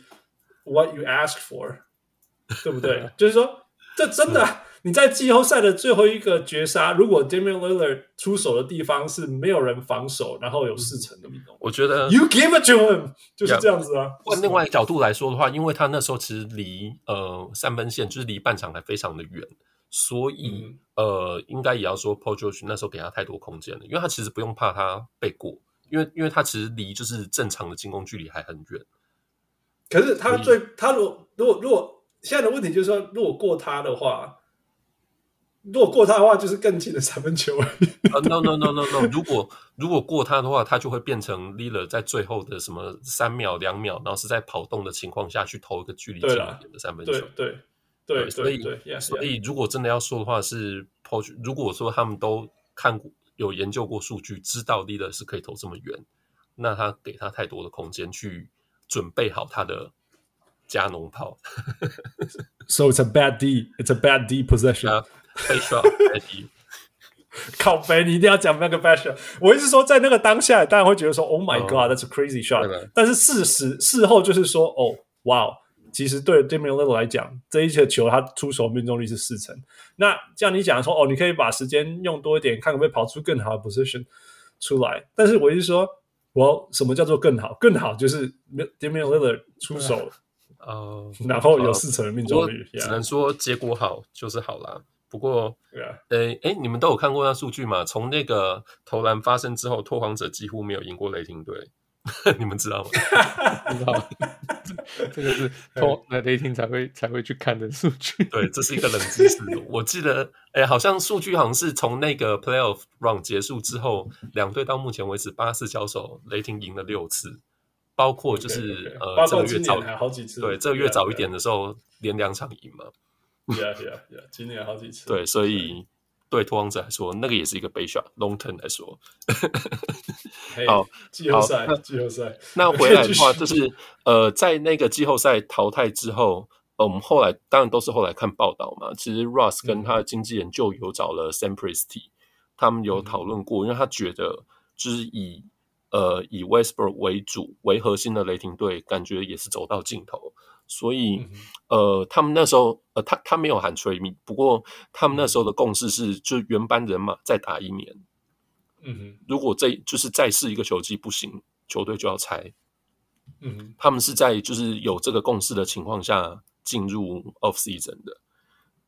What you ask for，对不对？就是说，这真的你在季后赛的最后一个绝杀，如果 Damian Lillard 出手的地方是没有人防守，然后有四成的命中，我觉得 You give it to him 就是这样子啊。换另外一角度来说的话，因为他那时候其实离呃三分线就是离半场还非常的远，所以、嗯、呃应该也要说 Paul George 那时候给他太多空间了，因为他其实不用怕他被过，因为因为他其实离就是正常的进攻距离还很远。可是他最他如果如果如果现在的问题就是说，如果过他的话，如果过他的话，就是更近的三分球而已。啊、uh,，no no no no no，如果如果过他的话，他就会变成 Lillard 在最后的什么三秒两秒，然后是在跑动的情况下去投一个距离近一点的三分球。对对对，所以所以如果真的要说的话，是 Paul。如果说他们都看过有研究过数据，知道 Lillard 是可以投这么远，那他给他太多的空间去准备好他的加农炮。So it's a bad D. It's a bad D possession. 被刷，靠背，你一定要讲那个 bad shot。我一直说，在那个当下，当然会觉得说，Oh my God，that's a crazy shot。但是事实事后就是说，哦，哇，其实对 Damian Lillard 来讲，这一球球他出手命中率是四成。那像你讲说，哦，你可以把时间用多一点，看可不可以跑出更好的 position 出来。但是我一直说，我什么叫做更好？更好就是 Damian Lillard 出手，呃，然后有四成的命中率，只能说结果好就是好啦。不过，对啊，诶诶，你们都有看过那数据吗？从那个投篮发生之后，拓荒者几乎没有赢过雷霆队，你们知道吗？知道，这个是通那雷霆才会才会去看的数据。对，这是一个冷知识。我记得，诶，好像数据好像是从那个 Playoff Run 结束之后，两队到目前为止八次交手，雷霆赢了六次，包括就是 okay, okay. 呃，这个月早好几次，对，这个月早一点的时候，连两场赢嘛。Yeah, yeah, yeah. 今年好几次。对，所以对拓荒者来说，那个也是一个 big shot，long term 来说。好，季后赛，季后赛。那回来的话，就是呃，在那个季后赛淘汰之后，呃，我们后来当然都是后来看报道嘛。其实 Russ 跟他的经纪人就有找了 Sam Presti，他们有讨论过，因为他觉得就是以呃以 Westbrook 为主为核心的雷霆队，感觉也是走到尽头。所以，呃，他们那时候，呃，他他没有喊 trade me，不过他们那时候的共识是，就原班人马再打一年。嗯哼，如果这就是再试一个球季不行，球队就要拆。嗯哼，他们是在就是有这个共识的情况下进入 off season 的。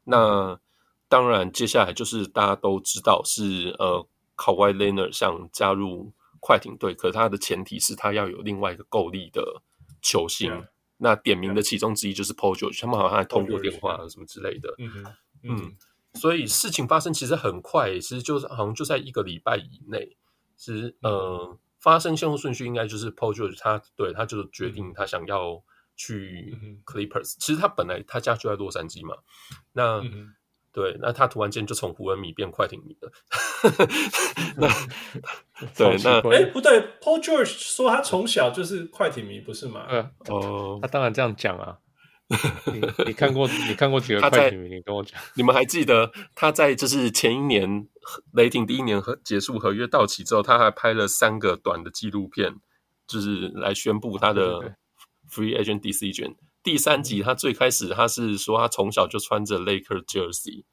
那当然，接下来就是大家都知道是呃，Kawhi Leonard 想加入快艇队，可他的前提是他要有另外一个够力的球星。Yeah. 那点名的其中之一就是 Paul George，他们好像还通过电话什么之类的。嗯嗯，所以事情发生其实很快，其实就是好像就在一个礼拜以内。其实呃，发生先后顺序应该就是 Paul George 他对他就决定他想要去 Clippers，其实他本来他家就在洛杉矶嘛。那对，那他突然间就从湖人迷变快艇迷了。那对，那哎、欸，不对，Paul George 说他从小就是快艇迷，不是吗？嗯，哦，他当然这样讲啊。你你看过你看过几个快艇迷？你跟我讲，你们还记得他在就是前一年雷霆第一年合结束合约到期之后，他还拍了三个短的纪录片，就是来宣布他的 Free Agent Decision。第三集，他最开始他是说他从小就穿着 Laker Jersey。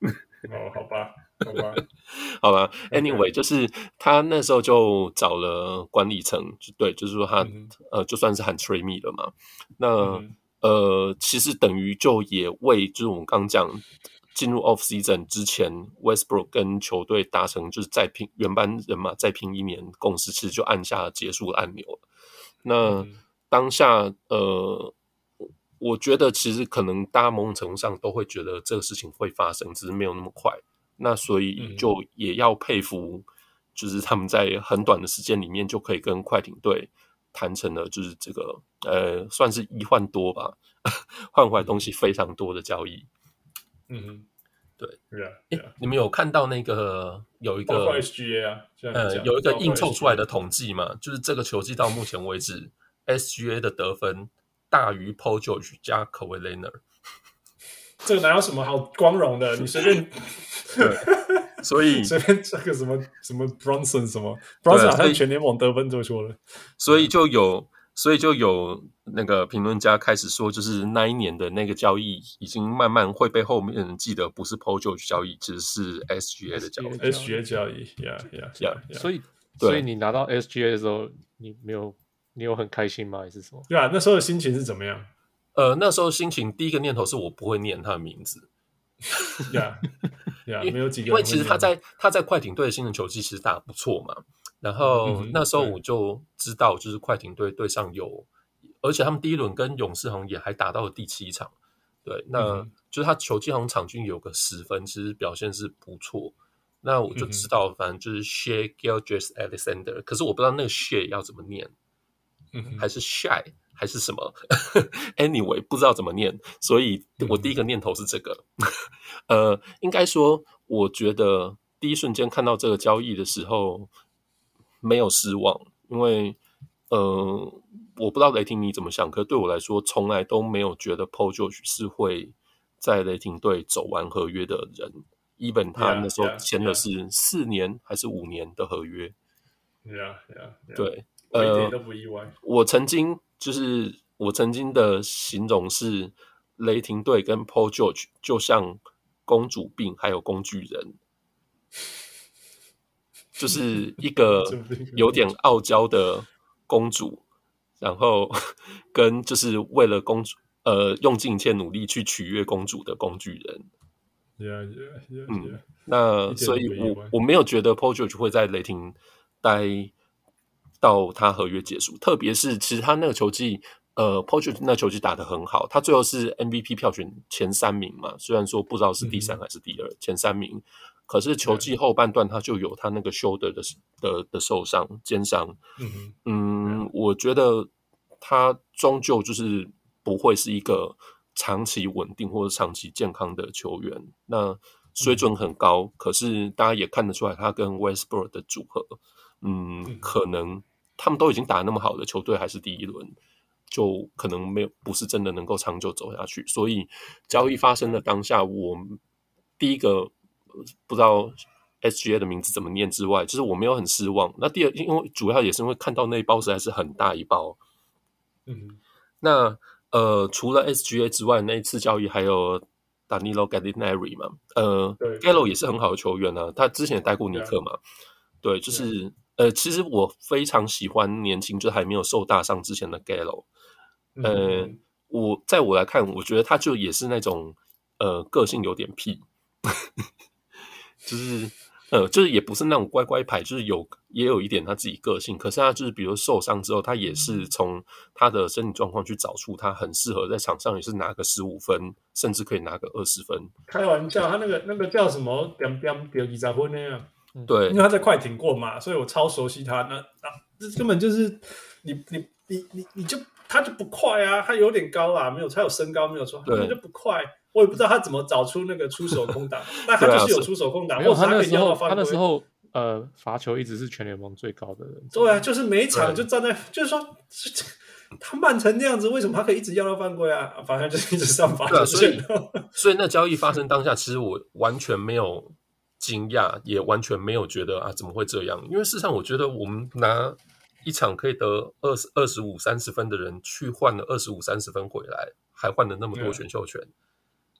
哦，好吧，好吧，好吧。Anyway，就是他那时候就找了管理层，就对，就是说他、嗯、呃，就算是很 trade me 了嘛。那、嗯、呃，其实等于就也为就是我们刚讲进入 off season 之前，Westbrook 跟球队达成就是再拼原班人马再拼一年共识，其实就按下结束按钮。那、嗯、当下呃。我觉得其实可能大家某种程度上都会觉得这个事情会发生，只是没有那么快。那所以就也要佩服，就是他们在很短的时间里面就可以跟快艇队谈成了，就是这个呃，算是一换多吧，换回来东西非常多的交易。嗯哼，对，是啊。诶，你们有看到那个有一个 SGA 啊，呃，有一个硬凑出来的统计嘛？就是这个球季到目前为止，SGA 的得分。大于 Paul George 加 Kawhi Leonard，这个哪有什么好光荣的？你随便，对，所以 随便这个什么什么 Bronson 什么 Bronson 好像全联盟得分最多了，所以就有，所以就有那个评论家开始说，就是那一年的那个交易已经慢慢会被后面人记得，不是 Paul George 交易，只是 SGA 的交易，SGA 交易，Yeah Yeah Yeah，所以所以你拿到 SGA 的时候，你没有。你有很开心吗？还是什么？对啊，那时候的心情是怎么样？呃，那时候心情第一个念头是我不会念他的名字。呀呀，没有几个。因为其实他在他在快艇队的新人球季其实打得不错嘛。然后那时候我就知道，就是快艇队队上有，而且他们第一轮跟勇士好像也还打到了第七场。对，那就是他球季好像场均有个十分，其实表现是不错。那我就知道，反正就是 Shai Gilgeous-Alexander，可是我不知道那个 Shai 要怎么念，嗯，还是 Shy 还是什么？Anyway，不知道怎么念，所以我第一个念头是这个。呃，应该说，我觉得第一瞬间看到这个交易的时候没有失望，因为呃，我不知道雷霆你怎么想，可是对我来说，从来都没有觉得 Paul George 是会在雷霆队走完合约的人。Even 他那时候签的是四年还是五年的合约？Yeah, yeah, yeah. 对，呃，一点都不意外。我曾经就是我曾经的形容是，雷霆队跟 Paul George 就像公主病还有工具人，就是一个有点傲娇的公主，然后 跟就是为了公主呃用尽一切努力去取悦公主的工具人。Yeah, yeah, yeah, yeah. 嗯，那所以我我没有觉得 Paul George 会在雷霆待到他合约结束，特别是其实他那个球季，呃 George 那球季打得很好，他最后是 MVP 票选前三名嘛，虽然说不知道是第三还是第二，嗯、前三名，可是球季后半段他就有他那个 shoulder 的的的受伤肩伤，嗯嗯，我觉得他终究就是不会是一个。长期稳定或者长期健康的球员，那水准很高，嗯、可是大家也看得出来，他跟 Westbrook 的组合，嗯，嗯。可能他们都已经打那么好的球队，还是第一轮，就可能没有不是真的能够长久走下去。所以交易发生的当下，我第一个不知道 SGA 的名字怎么念之外，就是我没有很失望。那第二，因为主要也是因为看到那一包实在是很大一包，嗯，那。呃，除了 SGA 之外，那一次交易还有 Danilo Gallinari 嘛？呃，Gallo 也是很好的球员呢、啊。他之前也带过尼克嘛？对，就是呃，其实我非常喜欢年轻，就还没有受大伤之前的 Gallo。呃，嗯、我在我来看，我觉得他就也是那种呃，个性有点屁，就是。呃，就是也不是那种乖乖牌，就是有也有一点他自己个性。可是他就是，比如受伤之后，他也是从他的身体状况去找出他很适合在场上，也是拿个十五分，甚至可以拿个二十分。开玩笑，他那个那个叫什么？点点点二十分那样。对，因为他在快艇过嘛，所以我超熟悉他。那啊，这根本就是你你你你你就他就不快啊，他有点高啊，没有，他有身高没有错，他就不快。我也不知道他怎么找出那个出手空档，那他就是有出手空档。或者他那时候，他那时候呃罚球一直是全联盟最高的人。对啊，就是每一场就站在，就是说 他慢成那样子，为什么他可以一直要到犯规啊？反正就是一直上罚球线。所以，所以那交易发生当下，其实我完全没有惊讶，也完全没有觉得啊怎么会这样？因为事实上，我觉得我们拿一场可以得二十二十五三十分的人，去换了二十五三十分回来，还换了那么多选秀权。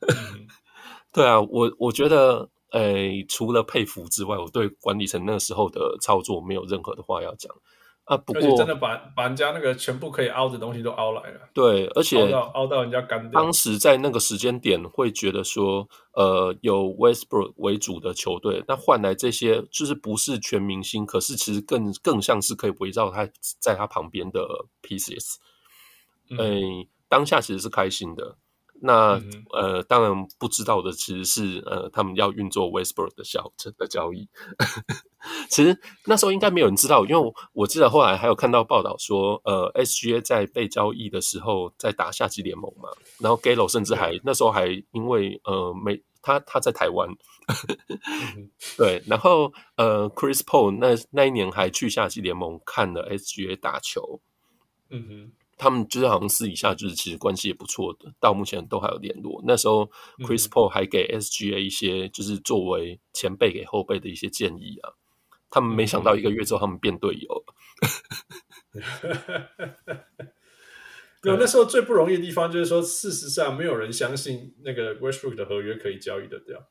对啊，我我觉得，诶、欸，除了佩服之外，我对管理层那时候的操作没有任何的话要讲啊。不过，真的把把人家那个全部可以凹的东西都凹来了。对，而且凹到凹到人家干掉。当时在那个时间点，会觉得说，呃，有 Westbrook 为主的球队，那换来这些就是不是全明星，可是其实更更像是可以围绕他在他旁边的 pieces。诶、欸，当下其实是开心的。那、嗯、呃，当然不知道的其实是呃，他们要运作 Westbrook 的小的交易。其实那时候应该没有人知道，因为我，我记得后来还有看到报道说，呃，SGA 在被交易的时候在打夏季联盟嘛，然后 Gallo 甚至还、嗯、那时候还因为呃没他他在台湾，嗯、对，然后呃，Chris Paul 那那一年还去夏季联盟看了 SGA 打球，嗯哼。他们就是好像私底下就是其实关系也不错的，到目前都还有联络。那时候 Chris Paul 还给 SGA 一些就是作为前辈给后辈的一些建议啊。他们没想到一个月之后他们变队友了。有那时候最不容易的地方就是说，事实上没有人相信那个 Westbrook 的合约可以交易得掉，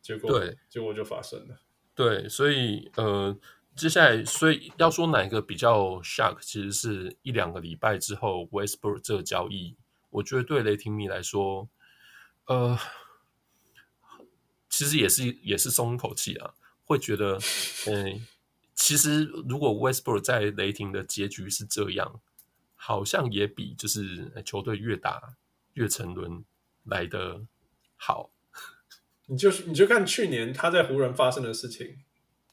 结果对，结果就发生了。对，所以呃。接下来，所以要说哪一个比较 shock，其实是一两个礼拜之后 Westbrook 这个交易，我觉得对雷霆迷来说，呃，其实也是也是松一口气啊，会觉得，嗯、其实如果 Westbrook 在雷霆的结局是这样，好像也比就是球队越打越沉沦来的好。你就是你就看去年他在湖人发生的事情，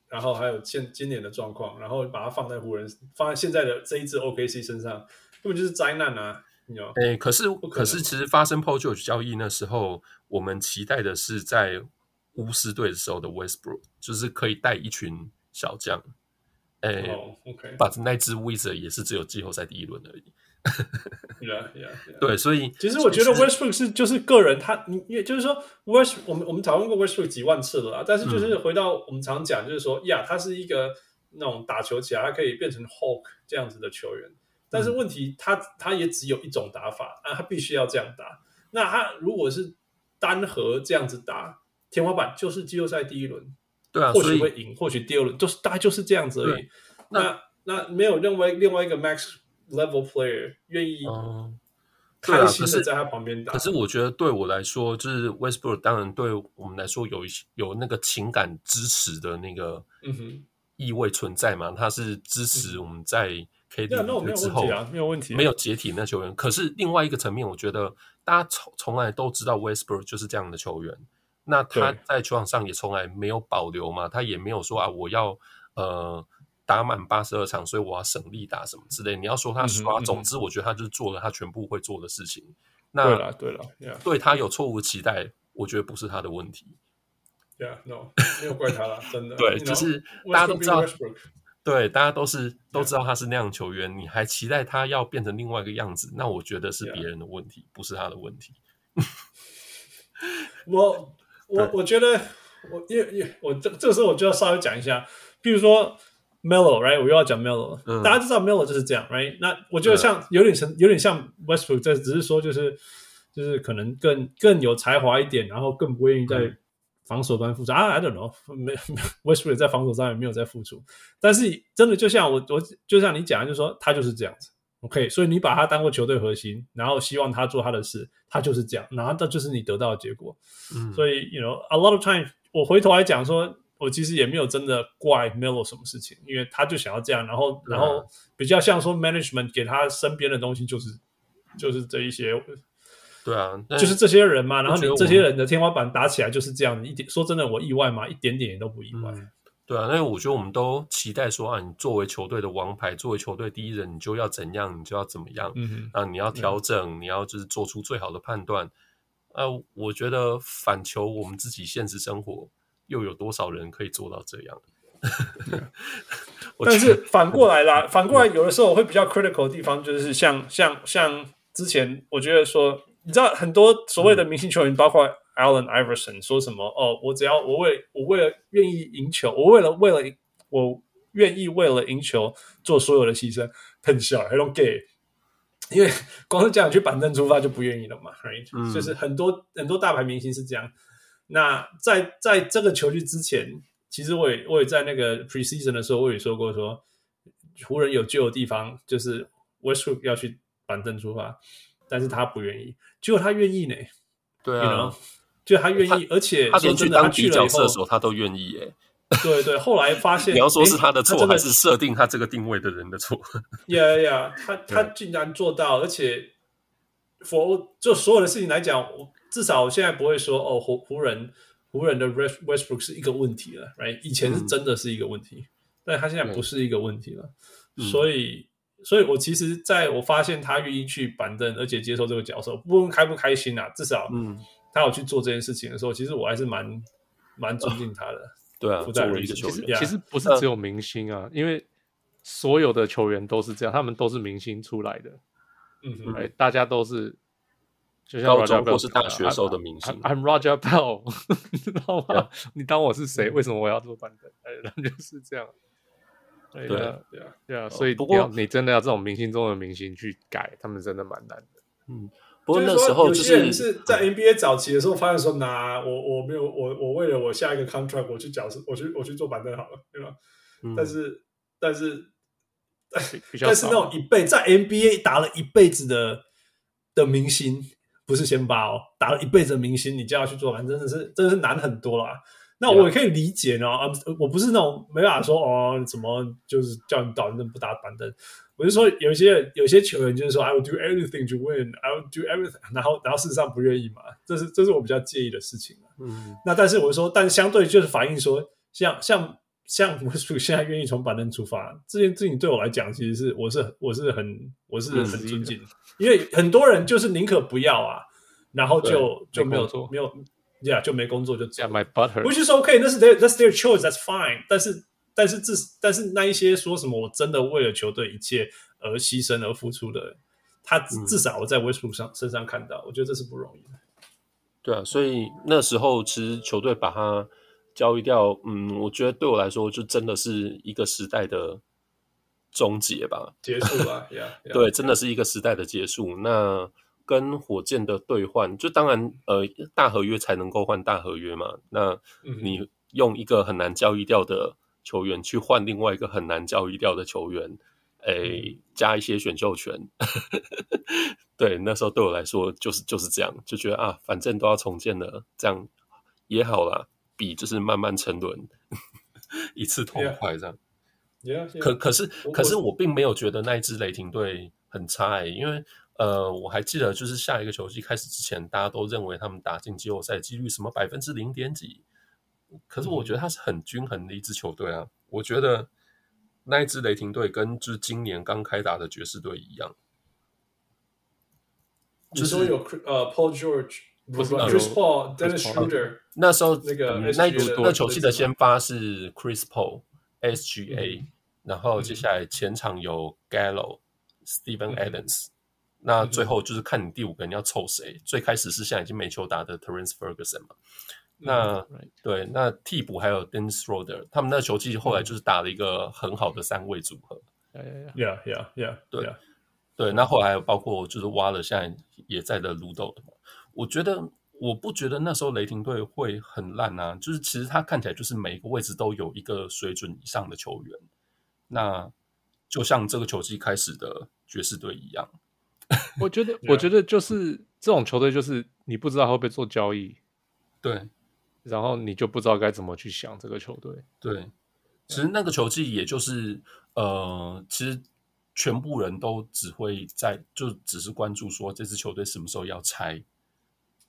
然后还有现今年的状况，然后把它放在湖人放在现在的这一支 OKC 身上，根本就是灾难啊！你知道？哎，可是可，可是其实发生 Paul George 交易那时候，我们期待的是在巫师队的时候的 Westbrook，就是可以带一群小将。哎、oh, 把那支 Wizard 也是只有季后赛第一轮而已。yeah, yeah, yeah. 对，所以其实我觉得 Westbrook 是就是个人他，你也就是说 West 我们我们讨论过 Westbrook 几万次了啦，但是就是回到我们常讲，就是说呀，他是一个那种打球起来他可以变成 Hulk 这样子的球员，但是问题他他也只有一种打法啊，他必须要这样打。那他如果是单核这样子打，天花板就是季后赛第一轮，对啊，或许会赢，或许第二轮就是大概就是这样子而已。那那没有认为另外一个 Max。Level player 愿意开心的在他旁边打，嗯啊，可，可是我觉得对我来说，就是 Westbrook 当然对我们来说有一些有那个情感支持的那个意味存在嘛。他是支持我们在 KD 之后没有问题，没有解体那球员。可是另外一个层面，我觉得大家从从来都知道 Westbrook 就是这样的球员。那他在球场上也从来没有保留嘛，他也没有说啊，我要呃。打满八十二场，所以我要省力打什么之类。你要说他刷，嗯、总之我觉得他就是做了他全部会做的事情。那对了，对了，yeah. 对他有错误期待，我觉得不是他的问题。Yeah, no，没有怪他了，真的。对，就是大家都知道，对，大家都是都知道他是那样的球员.你还期待他要变成另外一个样子？那我觉得是别人的问题.不是他的问题。我我我觉得，我因为因为我这这个时候我就要稍微讲一下，比如说。Melo，right？我又要讲 Melo，、嗯、大家知道 Melo 就是这样，right？那我觉得像有点成，有点像 Westbrook，这只是说就是就是可能更更有才华一点，然后更不愿意在防守端付出、嗯、啊。I don't know，没 Westbrook 在防守上也没有在付出，但是真的就像我我就像你讲的，就是说他就是这样子，OK？所以你把他当过球队核心，然后希望他做他的事，他就是这样，然后这就是你得到的结果。嗯，所以 you know a lot of time，我回头来讲说。我其实也没有真的怪 Melo 什么事情，因为他就想要这样，然后然后比较像说 management 给他身边的东西就是就是这一些，对啊，就是这些人嘛，然后你这些人的天花板打起来就是这样，一点说真的我意外吗？一点点也都不意外。嗯、对啊，那我觉得我们都期待说啊，你作为球队的王牌，作为球队第一人，你就要怎样，你就要怎么样，嗯，啊，你要调整、嗯，你要就是做出最好的判断。啊，我觉得反求我们自己现实生活。又有多少人可以做到这样？但是反过来啦，反过来有的时候我会比较 critical 的地方，就是像像像之前，我觉得说，你知道很多所谓的明星球员，包括 Allen Iverson，说什么哦，我只要我为我为了愿意赢球，我为了为了我愿意为了赢球做所有的牺牲，很小，I don't get，因为光是这样去板凳出发就不愿意了嘛，right？、嗯、就是很多很多大牌明星是这样。那在在这个球季之前，其实我也我也在那个 preseason 的时候，我也说过说，湖人有救的地方，就是 Westbrook 要去板凳出发，但是他不愿意，结果他愿意呢。对啊，就他愿意，而且他连去当底角射手他都愿意耶。对对，后来发现 你要说是他的错，还是设定他这个定位的人的错？呀呀，他他竟然做到，而且 for 就所有的事情来讲，我。至少我现在不会说哦，湖湖人湖人的 West Westbrook 是一个问题了，right？以前是真的是一个问题，嗯、但他现在不是一个问题了。嗯、所以，所以我其实在我发现他愿意去板凳，而且接受这个角色，不论开不开心啊，至少嗯，他有去做这件事情的时候，其实我还是蛮蛮尊敬他的。呃、对啊，不在一个球员其实，不是只有明星啊、呃，因为所有的球员都是这样，他们都是明星出来的。嗯哼，哎，大家都是。就像 Raja Bell 或是大学时候的明星 I'm, I'm Raja Bell，你知道吗？Yeah. 你当我是谁？为什么我要做板凳？哎，那就是这样。对啊，对啊，对啊。所以不过你真的要这种明星中的明星去改，他们真的蛮难的。嗯，不过那时候就是、就是、是在 NBA 早期的时候，发现说，拿我我没有我我为了我下一个 contract，我去角色，我去我去做板凳好了，对吧？嗯、但是但是但是那种一辈在 NBA 打了一辈子的的明星。不是先发哦，打了一辈子的明星，你叫他去做，反正真的是真的是难很多啦。那我也可以理解呢。啊，我不是那种没办法说哦，怎么就是叫你倒凳不打板凳。我就说有些有些球员就是说 I will do everything to win, I will do everything，然后然后事实上不愿意嘛，这是这是我比较介意的事情。嗯，那但是我说，但相对就是反映说，像像像我现在愿意从板凳出发，这件事情对我来讲，其实是我是我是很我是很尊敬，因为很多人就是宁可不要啊，然后就就没有做没有。Yeah，就没工作就走。Yeah, my butt hurt. Which is okay. That's their that's their choice. That's fine. 但是但是这但是那一些说什么我真的为了球队一切而牺牲而付出的，他至少我在威斯布鲁上身上看到，我觉得这是不容易的。对啊，所以那时候其实球队把他交易掉，嗯，我觉得对我来说就真的是一个时代的终结吧，结束吧。对，真的是一个时代的结束。那。跟火箭的兑换，就当然，呃，大合约才能够换大合约嘛。那你用一个很难交易掉的球员去换另外一个很难交易掉的球员，诶、欸，加一些选秀权。对，那时候对我来说就是就是这样，就觉得啊，反正都要重建了，这样也好啦，比就是慢慢沉沦，一次痛快这样。Yeah. Yeah, yeah. 可可是可是我并没有觉得那一支雷霆队很差哎、欸，因为。呃，我还记得，就是下一个球季开始之前，大家都认为他们打进季后赛几率什么百分之零点几。可是我觉得他是很均衡的一支球队啊。嗯、我觉得那一支雷霆队跟就是今年刚开打的爵士队一样。就是说有呃、uh,，Paul George，不是 Chris Paul，Dennis Schroeder。那时候那个那一组那球季的先发是 Chris Paul，SGA，、嗯、然后接下来前场有 Gallo，Steven Adams。那最后就是看你第五个人要凑谁。嗯、最开始是现在已经没球打的 Terence Ferguson 嘛。嗯、那、嗯、对，那替补还有 Dennis Schroeder，他们那球季后来就是打了一个很好的三位组合。Yeah, yeah, yeah. 对 yeah. 对。那后来包括就是挖了现在也在的卢斗的嘛。我觉得我不觉得那时候雷霆队会很烂啊，就是其实他看起来就是每一个位置都有一个水准以上的球员。那就像这个球季开始的爵士队一样。我觉得，我觉得就是这种球队，就是你不知道会不会做交易，对，然后你就不知道该怎么去想这个球队。对，其实那个球季也就是，呃，其实全部人都只会在，就只是关注说这支球队什么时候要拆。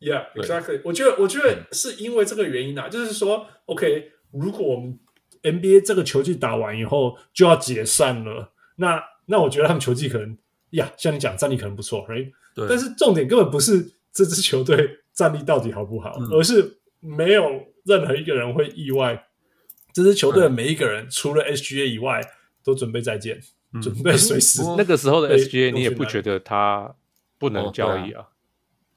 Yeah, exactly。我觉得，我觉得是因为这个原因啊，就是说，OK，如果我们 NBA 这个球季打完以后就要解散了，那那我觉得他们球季可能。呀像你讲战力可能不错，right？对。但是重点根本不是这支球队战力到底好不好，嗯、而是没有任何一个人会意外，这支球队的每一个人、嗯、除了 SGA 以外都准备再见，嗯、准备随时。那个时候的 SGA 你也不觉得他不能交易啊？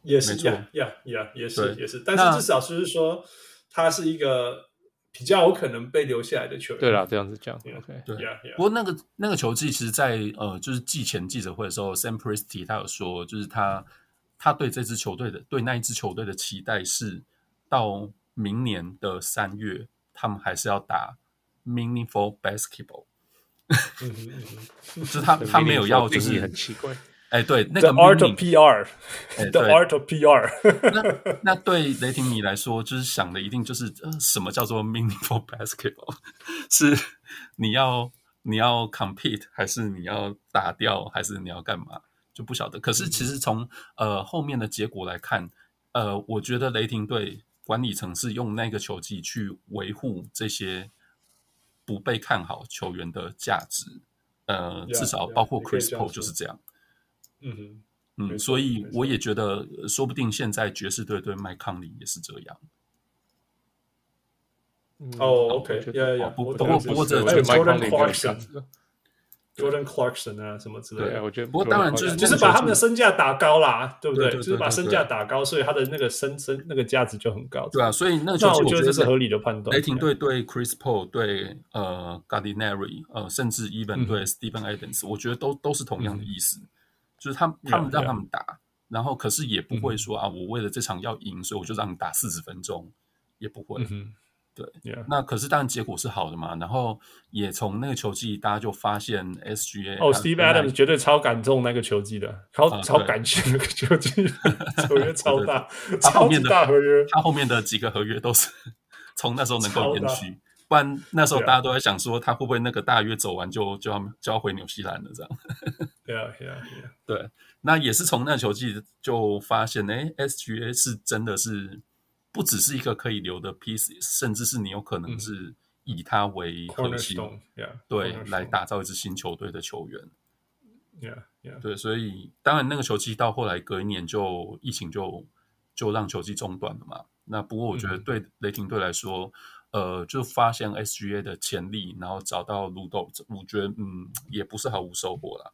也是，呀呀呀，也是也是。但是至少就是说，他是一个。比较有可能被留下来的球员，对啦，这样子讲 OK，对。不过那个那个球季，其实在，在呃，就是季前记者会的时候，Sam Presti 他有说，就是他他对这支球队的对那一支球队的期待是，到明年的三月，他们还是要打 meaningful basketball。就是他他没有要，就是很奇怪。哎，对，那个 art of PR，The art of PR。那那对雷霆迷来说，就是想的一定就是呃，什么叫做 meaningful basketball？是你要你要 compete，还是你要打掉，还是你要干嘛？就不晓得。可是其实从呃后面的结果来看，呃，我觉得雷霆队管理层是用那个球技去维护这些不被看好球员的价值。呃，至少包括 Chris Paul 就是这样。嗯嗯，所以我也觉得，说不定现在爵士队对麦康利也是这样。哦，OK，不过不过这个 Jordan Clarkson，Jordan Clarkson 啊，什么之类的，我觉得。不过当然就是就是把他们的身价打高啦，对不对？就是把身价打高，所以他的那个身身那个价值就很高。对啊，所以那个我觉得这是合理的判断。雷霆队对 Chris Paul 对呃 Gardinari 呃甚至 Even 对 Steven Adams，我觉得都都是同样的意思。就是他们，他们让他们打，yeah, yeah. 然后可是也不会说、嗯、啊，我为了这场要赢，所以我就让你打四十分钟，也不会。嗯、对.那可是当然结果是好的嘛。然后也从那个球季，大家就发现 SGA 哦、oh,，Steve Adams 绝对超感动那个球季的，超、啊、超感谢那个球季，合约超大，他后面的超大合约，他后面的几个合约都是从那时候能够延续。不然那时候大家都在想说，他会不会那个大约走完就就要就要回纽西兰了这样？对啊，对啊，对啊。对，那也是从那球季就发现，哎，SGA 是真的是不只是一个可以留的 piece，甚至是你有可能是以他为核心，yeah, 对，来打造一支新球队的球员。Yeah, yeah. 对，所以当然那个球季到后来隔一年就疫情就就让球季中断了嘛。那不过我觉得对雷霆队来说。呃，就发现 SGA 的潜力，然后找到卢豆，我觉得嗯，也不是毫无收获啦。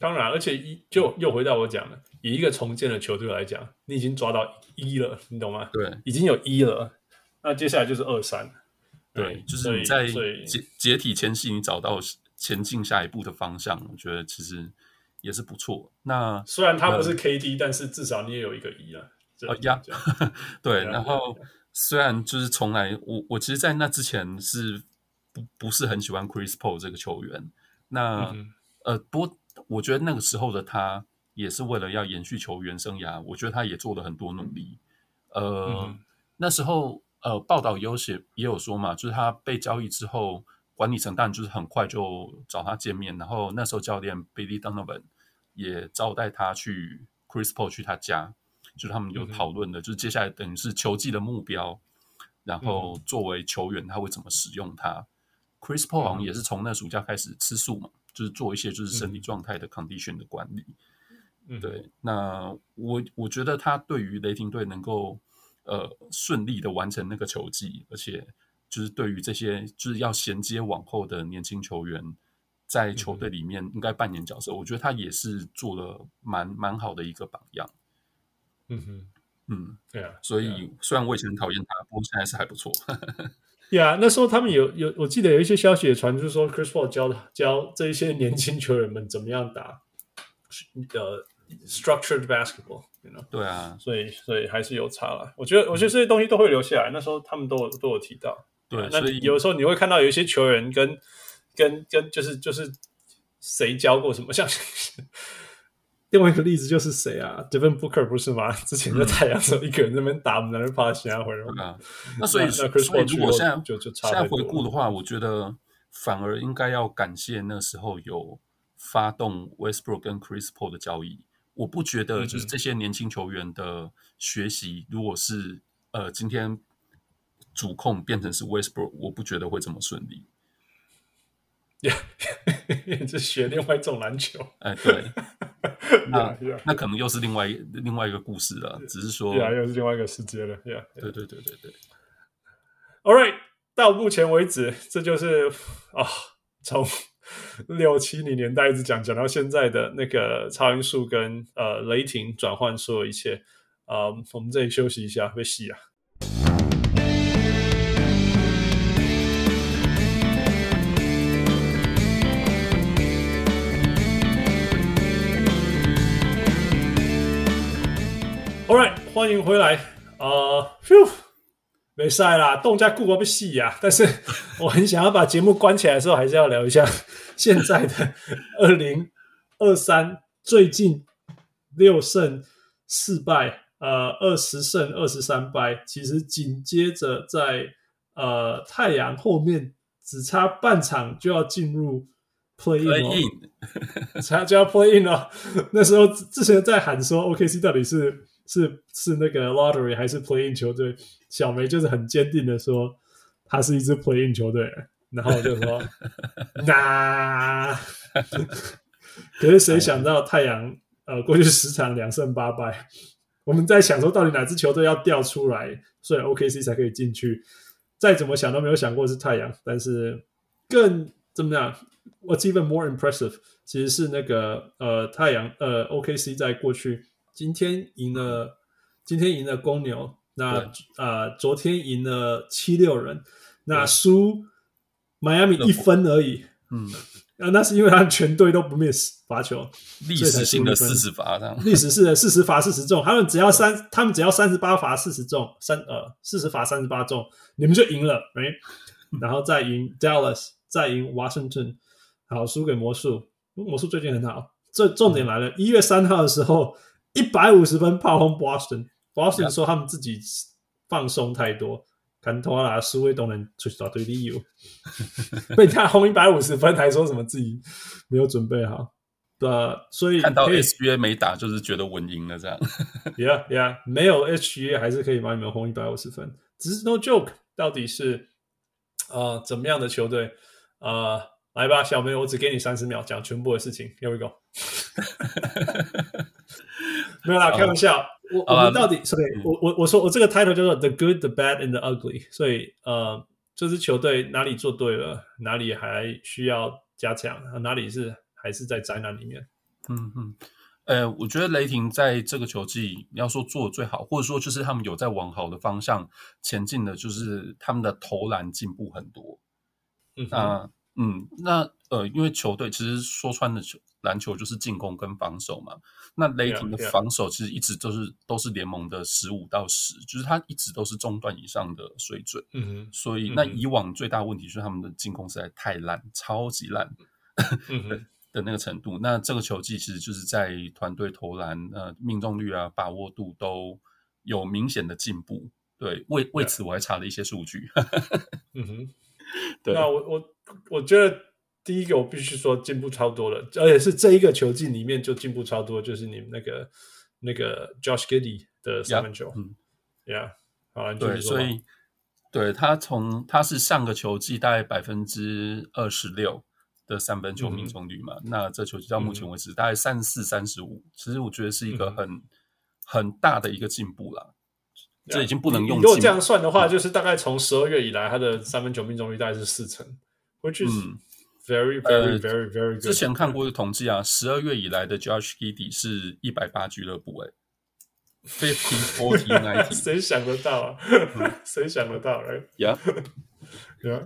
当然，而且一就又回到我讲的，以一个重建的球队来讲，你已经抓到一了，你懂吗？对，已经有一了，那接下来就是二三。对，就是你在解解体前夕，你找到前进下一步的方向，我觉得其实也是不错。那虽然他不是 KD，、呃、但是至少你也有一个一了。哦呀，对，然后。虽然就是从来我我其实，在那之前是不不是很喜欢 Chris Paul 这个球员。那、嗯、呃，不过我觉得那个时候的他也是为了要延续球员生涯，我觉得他也做了很多努力。呃，嗯、那时候呃，报道也有写也有说嘛，就是他被交易之后，管理层当然就是很快就找他见面，然后那时候教练 Billy Donovan 也招待他去 Chris Paul 去他家。就是他们有讨论的，嗯、就是接下来等于是球季的目标，然后作为球员他会怎么使用他。嗯、Chris Paul 好像也是从那暑假开始吃素嘛，嗯、就是做一些就是身体状态的 condition 的管理。嗯、对，那我我觉得他对于雷霆队能够呃顺利的完成那个球技，而且就是对于这些就是要衔接往后的年轻球员，在球队里面应该扮演角色，嗯、我觉得他也是做了蛮蛮好的一个榜样。嗯哼，嗯，对啊，所以虽然我以前很讨厌他，不过现在是还不错。呀，那时候他们有有，我记得有一些消息也传，就是说 Chris Paul 教教这一些年轻球员们怎么样打呃 structured basketball，you know? 对啊，所以所以还是有差了。我觉得我觉得这些东西都会留下来。那时候他们都有都有提到，对，那有时候你会看到有一些球员跟跟跟就是就是谁教过什么像。另外一个例子就是谁啊？Devin Booker 不是吗？之前在太阳时候一个人在那边打，我们在那趴下回来。啊，那所以所以如果现在就就现在回顾的话，我觉得反而应该要感谢那时候有发动 Westbrook 跟 Chris Paul 的交易。我不觉得就是这些年轻球员的学习，如果是呃今天主控变成是 Westbrook，我不觉得会这么顺利。呀，这学另外一种篮球。哎，对。那那可能又是另外另外一个故事了，只是说，呀，又是另外一个世界了，呀，对对对对对。All right，到目前为止，这就是啊，从六七零年代一直讲讲到现在的那个超音速跟呃雷霆转换所有一切啊，我们这里休息一下，会洗啊。All right，欢迎回来。呃，没晒啦，动家顾我不戏呀。但是我很想要把节目关起来的时候，还是要聊一下现在的二零二三，最近六胜四败，呃，二十胜二十三败。其实紧接着在呃太阳后面只差半场就要进入 play in，差就要 play in 了。那时候之前在喊说 OKC 到底是。是是那个 lottery 还是 playing 球队？小梅就是很坚定的说，他是一支 playing 球队。然后就说，那，可是谁想到太阳呃过去十场两胜八败，我们在想说到底哪支球队要掉出来，所以 OKC 才可以进去。再怎么想都没有想过是太阳，但是更怎么样？What's even more impressive？其实是那个呃太阳呃 OKC 在过去。今天赢了，今天赢了公牛。那啊、呃，昨天赢了七六人。那输迈阿密一分而已。嗯，啊，那是因为他们全队都不 miss 罚球，历史性的四十罚，历史是的四十罚四十中。他们只要三，他们只要三十八罚四十中，三呃四十罚三十八中，你们就赢了，没、right? 然后再赢 Dallas，再赢 Washington，好输给魔术。魔术最近很好。这重点来了，一、嗯、月三号的时候。一百五十分炮轰 Boston，Boston 说他们自己放松太多，看托拉苏威都能出一大堆理由，被他轰一百五十分，还说什么自己没有准备好，对啊，所以看到 SGA 没打，就是觉得稳赢了这样。Yeah, yeah，没有 SGA 还是可以把你们轰一百五十分，只是 No joke，到底是呃怎么样的球队？呃，来吧，小梅，我只给你三十秒讲全部的事情。Here we go。没有啦，开玩笑。我我们到底是不是？我我我说我这个 title 叫做 The Good, The Bad and The Ugly。所以呃，这支球队哪里做对了，哪里还需要加强，哪里是还是在灾难里面。嗯嗯。呃，我觉得雷霆在这个球季要说做的最好，或者说就是他们有在往好的方向前进的，就是他们的投篮进步很多。嗯那嗯，那呃，因为球队其实说穿了球。篮球就是进攻跟防守嘛，那雷霆的防守其实一直都是.都是联盟的十五到十，就是他一直都是中段以上的水准。嗯哼，所以那以往最大问题就是他们的进攻实在太烂，超级烂，嗯哼 的那个程度。那这个球季其实就是在团队投篮、呃命中率啊、把握度都有明显的进步。对，为为此我还查了一些数据。嗯哼，对，那我我我觉得。第一个我必须说进步超多了，而且是这一个球季里面就进步超多，就是你们那个那个 Josh Giddey 的三分球，嗯，Yeah，好，对，所以对他从他是上个球季大概百分之二十六的三分球命中率嘛，嗯、那这球季到目前为止大概三十四、三十五，其实我觉得是一个很、嗯、很大的一个进步啦。Yeah, 这已经不能用，如果这样算的话，就是大概从十二月以来，他的三分球命中率大概是四成，which is、嗯 Very, very, very, very good. 之前看过一个统计啊，十二月以来的 Josh Giddey 是一百八俱乐部哎，fifty, forty, ninety，谁想得到啊？谁想得到？哎呀，呀，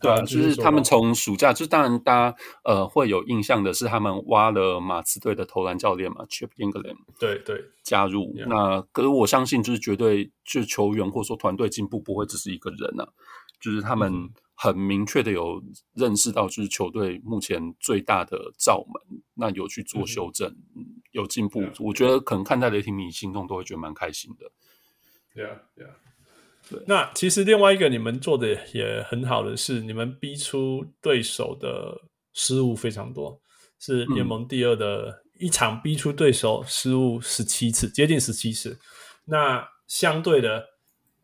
对啊，就是他们从暑假，就当然大家呃会有印象的是，他们挖了马刺队的投篮教练嘛，Chip Engelland，对对，加入。那可是我相信，就是绝对就是球员或者说团队进步不会只是一个人啊，就是他们。很明确的有认识到，就是球队目前最大的罩门，那有去做修正，嗯、有进步。Yeah, 我觉得可能看在雷霆迷心中都会觉得蛮开心的。Yeah, yeah. 对。那其实另外一个你们做的也很好的是，你们逼出对手的失误非常多，是联盟第二的一场逼出对手失误十七次，接近十七次。那相对的。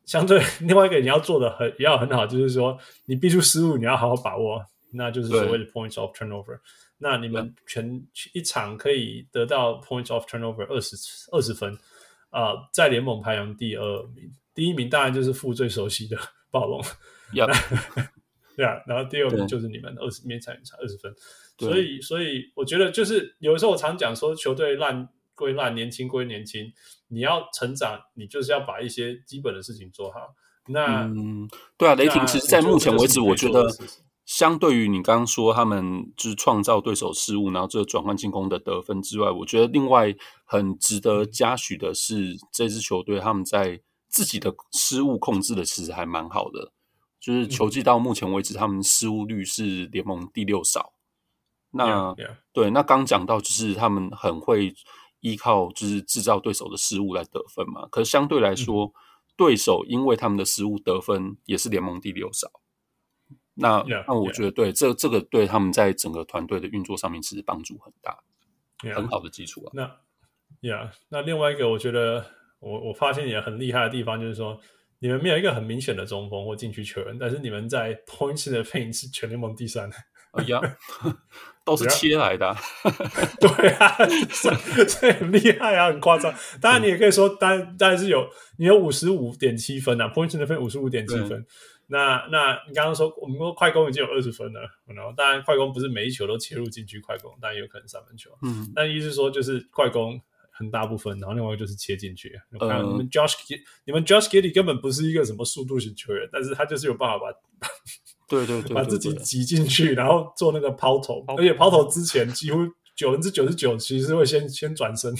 相对 另外一个你要做的很也要很好，就是说你必出失误，你要好好把握，那就是所谓的 points of turnover。那你们全一场可以得到 points of turnover 二十二十分啊、呃，在联盟排行第二名，第一名当然就是负最熟悉的 暴龙，对啊，然后第二名就是你们二十勉强差二十分，所以所以我觉得就是有的时候我常讲说球队烂归烂，年轻归年轻。你要成长，你就是要把一些基本的事情做好。那，嗯，对啊，雷霆其实，在目前为止，我觉得相对于你刚刚说他们就是创造对手失误，然后这个转换进攻的得分之外，我觉得另外很值得嘉许的是，这支球队他们在自己的失误控制的其实还蛮好的。就是球季到目前为止，他们失误率是联盟第六少。那对，那刚讲到就是他们很会。依靠就是制造对手的失误来得分嘛，可是相对来说，嗯、对手因为他们的失误得分也是联盟第六少。那 yeah, 那我觉得对 yeah. 这这个对他们在整个团队的运作上面其实帮助很大，yeah. 很好的基础啊。那呀，那另外一个我觉得我我发现也很厉害的地方就是说，你们没有一个很明显的中锋或禁区球员，但是你们在 points 的 paint 是全联盟第三。哎呀。都是切来的、啊，对啊，所以很厉害啊，很夸张。当然，你也可以说，当然，当然是有你有五十五点七分啊，points 的分五十五点七分。那那你刚刚说，我们说快攻已经有二十分了，然后当然快攻不是每一球都切入禁区快攻，当然有可能三分球。嗯，但意思是说，就是快攻很大部分，然后另外一个就是切进去。你看你们 Josh，你们 Josh Giddey 根本不是一个什么速度型球员，但是他就是有办法把。对对对，把自己挤进去，然后做那个抛投，而且抛投之前几乎九分之九十九其实是会先先转身，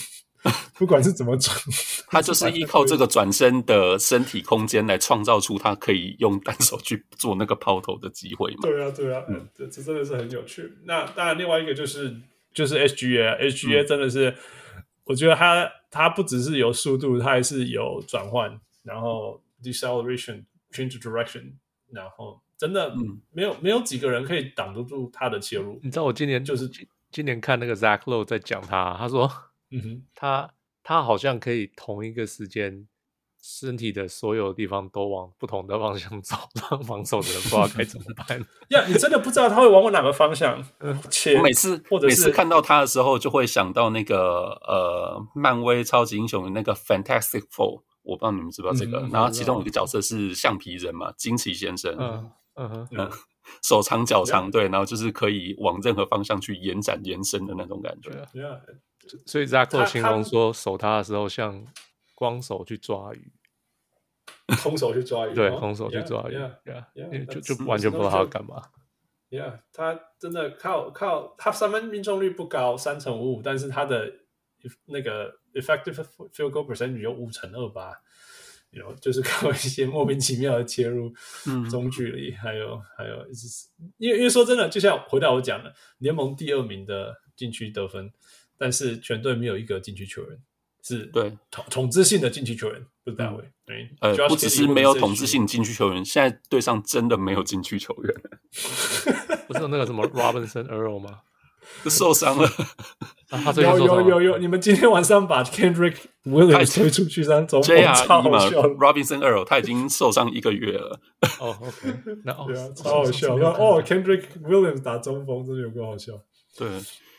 不管是怎么转，他就是依靠这个转身的身体空间来创造出他可以用单手去做那个抛投的机会嘛。对啊，对啊，嗯，这这真的是很有趣。那当然，另外一个就是就是 HGA，HGA 真的是，嗯、我觉得他他不只是有速度，他还是有转换，然后 deceleration。change direction，然后真的没有、嗯、没有几个人可以挡得住他的切入。你知道我今年就是今年看那个 Zach Lowe 在讲他，他说，嗯哼，他他好像可以同一个时间。身体的所有地方都往不同的方向走，让防守的人不知道该怎么办。呀，yeah, 你真的不知道他会往我哪个方向？切，我每次或者是每次看到他的时候，就会想到那个呃，漫威超级英雄的那个 Fantastic Four，我不知道你们知不知道这个。嗯、然后其中有一个角色是橡皮人嘛，惊奇先生。嗯嗯哼，嗯，手长脚长，对，然后就是可以往任何方向去延展延伸的那种感觉。对啊，所以 Zacko 形容说守他的时候像。光手去抓鱼，空手去抓鱼，对，空手去抓鱼，Yeah，就就完全不知道他要干嘛。Yeah，他真的靠靠他三分命中率不高，三成五五，但是他的那个 effective field goal percentage 有五成二八，you know，就是靠一些莫名其妙的切入，中距离，还有还有，因为因为说真的，就像回到我讲的，联盟第二名的禁区得分，但是全队没有一个禁区球员。是对统统治性的禁区球员，不是大卫。对，呃，不只是没有统治性禁区球员，现在队上真的没有禁区球员。不是有那个什么 Robinson Earl 吗？受伤了。有有有有，你们今天晚上把 Kendrick Williams 推出去让中锋，超好笑。Robinson Earl 他已经受伤一个月了。哦，OK，那哦，超好笑。哦，Kendrick Williams 打中锋，真的有够好笑。对。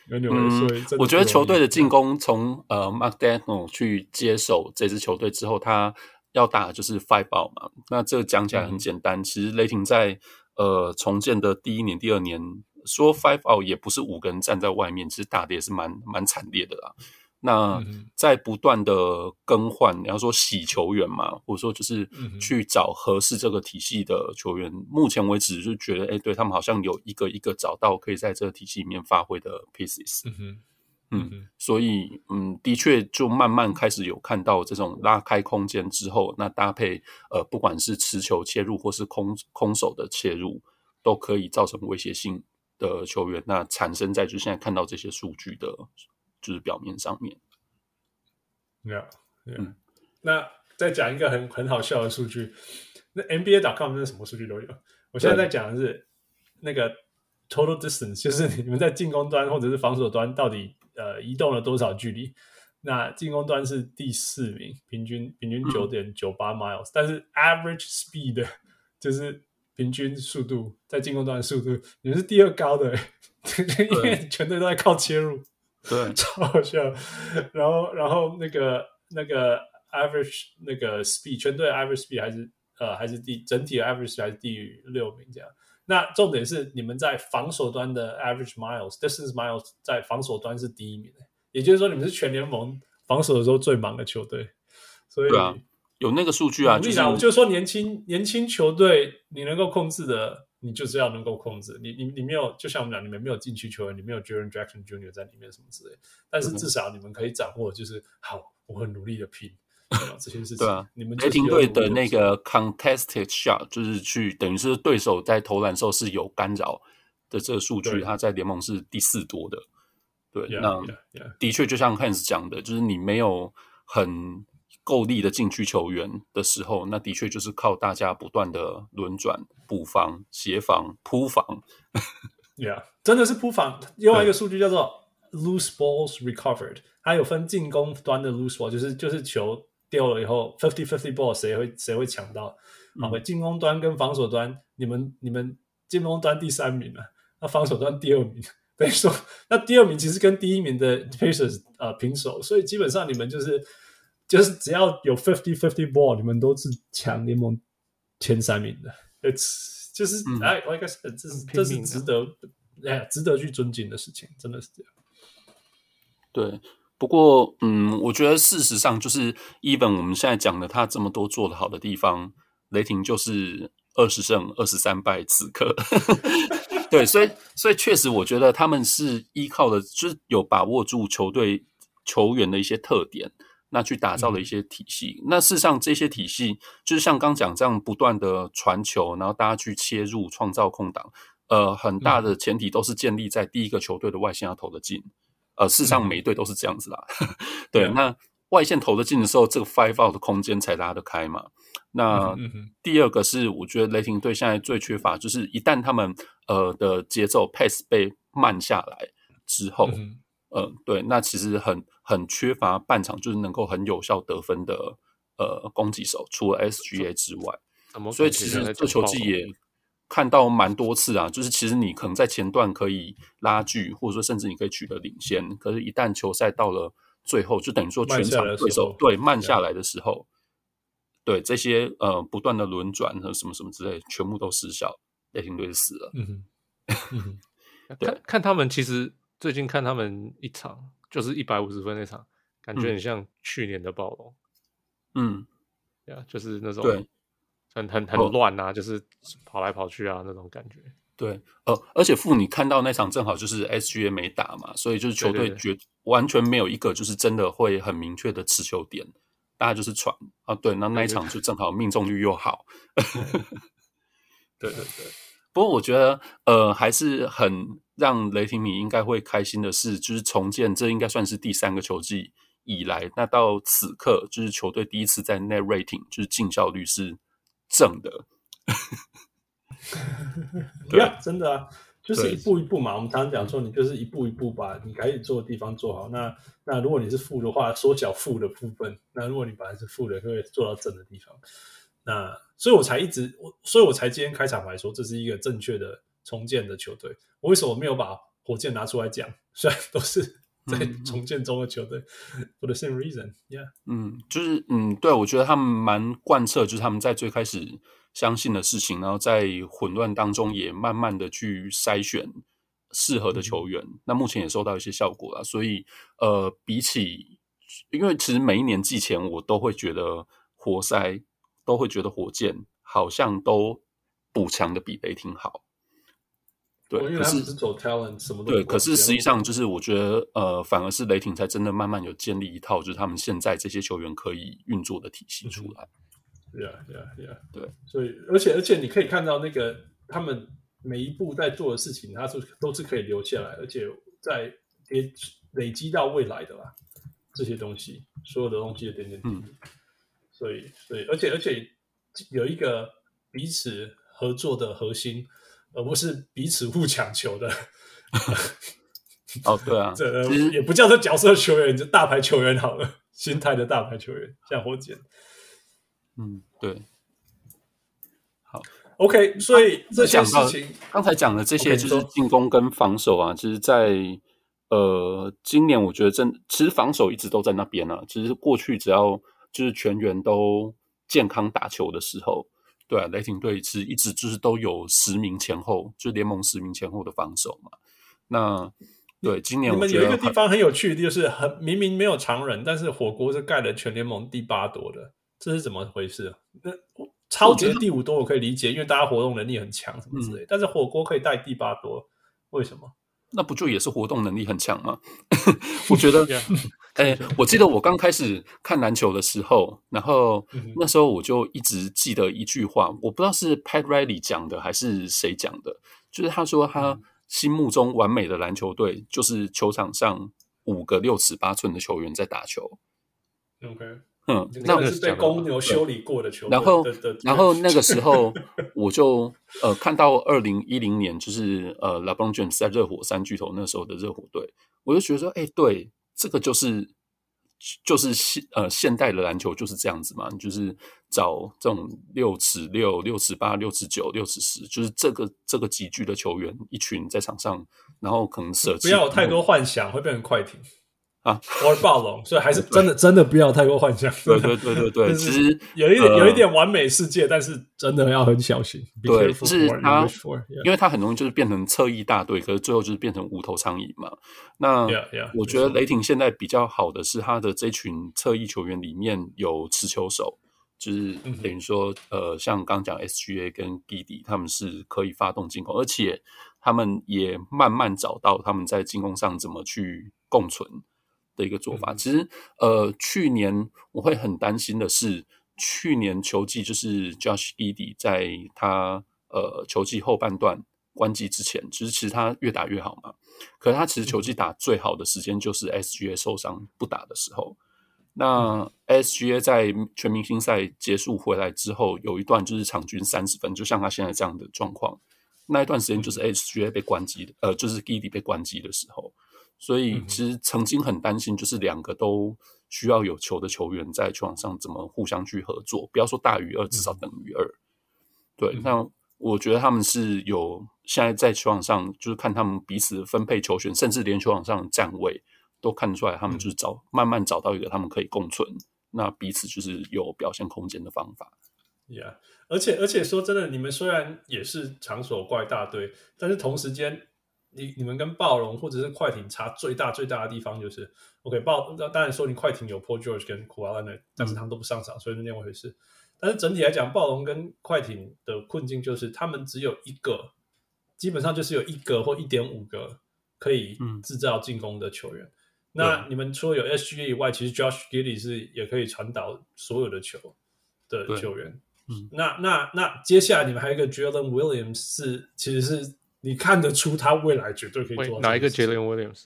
嗯，我觉得球队的进攻从呃 Mark Daigneault 去接手这支球队之后，他要打就是 five ball 嘛。那这个讲起来很简单，嗯、其实雷霆在呃重建的第一年、第二年说 five out 也不是五个人站在外面，其实打的也是蛮蛮惨烈的啦。那在不断的更换，你要说洗球员嘛，或者说就是去找合适这个体系的球员。目前为止就觉得，哎，对他们好像有一个一个找到可以在这个体系里面发挥的 pieces。嗯嗯，所以嗯，的确就慢慢开始有看到这种拉开空间之后，那搭配呃，不管是持球切入或是空空手的切入，都可以造成威胁性的球员，那产生在就现在看到这些数据的。就是表面上面，yeah, yeah. 嗯，那再讲一个很很好笑的数据，那 NBA.com 那什么数据都有。我现在在讲的是那个 total distance，就是 你们在进攻端或者是防守端到底呃移动了多少距离。那进攻端是第四名，平均平均九点九八 miles，但是 average speed 就是平均速度在进攻端的速度，你们是第二高的，因为全队都在靠切入。对，超好笑。然后，然后那个那个 average 那个 speed 全队 average speed 还是呃还是第整体的 average 还是第六名这样。那重点是你们在防守端的 average miles distance miles 在防守端是第一名，也就是说你们是全联盟防守的时候最忙的球队。所以有那个数据啊，就是我就说年轻年轻球队你能够控制的。你就是要能够控制你，你你没有，就像我们讲，你们没有禁区球员，你没有 Jaren Jackson Jr. 在里面什么之类，但是至少你们可以掌握，就是好，我很努力的拼这些事情。对啊，你们雷霆队的那个 contested shot 就是去等于是对手在投篮的时候是有干扰的这个数据，它在联盟是第四多的。对，那的确就像 Hans 讲的，就是你没有很。够力的禁区球员的时候，那的确就是靠大家不断的轮转、补防、协防、扑防。Yeah，真的是扑防。另外一个数据叫做 loose balls recovered，它有分进攻端的 loose ball，就是就是球丢了以后 fifty fifty ball 谁会谁会抢到？好，嗯，进攻端跟防守端，你们你们进攻端第三名了，那防守端第二名。等于说，那第二名其实跟第一名的 Pacers 呃平手，所以基本上你们就是。就是只要有 fifty fifty ball，你们都是抢联盟前三名的。It's 就是哎，我应该是这是这是值得哎值得去尊敬的事情，真的是这样。对，不过嗯，我觉得事实上就是 even 我们现在讲的他这么多做的好的地方，雷霆就是二十胜二十三败，此刻。对，所以所以确实，我觉得他们是依靠的，就是有把握住球队球员的一些特点。那去打造了一些体系，嗯、那事实上这些体系就是像刚讲这样不断的传球，然后大家去切入创造空档，呃，很大的前提都是建立在第一个球队的外线要投得进，呃，事实上每一队都是这样子啦。嗯、对，嗯、那外线投得进的时候，这个 five out 的空间才拉得开嘛。那第二个是，我觉得雷霆队现在最缺乏，就是一旦他们呃的节奏 pace 被慢下来之后，嗯、呃，对，那其实很很缺乏半场就是能够很有效得分的呃攻击手，除了 SGA 之外，所以其实这球季也看到蛮多次啊，就是其实你可能在前段可以拉锯，或者说甚至你可以取得领先，可是，一旦球赛到了最后，就等于说全场对手对慢下来的时候，对这些呃不断的轮转和什么什么之类，全部都失效，雷霆队死了。嗯哼，看看他们其实最近看他们一场就是一百五十分那场，感觉很像去年的暴龙。嗯，对啊，就是那种对。很很很乱啊，哦、就是跑来跑去啊那种感觉。对，呃，而且傅，你看到那场正好就是 SGA 没打嘛，所以就是球队绝完全没有一个就是真的会很明确的持球点，大家就是传啊。对，那那一场就正好命中率又好。对对对。不过我觉得呃还是很让雷霆米应该会开心的是，就是重建这应该算是第三个球季以来，那到此刻就是球队第一次在 Net Rating 就是净效率是。正的，对啊，真的啊，就是一步一步嘛。我们常常讲说，你就是一步一步把你可以做的地方做好。那那如果你是负的话，缩小负的部分；那如果你本来是负的，就会做到正的地方。那所以我才一直我，所以我才今天开场来说，这是一个正确的重建的球队。我为什么没有把火箭拿出来讲？虽然都是。在重建中的球队，for the same reason，yeah，嗯，就是嗯，对，我觉得他们蛮贯彻，就是他们在最开始相信的事情，然后在混乱当中也慢慢的去筛选适合的球员。嗯、那目前也收到一些效果了，所以呃，比起，因为其实每一年季前我都会觉得活塞都会觉得火箭好像都补强的比雷霆好。对，可是走 talent 什么对，可是实际上就是我觉得，呃，反而是雷霆才真的慢慢有建立一套，就是他们现在这些球员可以运作的体系出来。对啊，对啊，对啊，对。所以，而且，而且你可以看到那个他们每一步在做的事情，他是都是可以留下来，而且在也累积到未来的啦。这些东西，所有的东西的点点滴滴。嗯。所以，所以，而且，而且有一个彼此合作的核心。而不是彼此互抢球的。哦，对啊，这也不叫做角色球员，就大牌球员好了，心态的大牌球员，像火箭。嗯，对。好，OK，所以这些事情，刚才讲的这些就是进攻跟防守啊，其实在呃，今年我觉得真，其实防守一直都在那边啊。其实过去只要就是全员都健康打球的时候。对啊，雷霆队是一直就是都有十名前后，就联盟十名前后的防守嘛。那对今年我们有一个地方很有趣的，就是很明明没有常人，但是火锅是盖了全联盟第八多的，这是怎么回事？那超级第五多我可以理解，因为大家活动能力很强什么之类，嗯、但是火锅可以带第八多，为什么？那不就也是活动能力很强吗？我觉得，哎、欸，我记得我刚开始看篮球的时候，然后那时候我就一直记得一句话，我不知道是 Pat Riley 讲的还是谁讲的，就是他说他心目中完美的篮球队就是球场上五个六尺八寸的球员在打球。OK。嗯，那个是被公牛修理过的球。然后，然后那个 时候我就呃看到二零一零年，就是呃 LeBron James 在热火三巨头那时候的热火队，我就觉得说，哎，对，这个就是就是现呃现代的篮球就是这样子嘛，就是找这种六尺六、六尺八、六尺九、六尺十，就是这个这个级距的球员一群在场上，然后可能舍弃不要有太多幻想，会变成快艇。啊，或者暴龙，所以还是真的真的不要太过幻想。对对对对对，其实有一点、呃、有一点完美世界，但是真的要很小心。对，是他因为他很容易就是变成侧翼大队，可是最后就是变成无头苍蝇嘛。那我觉得雷霆现在比较好的是，他的这群侧翼球员里面有持球手，就是等于说，嗯、呃，像刚讲 SGA 跟 Giddey 他们是可以发动进攻，而且他们也慢慢找到他们在进攻上怎么去共存。的一个做法，其实呃，去年我会很担心的是，去年球季就是 Josh Giddey 在他呃球季后半段关机之前，其实其实他越打越好嘛。可是他其实球季打最好的时间就是 SGA 受伤不打的时候。那 SGA 在全明星赛结束回来之后，有一段就是场均三十分，就像他现在这样的状况。那一段时间就是 SGA 被关机的，呃，就是 Giddey 被关机的时候。所以其实曾经很担心，就是两个都需要有球的球员在球场上怎么互相去合作，不要说大于二，至少等于二。对，那我觉得他们是有现在在球场上，就是看他们彼此分配球权，甚至连球场上的站位。都看得出来，他们就是找、嗯、慢慢找到一个他们可以共存，那彼此就是有表现空间的方法。Yeah，而且而且说真的，你们虽然也是场所怪大队，但是同时间，你你们跟暴龙或者是快艇差最大最大的地方就是，OK，暴当然说你快艇有 Paul George 跟 Kawhi Leonard，但是他们都不上场，嗯、所以是另外一回事。但是整体来讲，暴龙跟快艇的困境就是，他们只有一个，基本上就是有一个或一点五个可以制造进攻的球员。嗯那你们除了有 SGA 以外，其实 Josh Giddey 是也可以传导所有的球的球员。嗯，那那那接下来你们还有一个 Jalen Williams 是，其实是你看得出他未来绝对可以做哪一个 Jalen Williams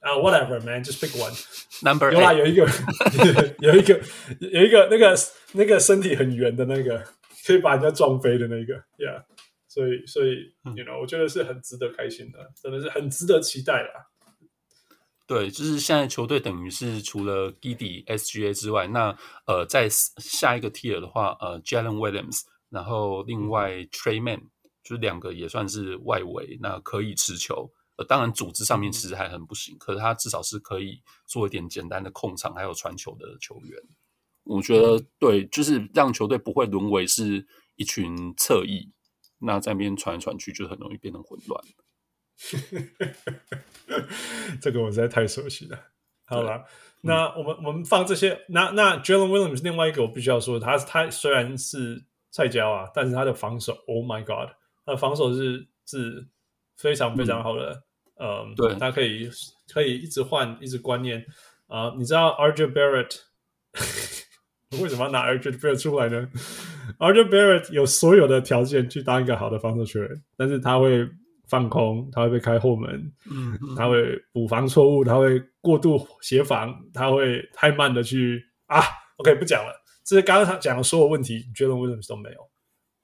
啊、uh,？Whatever man，just pick one。Number 有啦，有一个 有一个有一个那个那个身体很圆的那个，可以把人家撞飞的那个，Yeah。所以所以、嗯、，you know，我觉得是很值得开心的，真的是很值得期待啦。对，就是现在球队等于是除了 Giddey SGA 之外，那呃，在下一个 tier 的话，呃，Jalen Williams，然后另外 Tre Mann，就是两个也算是外围，那可以持球。呃，当然组织上面其实还很不行，可是他至少是可以做一点简单的控场还有传球的球员。我觉得对，就是让球队不会沦为是一群侧翼，那在那边传来传去就很容易变成混乱。这个我实在太熟悉了。好了，那我们、嗯、我们放这些。那那 Jalen Williams 另外一个我必须要说，他他虽然是菜椒啊，但是他的防守，Oh my God，他的防守是是非常非常好的。嗯，对，他可以可以一直换，一直观念啊、呃。你知道 RJ Barrett 为什么要拿 RJ Barrett 出来呢？RJ Barrett 有所有的条件去当一个好的防守球员，但是他会。放空，他会被开后门，嗯，他会补防错误，他会过度协防，他会太慢的去啊。OK，不讲了。这是刚刚他讲的所有问题，Jalen Williams 都没有。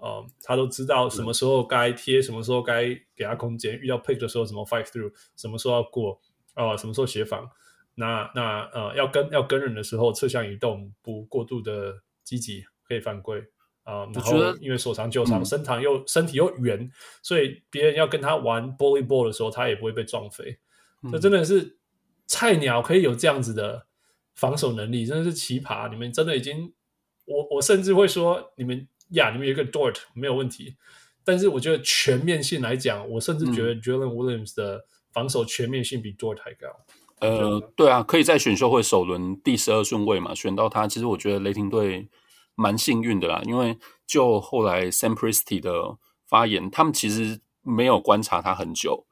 嗯，他都知道什么时候该贴，什么时候该给他空间，遇到 pick 的时候怎么 fight through，什么时候要过，哦、呃，什么时候协防。那那呃，要跟要跟人的时候侧向移动，不过度的积极，可以犯规。啊、嗯，然后因为手长脚长，身长又身体又圆，所以别人要跟他玩 bully ball 的时候，他也不会被撞飞。这、嗯、真的是菜鸟可以有这样子的防守能力，真的是奇葩。你们真的已经，我我甚至会说，你们呀，你们有一个 Dort 没有问题，但是我觉得全面性来讲，我甚至觉得 Jalen Williams 的防守全面性比 Dort 还高。呃，对啊，可以在选秀会首轮第十二顺位嘛，选到他，其实我觉得雷霆队。蛮幸运的啦，因为就后来 Sam Presti 的发言，他们其实没有观察他很久。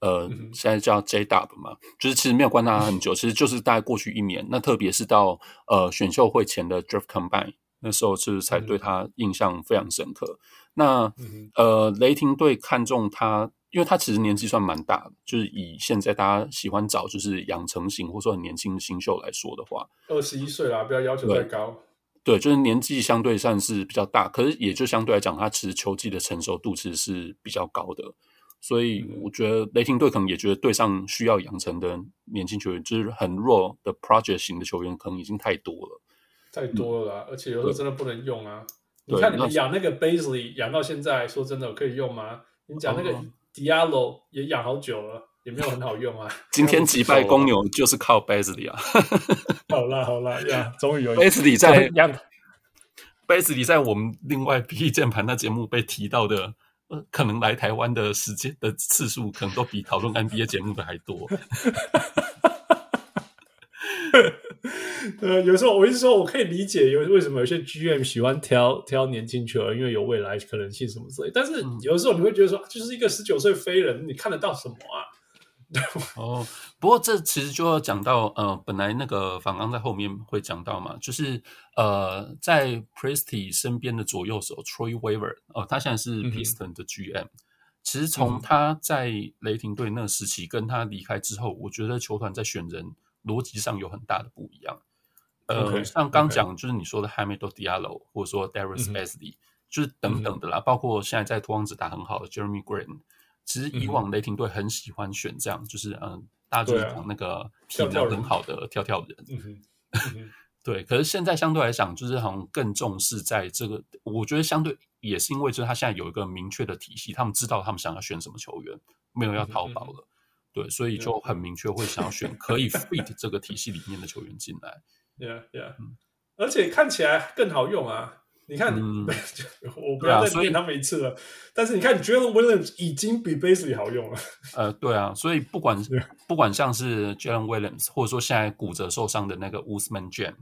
呃，嗯、现在叫 J Dub 嘛，就是其实没有观察他很久，其实就是大概过去一年。那特别是到呃选秀会前的 Draft Combine 那时候，就是才对他印象非常深刻。嗯、那呃，雷霆队看中他，因为他其实年纪算蛮大的，就是以现在大家喜欢找就是养成型或者说很年轻的新秀来说的话，二十一岁啦，不要要求太高。对，就是年纪相对算是比较大，可是也就相对来讲，他其实球技的成熟度其实是比较高的，所以我觉得雷霆队可能也觉得队上需要养成的年轻球员，就是很弱的 project 型的球员，可能已经太多了，太多了啦，嗯、而且有时候真的不能用啊。你看你们养那个 Bazley 养到现在，说真的可以用吗？你讲那个 Diallo 也养好久了。也没有很好用啊！今天击败公牛就是靠 Bazley 啊！好啦好啦 呀，终于有 Basley 在 Basley 在我们另外 PK 键盘那节目被提到的，呃，可能来台湾的时间的次数，可能都比讨论 NBA 节目的还多。呃，有时候我一直说，我可以理解有为什么有些 GM 喜欢挑挑年轻球员，因为有未来可能性什么之类。但是有的时候你会觉得说，就是一个十九岁飞人，你看得到什么啊？哦，不过这其实就要讲到，呃，本来那个反刚在后面会讲到嘛，就是呃，在 Presty 身边的左右手 Troy Weaver，哦、呃，他现在是 Piston 的 GM、嗯。其实从他在雷霆队那个时期跟他离开之后，我觉得球团在选人逻辑上有很大的不一样。呃，okay, 像刚讲就是你说的 Hamidou Diallo 或者说 Darius Basley，、嗯、就是等等的啦，嗯、包括现在在托邦子打很好的 Jeremy Grant，其实以往雷霆队很喜欢选这样，嗯、就是嗯，大家就是讲那个体能很好的跳跳人。跳跳人嗯、对，可是现在相对来讲，就是好像更重视在这个，我觉得相对也是因为就是他现在有一个明确的体系，他们知道他们想要选什么球员，没有要淘宝了，嗯、对，所以就很明确会想要选可以 fit 这个体系里面的球员进来。Yeah, yeah，、嗯、而且看起来更好用啊！你看，嗯、我不要再念他们一次了。啊、但是你看，Jalen Williams 已经比 Bazley 好用了。呃，对啊，所以不管不管像是 Jalen Williams，或者说现在骨折受伤的那个 Ousmane Dieng，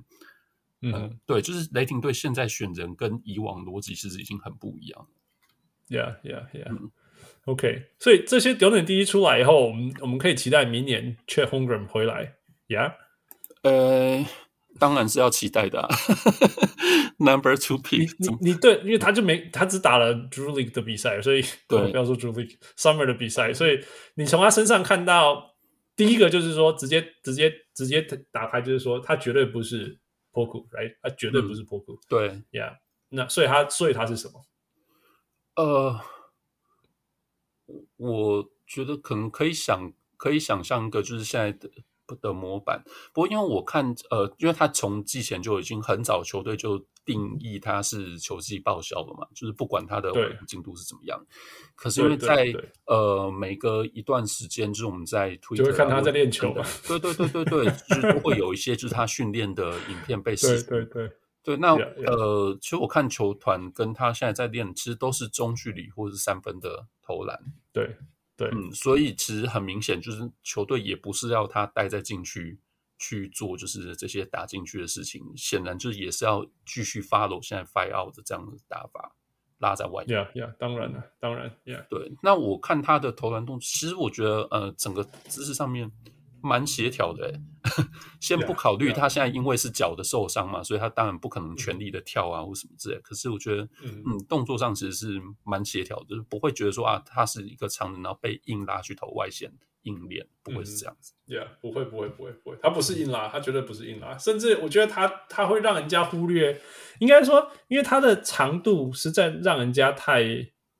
嗯、呃，对，就是雷霆队现在选人跟以往逻辑其实已经很不一样了。Yeah, yeah, yeah、嗯。OK，所以这些丢点第一出来以后，我们我们可以期待明年 Chet Holmgren 回来。Yeah，呃。当然是要期待的、啊、Number Two pick 你你，你对，因为他就没他只打了 Drew League 的比赛，所以对，不要说 Drew League Summer 的比赛，所以你从他身上看到第一个就是说，直接直接直接打开，就是说他绝对不是 Poku，right？他绝对不是 Poku，、嗯、对，Yeah，那所以他所以他是什么？呃，我觉得可能可以想可以想象一个，就是现在的。的模板，不过因为我看，呃，因为他从季前就已经很早，球队就定义他是球季报销了嘛，就是不管他的进度是怎么样。可是因为在呃每隔一段时间，就是我们在推特就会看他在练球嘛，对对对对对，就是会有一些就是他训练的影片被释出。对对对，对，那 yeah, yeah. 呃，其实我看球团跟他现在在练，其实都是中距离或者是三分的投篮。对。对，嗯，所以其实很明显，就是球队也不是要他待在禁区去做，就是这些打进去的事情，显然就是也是要继续 follow 现在 fire out 的这样的打法，拉在外面。Yeah, yeah，当然了，当然，Yeah。对，那我看他的投篮动作，其实我觉得，呃，整个姿势上面。蛮协调的，先不考虑他现在因为是脚的受伤嘛，所以他当然不可能全力的跳啊或什么之类。可是我觉得，嗯，动作上其实是蛮协调的，就是不会觉得说啊，他是一个长人，然后被硬拉去投外线硬练，不会是这样子。Yeah，不会，不会，不会，不会，他不是硬拉，他绝对不是硬拉，甚至我觉得他他会让人家忽略，应该说，因为他的长度实在让人家太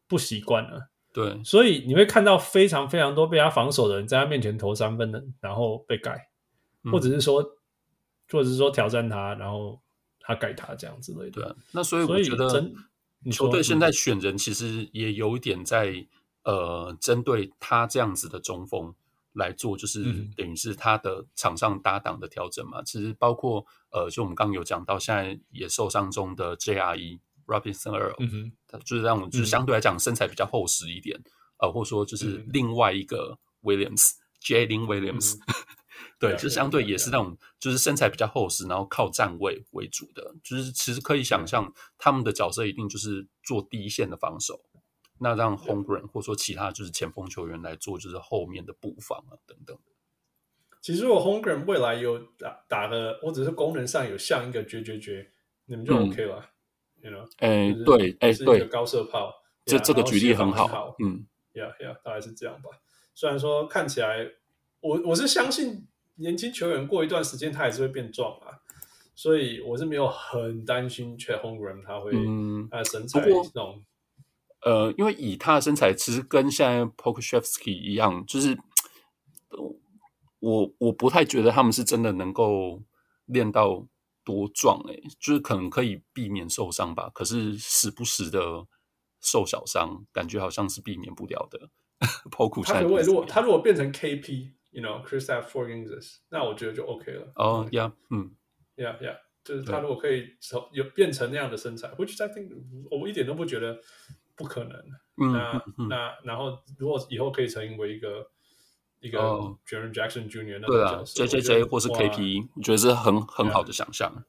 不习惯了。对，所以你会看到非常非常多被他防守的人在他面前投三分的，然后被盖，嗯、或者是说，或者是说挑战他，然后他盖他这样之类的。对，那所以我觉得球队现在选人其实也有一点在呃针对他这样子的中锋来做，就是等于是他的场上搭档的调整嘛。嗯、其实包括呃，就我们刚刚有讲到，现在也受伤中的 JRE。Robinson Earl，嗯哼，他就是让我就是相对来讲身材比较厚实一点，呃，或者说就是另外一个 Williams，Jalen Williams，对，就相对也是那种就是身材比较厚实，然后靠站位为主的，就是其实可以想象他们的角色一定就是做第一线的防守，那让 h o m e g r e n 或者说其他就是前锋球员来做就是后面的布防啊等等。其实如果 Holmgren 未来有打打的，或者是功能上有像一个绝绝绝，你们就 OK 了。哎，对，哎，对，高射炮，这这个举例很好，嗯，Yeah Yeah，大概是这样吧。虽然说看起来，我我是相信年轻球员过一段时间他还是会变壮啊，所以我是没有很担心 c h a t Holmgren 他会，嗯，他的身材这种，呃，因为以他的身材，其实跟现在 Pokusevski 一样，就是我我不太觉得他们是真的能够练到。多壮哎、欸，就是可能可以避免受伤吧，可是时不时的受小伤，感觉好像是避免不了的。他如果如果他如果变成 KP，you know，Kristaps Porzingis，那我觉得就 OK 了。哦呀，嗯，Yeah Yeah，就是他如果可以有变成那样的身材对，which I think 我一点都不觉得不可能。嗯、那、那然后如果以后可以成为一个。一个 Jaren Jackson Jr. 那对啊，J J J 或是 K P，我觉得是很很好的想象。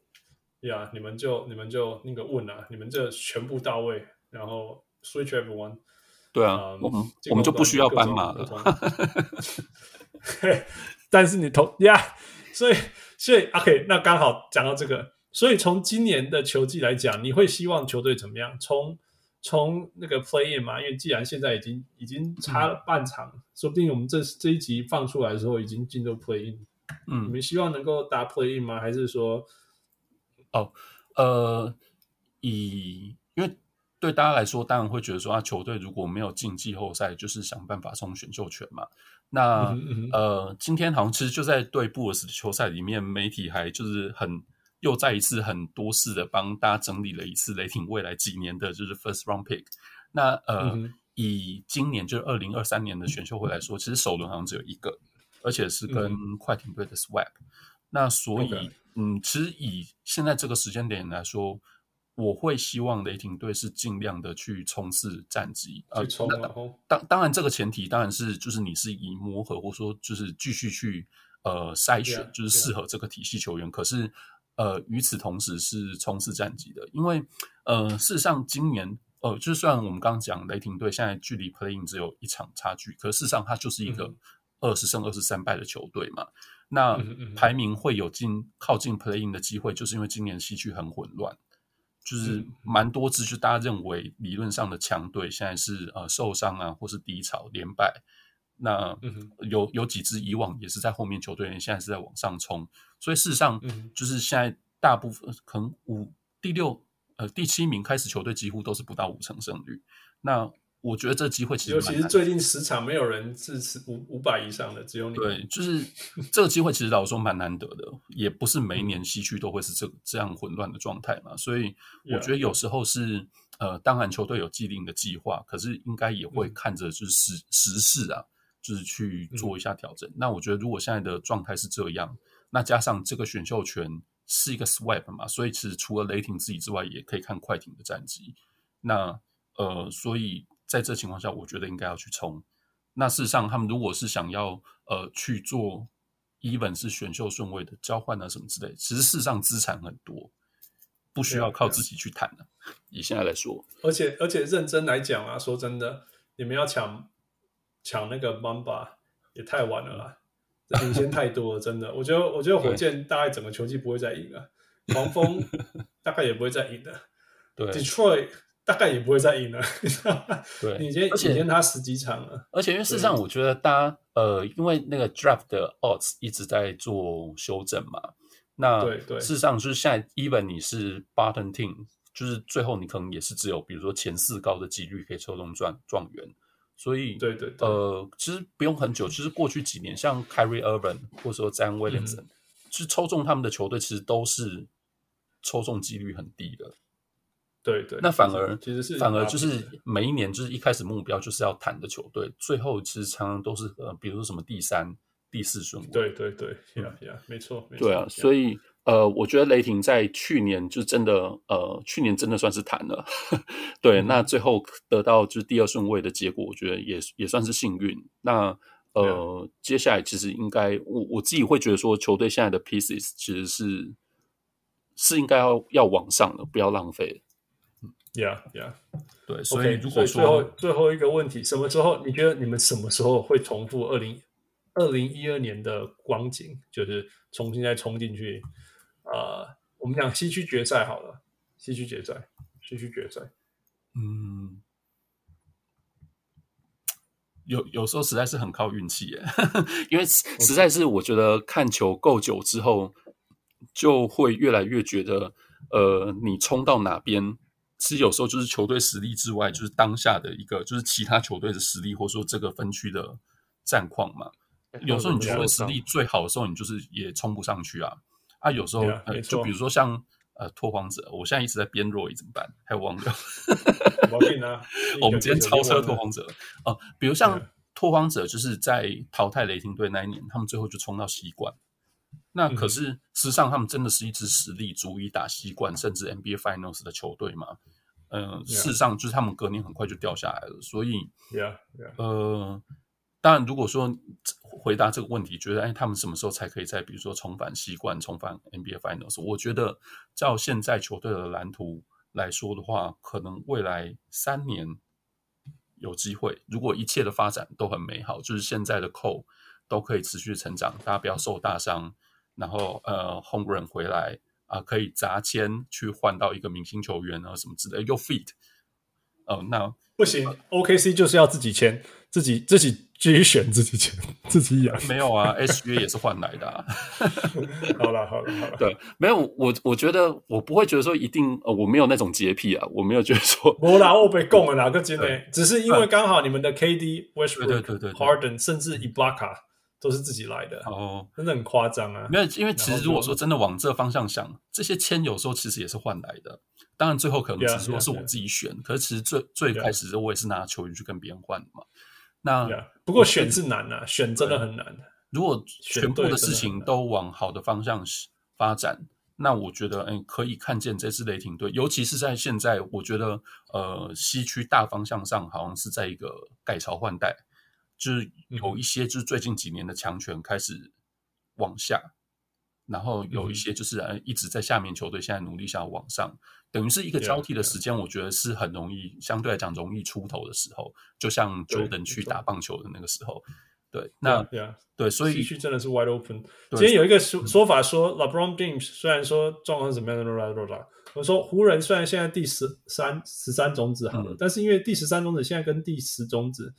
呀，你们就你们就那个问啊，你们这全部到位，然后 Switch everyone。对啊，我们我们就不需要斑马了。但是你投呀，所以所以 OK，那刚好讲到这个，所以从今年的球季来讲，你会希望球队怎么样？从从那个 play in 嘛，因为既然现在已经已经差了半场，嗯、说不定我们这这一集放出来的时候已经进入 play in。嗯，你们希望能够打 play in 吗？还是说哦，呃，以因为对大家来说，当然会觉得说啊，球队如果没有进季后赛，就是想办法冲选秀权嘛。那、嗯嗯、呃，今天好像其实就在对布尔斯的球赛里面，媒体还就是很又再一次很多次的帮大家整理了一次雷霆未来几年的就是 first round pick。那呃，嗯、以今年就是二零二三年的选秀会来说，其实首轮好像只有一个，而且是跟快艇队的 swap、嗯。那所以.嗯，其实以现在这个时间点来说，我会希望雷霆队是尽量的去冲刺战绩，呃，当当然这个前提当然是就是你是以磨合或者说就是继续去呃筛选就是适合这个体系球员。可是呃，与此同时是冲刺战绩的，因为呃，事实上今年呃，就算我们刚刚讲雷霆队现在距离 Playing 只有一场差距，可事实上它就是一个二十胜二十三败的球队嘛。那排名会有进靠近 Playing 的机会，就是因为今年西区很混乱，就是蛮多支就大家认为理论上的强队，现在是呃受伤啊，或是低潮连败。那有有几支以往也是在后面球队，现在是在往上冲，所以事实上就是现在大部分可能五第六呃第七名开始球队几乎都是不到五成胜率。那我觉得这机会其实，尤其是最近十场没有人支持五五百以上的，只有你。对，就是 这个机会，其实老实说蛮难得的，也不是每一年西区都会是这这样混乱的状态嘛。所以我觉得有时候是呃，当然球队有既定的计划，可是应该也会看着就是时时事啊，就是去做一下调整。嗯、那我觉得如果现在的状态是这样，那加上这个选秀权是一个 swap 嘛，所以其实除了雷霆自己之外，也可以看快艇的战绩。那呃，所以。在这情况下，我觉得应该要去冲。那事实上，他们如果是想要呃去做 even 是选秀顺位的交换啊什么之类，其实事实上资产很多，不需要靠自己去谈的。啊啊、以现在来说，而且而且认真来讲啊，说真的，你们要抢抢那个 Mamba 也太晚了啦，领先太多了，真的。我觉得我觉得火箭大概整个球季不会再赢了，对黄蜂 大概也不会再赢了，对，Detroit。大概也不会再赢了，对，你先，而且他十几场了。而且因为事实上，我觉得大家呃，因为那个 draft 的 odds 一直在做修正嘛。那对对，事实上就是现在 even 你是 bottom team，就是最后你可能也是只有比如说前四高的几率可以抽中状状元。所以对对，对呃，其实不用很久，其实过去几年像 Kyrie Irving 或者说 Zion Williamson，就是抽中他们的球队其实都是抽中几率很低的。对对，那反而其实是反而就是每一年就是一开始目标就是要谈的球队，最后其实常常都是呃，比如说什么第三、第四顺位。对对对，呀呀，没错，没错。对啊，所以呃，我觉得雷霆在去年就真的呃，去年真的算是谈了。对，那最后得到就是第二顺位的结果，我觉得也也算是幸运。那呃，接下来其实应该我我自己会觉得说，球队现在的 pieces 其实是是应该要要往上的，不要浪费。Yeah, yeah，对，所以如果说最后最后一个问题，什么时候你觉得你们什么时候会重复二零二零一二年的光景，就是重新再冲进去？呃，我们讲西区决赛好了，西区决赛，西区决赛，嗯，有有时候实在是很靠运气耶，因为实在是我觉得看球够久之后，就会越来越觉得，呃，你冲到哪边。其实有时候就是球队实力之外，就是当下的一个，就是其他球队的实力，或者说这个分区的战况嘛。有时候你觉得实力最好的时候，你就是也冲不上去啊。啊，有时候呃，就比如说像呃拓荒者，我现在一直在编弱，怎么办？还有忘掉。我们今天超车拓荒者哦，比如像拓荒者，就是在淘汰雷霆队那一年，他们最后就冲到西冠。那可是，事实上，他们真的是一支实力足以打西冠，甚至 NBA Finals 的球队吗？嗯、呃，事实上，就是他们隔年很快就掉下来了。所以，yeah, yeah. 呃，当然，如果说回答这个问题，觉得哎，他们什么时候才可以再比如说重返西冠、重返 NBA Finals？我觉得，照现在球队的蓝图来说的话，可能未来三年有机会。如果一切的发展都很美好，就是现在的扣都可以持续成长，大家不要受大伤。然后呃，Holmgren 回来啊、可以砸钱去换到一个明星球员啊，什么之类的，又 fit。哦、呃，那不行、OKC 就是要自己签，自己自己继续选自己钱，自己养。没有啊，SGA 也是换来的、啊。好了，好了，好了。对，没有我，我觉得我不会觉得说一定，呃，我没有那种洁癖啊，我没有觉得说。我拿我被供了哪个金呢？只是因为刚好你们的 KD、Westbrook、对对对 Harden，甚至 Ibaka 都是自己来的。哦，真的很夸张啊！没有，因为其实如果说真的往这方向想，这些签有时候其实也是换来的。当然最后可能只是说是我自己选，yeah, yeah, yeah. 可是其实最最开始我也是拿球员去跟别人换的嘛。那、yeah, 不过选是难啊，选真的很难。如果全部的事情都往好的方向发展，那我觉得，嗯，可以看见这支雷霆队，尤其是在现在，我觉得，呃，西区大方向上好像是在一个改朝换代，就是有一些就是最近几年的强权开始往下，然后有一些就是呃一直在下面球队现在努力想要往上。等于是一个交替的时间，我觉得是很容易，相对来讲容易出头的时候，就像 Jordan 去打棒球的那个时候。对，那对，所以西区真的是 wide open。今天有一个说说法说，LeBron James 虽然说状况怎么样的，我说湖人虽然现在第十三十三种子好了，但是因为第十三种子现在跟第十种子，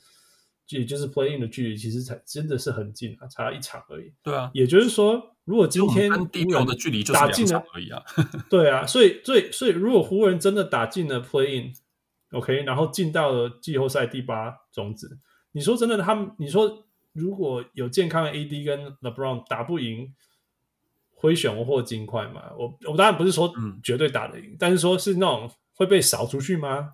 也就是 play in 的距离，其实才真的是很近啊，差一场而已。对啊，也就是说。如果今天地球的距离就是两场而已啊，对啊，所以所以所以如果湖人真的打进了 play in，OK，然后进到了季后赛第八种子，你说真的，他们你说如果有健康的 AD 跟 LeBron 打不赢灰熊或金块嘛？我我当然不是说绝对打得赢，嗯、但是说是那种会被扫出去吗？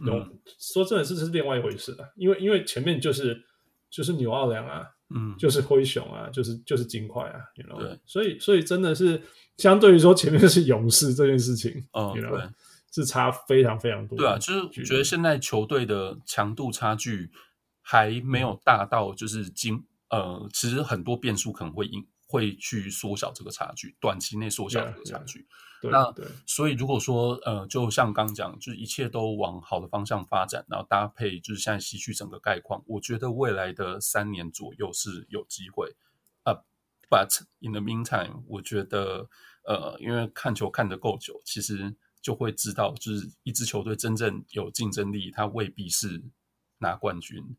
嗯，说真的是是另外一回事了，因为因为前面就是就是牛奥良啊。嗯，就是灰熊啊，就是就是金块啊，you know? 对，所以所以真的是相对于说前面是勇士这件事情，嗯?对，是差非常非常多。对啊，就是我觉得现在球队的强度差距还没有大到就是金呃，其实很多变数可能会引。会去缩小这个差距，短期内缩小这个差距。Yeah, yeah. 那对，所以如果说呃，就像刚讲，就是一切都往好的方向发展，然后搭配就是现在西区整个概况，我觉得未来的三年左右是有机会。啊，uh，But in the meantime，我觉得呃，因为看球看得够久，其实就会知道，就是一支球队真正有竞争力，它未必是拿冠军。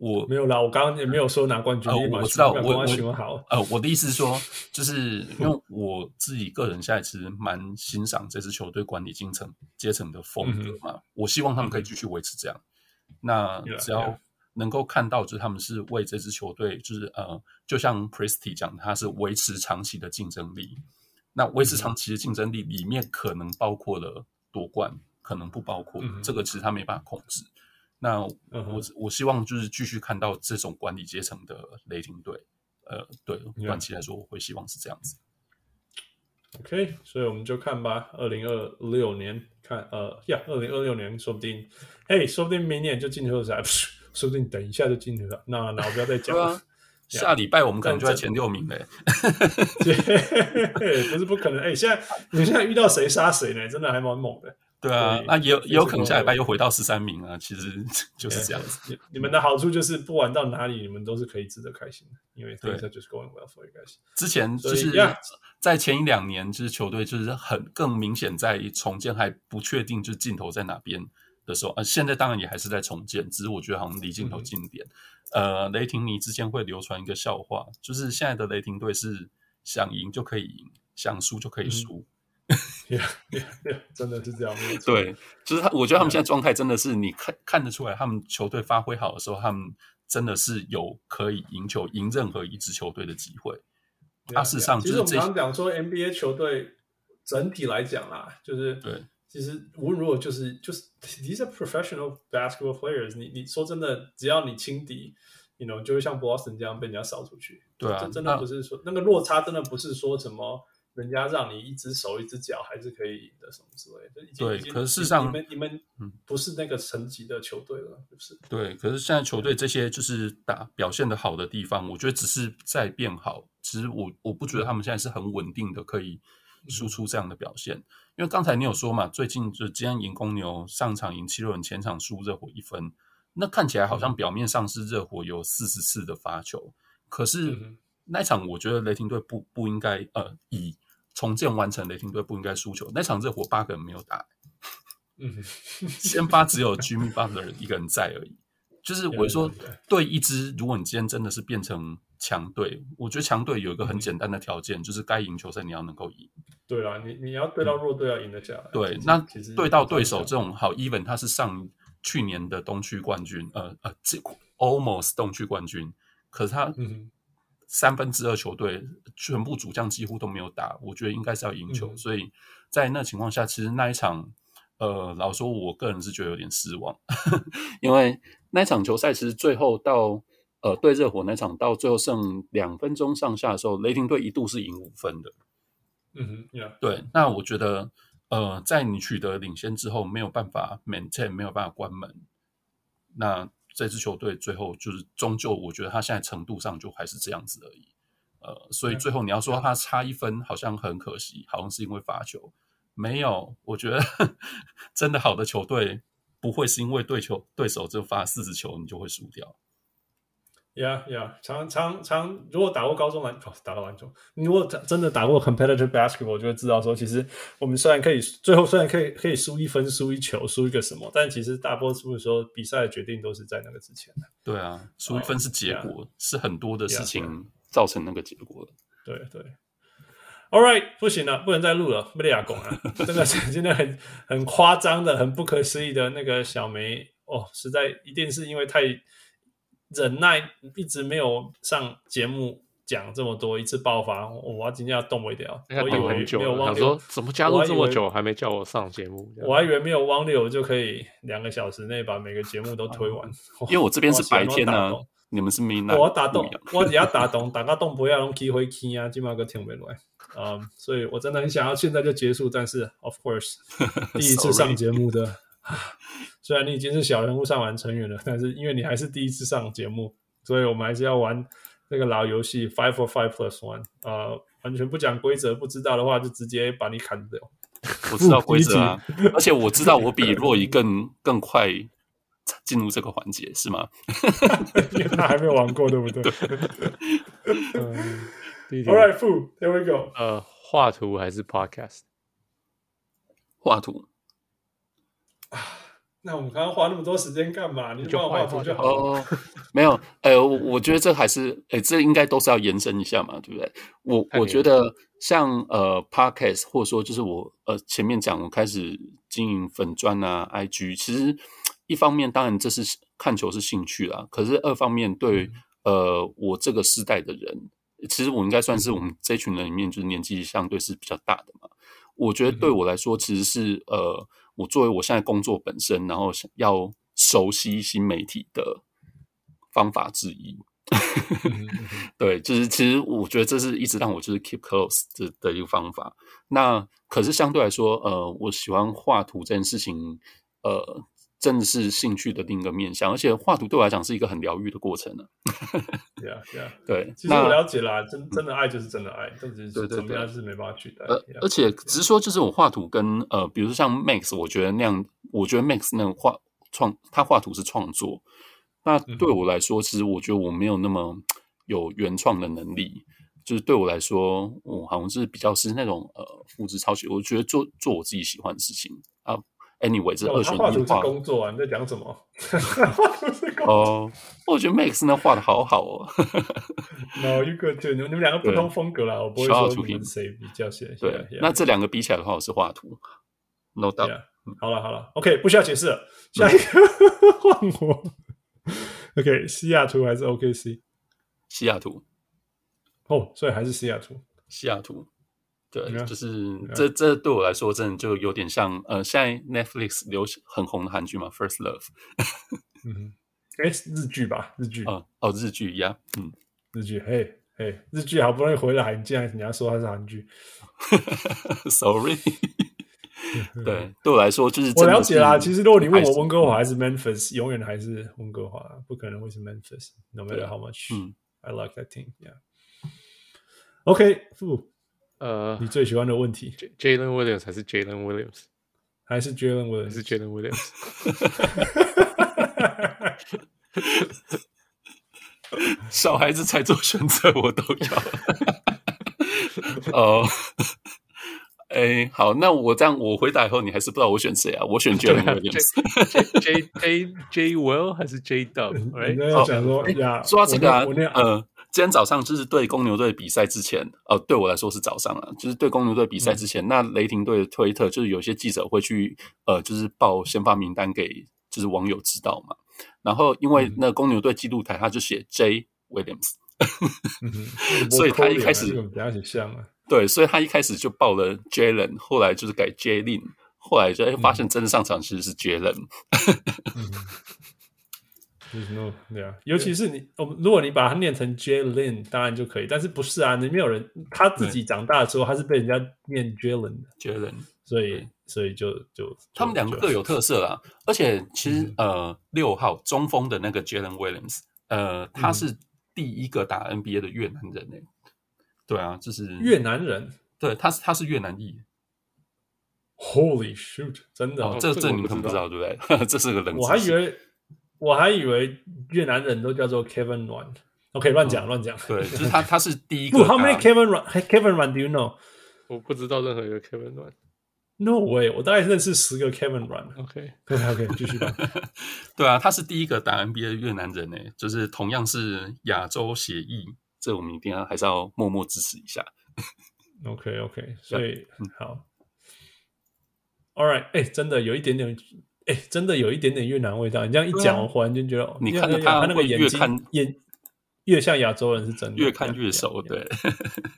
我没有啦，我刚刚也没有说拿冠军。呃、我知道，我我好。呃，我的意思是说，就是因为我自己个人现在其实蛮欣赏这支球队管理阶层阶层的风格嘛、嗯。我希望他们可以继续维持这样。嗯、那只要能够看到，就是他们是为这支球队，就是呃，就像 Pristy 讲，他是维持长期的竞争力。那维持长期的竞争力里面，可能包括了夺冠，可能不包括、嗯、这个，其实他没办法控制。那我、uh-huh. 我希望就是继续看到这种管理阶层的雷霆队，呃，对，短期来说我会希望是这样子。OK，所以我们就看吧，二零二六年看，呃，呀，二零二六年说不定，嘿，说不定明年就进球赛，说不定等一下就进球了。那那我不要再讲了。啊、下礼拜我们可能就在前六名嘞。不是不可能，哎，现在你现在遇到谁杀谁呢？真的还蛮猛的。对啊，那也有也有可能下礼拜又回到十三名啊，其实 就是这样子。你们的好处就是不管到哪里，你们都是可以值得开心的，因为对，就是 going well for you guys。之前就是在前一两年，就是球队就是很更明显在重建还不确定，就是尽头在哪边的时候，呃，现在当然也还是在重建，只是我觉得好像离镜头近点。呃，雷霆迷之间会流传一个笑话，就是现在的雷霆队是想赢就可以赢，想输就可以输。Yeah, yeah, yeah, 真的是这样。对，就是他，我觉得他们现在状态真的是，你看看得出来，他们球队发挥好的时候，他们真的是有可以赢球、赢任何一支球队的机会。事实上就是，其实我们刚刚讲说，NBA 球队整体来讲啦，就是对，其实无论如何，就是就是 these are professional basketball players 你。你你说真的，只要你轻敌，你 you know 就会像 Boston 这样被人家扫出去。对啊，这真的不是说那，那个落差，真的不是说什么。人家让你一只手一只脚还是可以赢的什么之类的，对。可是事实上，你们你们不是那个层级的球队了，是不是？对。可是现在球队这些就是打表现的好的地方，我觉得只是在变好。其实我我不觉得他们现在是很稳定的，可以输出这样的表现。因为刚才你有说嘛，最近就今天赢公牛，上场赢七六人，前场输热火一分，那看起来好像表面上是热火有四十次的罚球，可是那场我觉得雷霆队不不应该呃以。重建完成，雷霆队不应该输球。那场热火八个人没有打，嗯，先发只有 Jimmy Butler 一个人在而已。就是我说，对一支，如果你今天真的是变成强队，我觉得强队有一个很简单的条件，嗯、就是该赢球赛你要能够赢。对啊，你你要对到弱队要赢得下来。嗯、对，那对到对手这种好，even 他是上去年的东区冠军，呃呃，这 almost 东区冠军，可是他三分之二球队全部主将几乎都没有打，我觉得应该是要赢球。嗯、所以在那情况下，其实那一场。呃，老实说，我个人是觉得有点失望，因为那场球赛其实最后到呃对热火那场到最后剩两分钟上下的时候，雷霆队一度是赢五分的。嗯哼，yeah. 对。那我觉得，呃，在你取得领先之后，没有办法 maintain，没有办法关门，那这支球队最后就是终究，我觉得他现在程度上就还是这样子而已。呃，所以最后你要说他差一分，好像很可惜，好像是因为罚球。没有，我觉得 真的好的球队不会是因为对球对手就罚四十球，你就会输掉。呀呀，常常常，如果打过高中篮，哦，打到篮球，你如果真的打过 competitive basketball，就会知道说，其实我们虽然可以最后虽然可以可以输一分、输一球、输一个什么，但其实大多数的时候比赛的决定都是在那个之前的。对啊，输一分是结果，oh, yeah. 是很多的事情造成那个结果的。对对。All right，不行了，不能再录了，不得牙讲了。真的是很很夸张的、很不可思议的那个小梅哦，实在一定是因为太忍耐，一直没有上节目讲这么多，一次爆发，哦、我要今天要动不掉。我以为没有汪六，怎么加入这么久还没叫我上节目？我还以为没有汪六就可以两个小时内把每个节目都推完，因为我这边是白天呢、啊，你们是明天。我打洞，我只要打洞，打个洞不要用 key 回 key 啊，今晚个听不来。嗯，um, 所以我真的很想要现在就结束，但是 of course，第一次上节目的. 虽然你已经是小人物上完成员了，但是因为你还是第一次上节目，所以我们还是要玩那个老游戏 five for five plus one，呃，完全不讲规则，不知道的话就直接把你砍掉。我知道规则啊，而且我知道我比若仪更更快进入这个环节，是吗？因为他还没有玩过，对不对？对 All right, food. There we go. 呃，画图还是 podcast？画图啊？那我们刚刚花那么多时间干嘛？你就画图就好了。哦，没有，呃，我觉得这还是，哎，这应该都是要延伸一下嘛，对不对？我我觉得像呃 podcast，或者说就是我呃前面讲我开始经营粉砖啊，IG，其实一方面当然这是看球是兴趣啦，可是二方面对、嗯、呃我这个世代的人。其实我应该算是我们这群人里面，就是年纪相对是比较大的嘛。我觉得对我来说，其实是呃，我作为我现在工作本身，然后想要熟悉新媒体的方法之一。对，就是其实我觉得这是一直让我就是 keep close 的的一个方法。那可是相对来说，呃，我喜欢画图这件事情，呃。真的是兴趣的另一个面向，而且画图对我来讲是一个很疗愈的过程呢。对啊，对啊，对。其实我了解啦，真真的爱就是真的爱，但是怎么样是没办法取代。而而且只是说，就是我画图跟呃，比如说像 Max，我觉得那样，我觉得 Max 那种画创，他画图是创作。那对我来说，其实我觉得我没有那么有原创的能力。就是对我来说，我好像是比较是那种呃，复制抄袭。我觉得做做我自己喜欢的事情啊。Anyway，这二选一画工作啊？你在讲什么？哦，我觉得 Max 那画的好好哦。No, you good too. 你们两个不同风格啦，我不会说你们谁比较谁。对，那这两个比起来的话，我是画图。No doubt。好了好了，OK，不需要解释了。下一个换我。OK，西雅图还是 OKC？西雅图。哦，所以还是西雅图。西雅图。对就是.这这对我来说，真的就有点像呃，现在 Netflix 流行很红的韩剧嘛，《First Love》。嗯，哎，日剧吧，日剧。哦哦，日剧呀，嗯，日剧，嘿嘿，日剧好不容易回来，你竟然你要说它是韩剧？Sorry。对，对我来说就是我了解啦。其实如果你问我温哥华还是 Memphis，永远还是温哥华，不可能会是 Memphis。No matter how much I like that team, yeah. OK，负。呃，你最喜欢的问题，Jalen Williams 还是 Jalen Williams，还是 Jalen Williams，还是 Jalen Williams？小孩子才做选择，我都要。哦，哎，好，那我这样我回答以后，你还是不知道我选谁啊？我选 Jalen Williams。J J J Will 还是 J Dub？你刚刚讲说呀，说到这个啊，呃，今天早上就是对公牛队比赛之前，哦，对我来说是早上啊，就是对公牛队比赛之前，那雷霆队的推特就是有些记者会去呃，就是报先发名单给就是网友知道嘛。然后因为那公牛队记录台他就写 J Williams，所以他一开始比较像啊。对，所以他一开始就报了 Jalen，后来就是改 Jalen，后来就发现真的上场其实是 Jalen。嗯，对啊，尤其是你，我们如果你把它念成 Jalen，当然就可以，但是不是啊？你没有人他自己长大的时候，他是被人家念 Jalen 的 Jalen，所以所以就就他们两个各有特色啊。而且其实呃，六号中锋的那个 Jalen Williams，呃，他是第一个打 NBA 的越南人诶。对啊，就是越南人，对，他是他是越南裔。Holy shoot！真的，哦、这这你们可能不知道，对不对？这是个冷知识。我还以为我还以为越南人都叫做 Kevin Run。OK，乱讲乱讲。对，就是他，他是第一个。How many Kevin Run？Kevin Run？Do you know？我不知道任何一个 Kevin Run。No way！我大概认识十个 Kevin Run。OK，OK，OK，继续吧。对啊，他是第一个打 NBA 越南人诶，就是同样是亚洲血裔。这我们一定要还是要默默支持一下。OK OK，所以好。All right，哎，真的有一点点，哎，真的有一点点越南味道。你这样一讲，我忽然间觉得，你看他那个眼睛，眼越像亚洲人是真的，越看越熟。对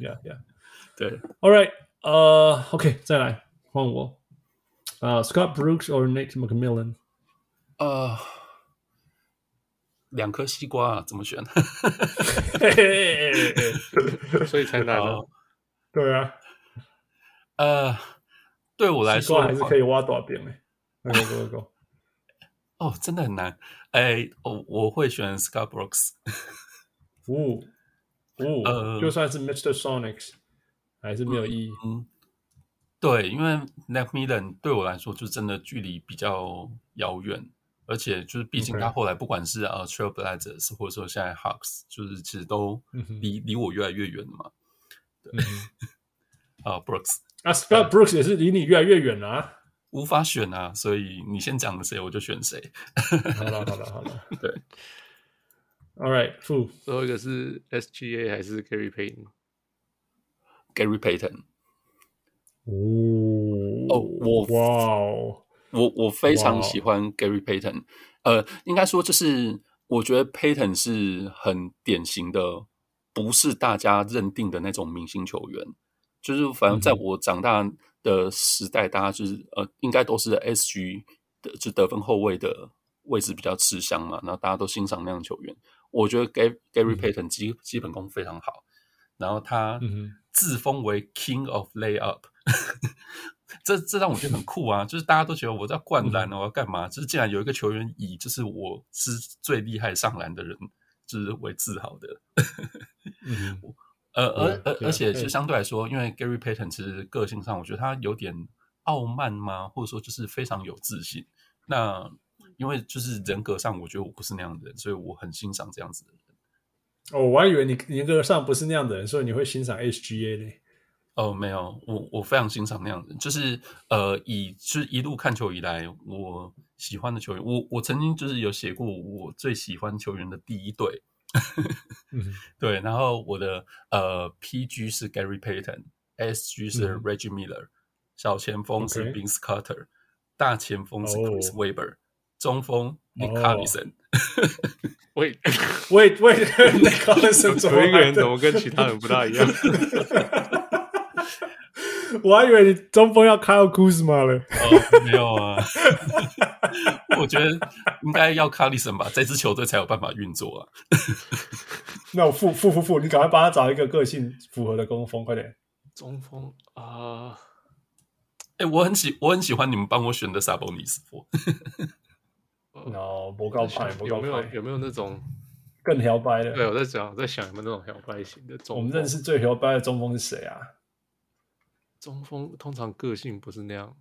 ，Yeah Yeah，对。All right，呃，OK，再来换我。啊，Scott Brooks or Nate McMillan？呃。两颗西瓜啊，怎么选？所以才难哦。对啊，呃，对我来说还是可以挖大边诶。Go go go！哦，真的很难。哎，我我会选 Scott Brooks。哦哦，就算是 Mr. Sonics，还是没有意义。嗯，对，因为 McMillan 对我来说就真的距离比较遥远。而且就是，毕竟他后来不管是呃 Trailblazers 或者说现在 Hawks，就是其实都离离我越来越远了嘛。对，啊，Brooks，啊，Scott Brooks 也是离你越来越远了啊，无法选啊，所以你先讲的谁，我就选谁。好了，好了，好了，对。All right，最后一个是 SGA 还是 Gary Payton？Gary Payton。哦，哦，我哇哦。我我非常喜欢 Gary Payton，Wow. 呃，应该说就是我觉得 Payton 是很典型的，不是大家认定的那种明星球员。就是反正在我长大的时代，大家就是呃，应该都是 SG 的，就得分后卫的位置比较吃香嘛，然后大家都欣赏那样的球员。我觉得 Gary Gary Payton 基基本功非常好，然后他自封为 King of Layup。这这让我觉得很酷啊！就是大家都觉得我在灌篮，我要干嘛？就是竟然有一个球员以就是我是最厉害上篮的人，就是为自豪的。嗯，呃，而而而且就相对来说，因为 Gary Payton 其实个性上，我觉得他有点傲慢嘛，或者说就是非常有自信。那因为就是人格上，我觉得我不是那样的人，所以我很欣赏这样子的人。哦，我还以为你人格上不是那样的人，所以你会欣赏 HGA 呢？哦，没有，我我非常欣赏那样的，就是呃，以就是一路看球以来，我喜欢的球员，我我曾经就是有写过我最喜欢球员的第一队，嗯、对，然后我的呃 PG 是 Gary Payton，SG 是 Reggie Miller，、嗯、小前锋是 b i n c e Carter，、okay. 大前锋是 Chris Webber，、oh. 中锋 Nick Collison，喂喂喂，Nick Collison 有一个人怎么跟其他人不大一样？我还以为你中锋要 Kyle Kuzma 了。哦，没有啊。我觉得应该要 Collison 吧，这支球队才有办法运作啊。那我付付付付，你赶快帮他找一个个性符合的中锋，快点。中锋啊，哎、呃欸，我很喜我很喜欢你们帮我选的 Sabonis。No，不告白，不告白。有没有有没有那种更摇摆的？对，我在想，我在想有没有那种摇摆型的中锋。我们认识最摇摆的中锋是谁啊？中锋通常个性不是那样，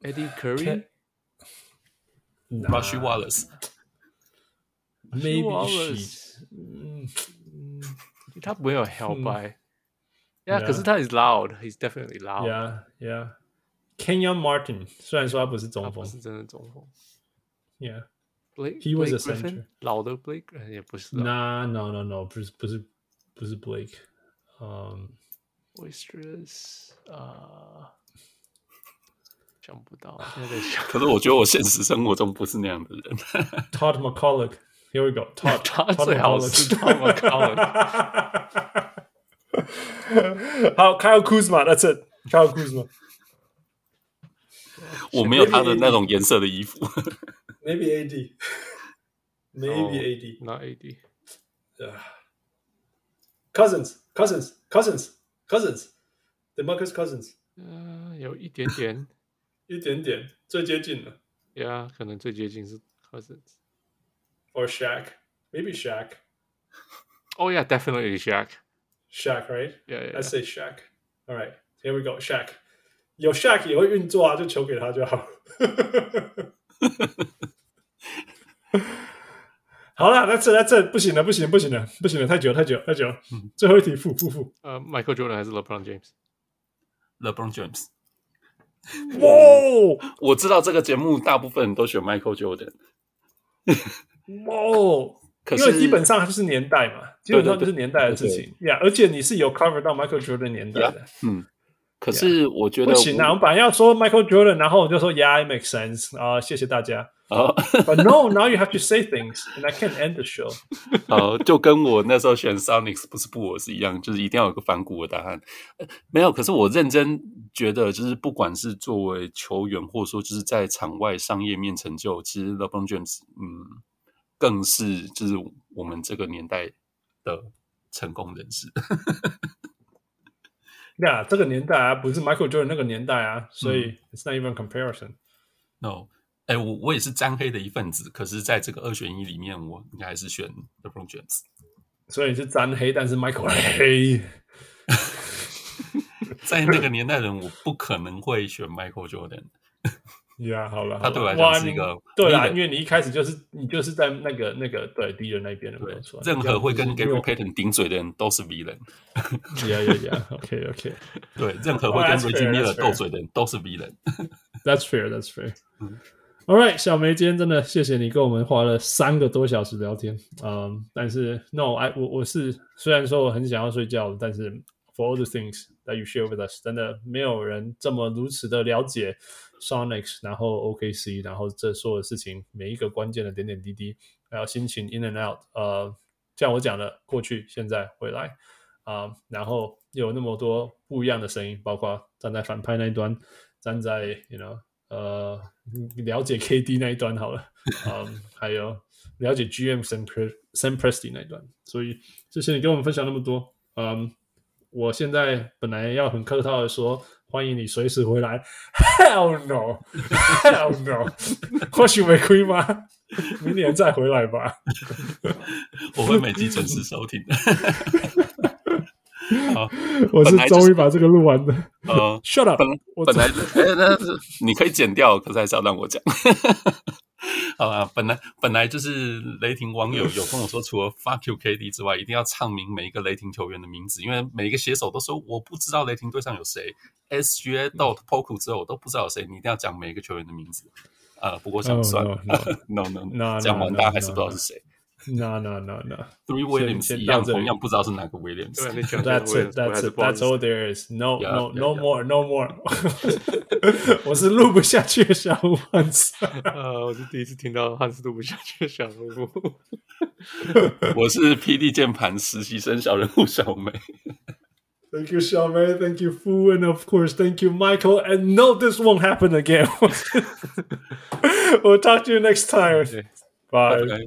Eddie Curry，Rasheed Wallace，maybe，嗯，他不会有摇摆， Yeah， Yeah. 可是他 is loud，he's definitely loud。 Yeah, yeah. Kenyon Martin 虽然说他不是中锋他不是真的中锋。 ，Yeah. Blake He was Blake a center. Griffin，老的 Blake 也不是啊。 Nah, no, no, no，不是不是不是 Blake，嗯、 Boisterous，呃，想不到，现在在想。可是我觉得我现实生活中不是那样的人。 Todd McCulloch。Here we go. Todd 他 Todd 最好 McCulloch 是 Todd McCulloch。好，Kyle Kuzma，That's it。Kyle Kuzma。我没有他的那种颜色的衣服。 Maybe AD。Maybe AD。 Not AD。 Cousins, Cousins, Cousins, Cousins, DeMarcus Cousins，呃，有一点点一点点，最接近了。 ，Yeah，可能最接近是 Cousins。 Or Shaq, maybe Shaq, Oh yeah，definitely Shaq。 Shaq, right? Yeah, yeah, Let's say Shaq. All right, here we go. Shaq，有 Shaq 也会运作啊，就球给他就好。 好了，That's it, That's it，不行了，不行，不行了，不行了，太久，太久，太久了。最后一题，负负负。呃，Michael Jordan 还是 LeBron James？LeBron James，哇我知道这个节目大部分人都选 Michael Jordan，哇！可是因为基本上就是年代嘛，基本上就是年代的事情呀。而且你是有 cover 到 Michael Jordan 年代的，嗯，可是我觉得不行啊！我们本来要说 Michael Jordan，然后我就说 Yeah, it makes sense 啊，谢谢大家。啊， But no, now you have to say things, and I can't end the show. 好，就跟我那时候选 Sonics 不是布尔是一样，就是一定要有个反骨的答案。呃没有，可是我认真觉得，就是不管是作为球员，或者说就是在场外商业面成就，其实 LeBron James，嗯，更是就是我们这个年代的成功人士。呀，这个年代啊，不是 Michael Jordan 那个年代啊，所以 it's not even comparison。 No， 哎，我我也是沾黑的一份子，可是在这个二选一里面，我应该还是选 LeBron James。所以你是沾黑，但是 Michael 黑。在那个年代人，我不可能会选 Michael Jordan。呀，好了，他对我来讲是一个对啦，因为你一开始就是你就是在那个那个对敌人那边的，没有错。任何会跟 Gary 对 Payton 顶嘴的人都是 villain。呀呀呀，OK OK。对，任何会 Oh, 跟 Reggie Miller. 斗嘴的人都是 villain。That's fair, that's fair. All right，小梅，今天真的谢谢你跟我们花了三个多小时聊天。嗯，但是 No，I 我我是虽然说我很想要睡觉，但是 For all the things that you share with us，真的没有人这么如此的了解 Sonics，然后 OKC，然后这所有事情每一个关键的点点滴滴，还有心情 in and out，呃，像我讲的过去、现在、未来啊、然后有那么多不一样的声音，包括站在反派那一端，站在 you know。呃，了解 KD 那一端好了，嗯，还有了解 GM Sam Sam Presti 那一端，所以谢谢你跟我们分享那么多。嗯，我现在本来要很客套的说，欢迎你随时回来，Hell no，Hell no，或许违规吗？明年再回来吧。我会每集准时收听的。好，我是终于把这个录完的。呃，Shut up！本我本来哎，那是你可以剪掉，可是还是要让我讲。好啊，本来本来就是雷霆网友有跟我说，除了 Fuck you KD 之外，一定要唱明每一个雷霆球员的名字，因为每一个写手都说我不知道雷霆队上有谁，SGA、Dort、Poku 之后我都不知道有谁，你一定要讲每一个球员的名字。呃，不过想算 Oh, 了 no,，no no，No, 讲完大家还是不知道是谁。No no no no。 Three Williams 一样，先到这里同样不知道是哪个 Williams。对，你讲 That's it. That's it. That's all there is. No, Yeah, no, yeah, no yeah. more, no more. 我是录不下去的小五万次。呃，我是第一次听到汉斯录不下去的小人物。我是 PD 键盘实习生小人物小梅。 Thank you, Xiaomei. Thank you, Fu, and of course, thank you, Michael. And no, this won't happen again. we'll talk to you next time. Bye. Okay.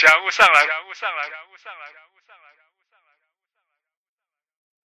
家务上来家务上来。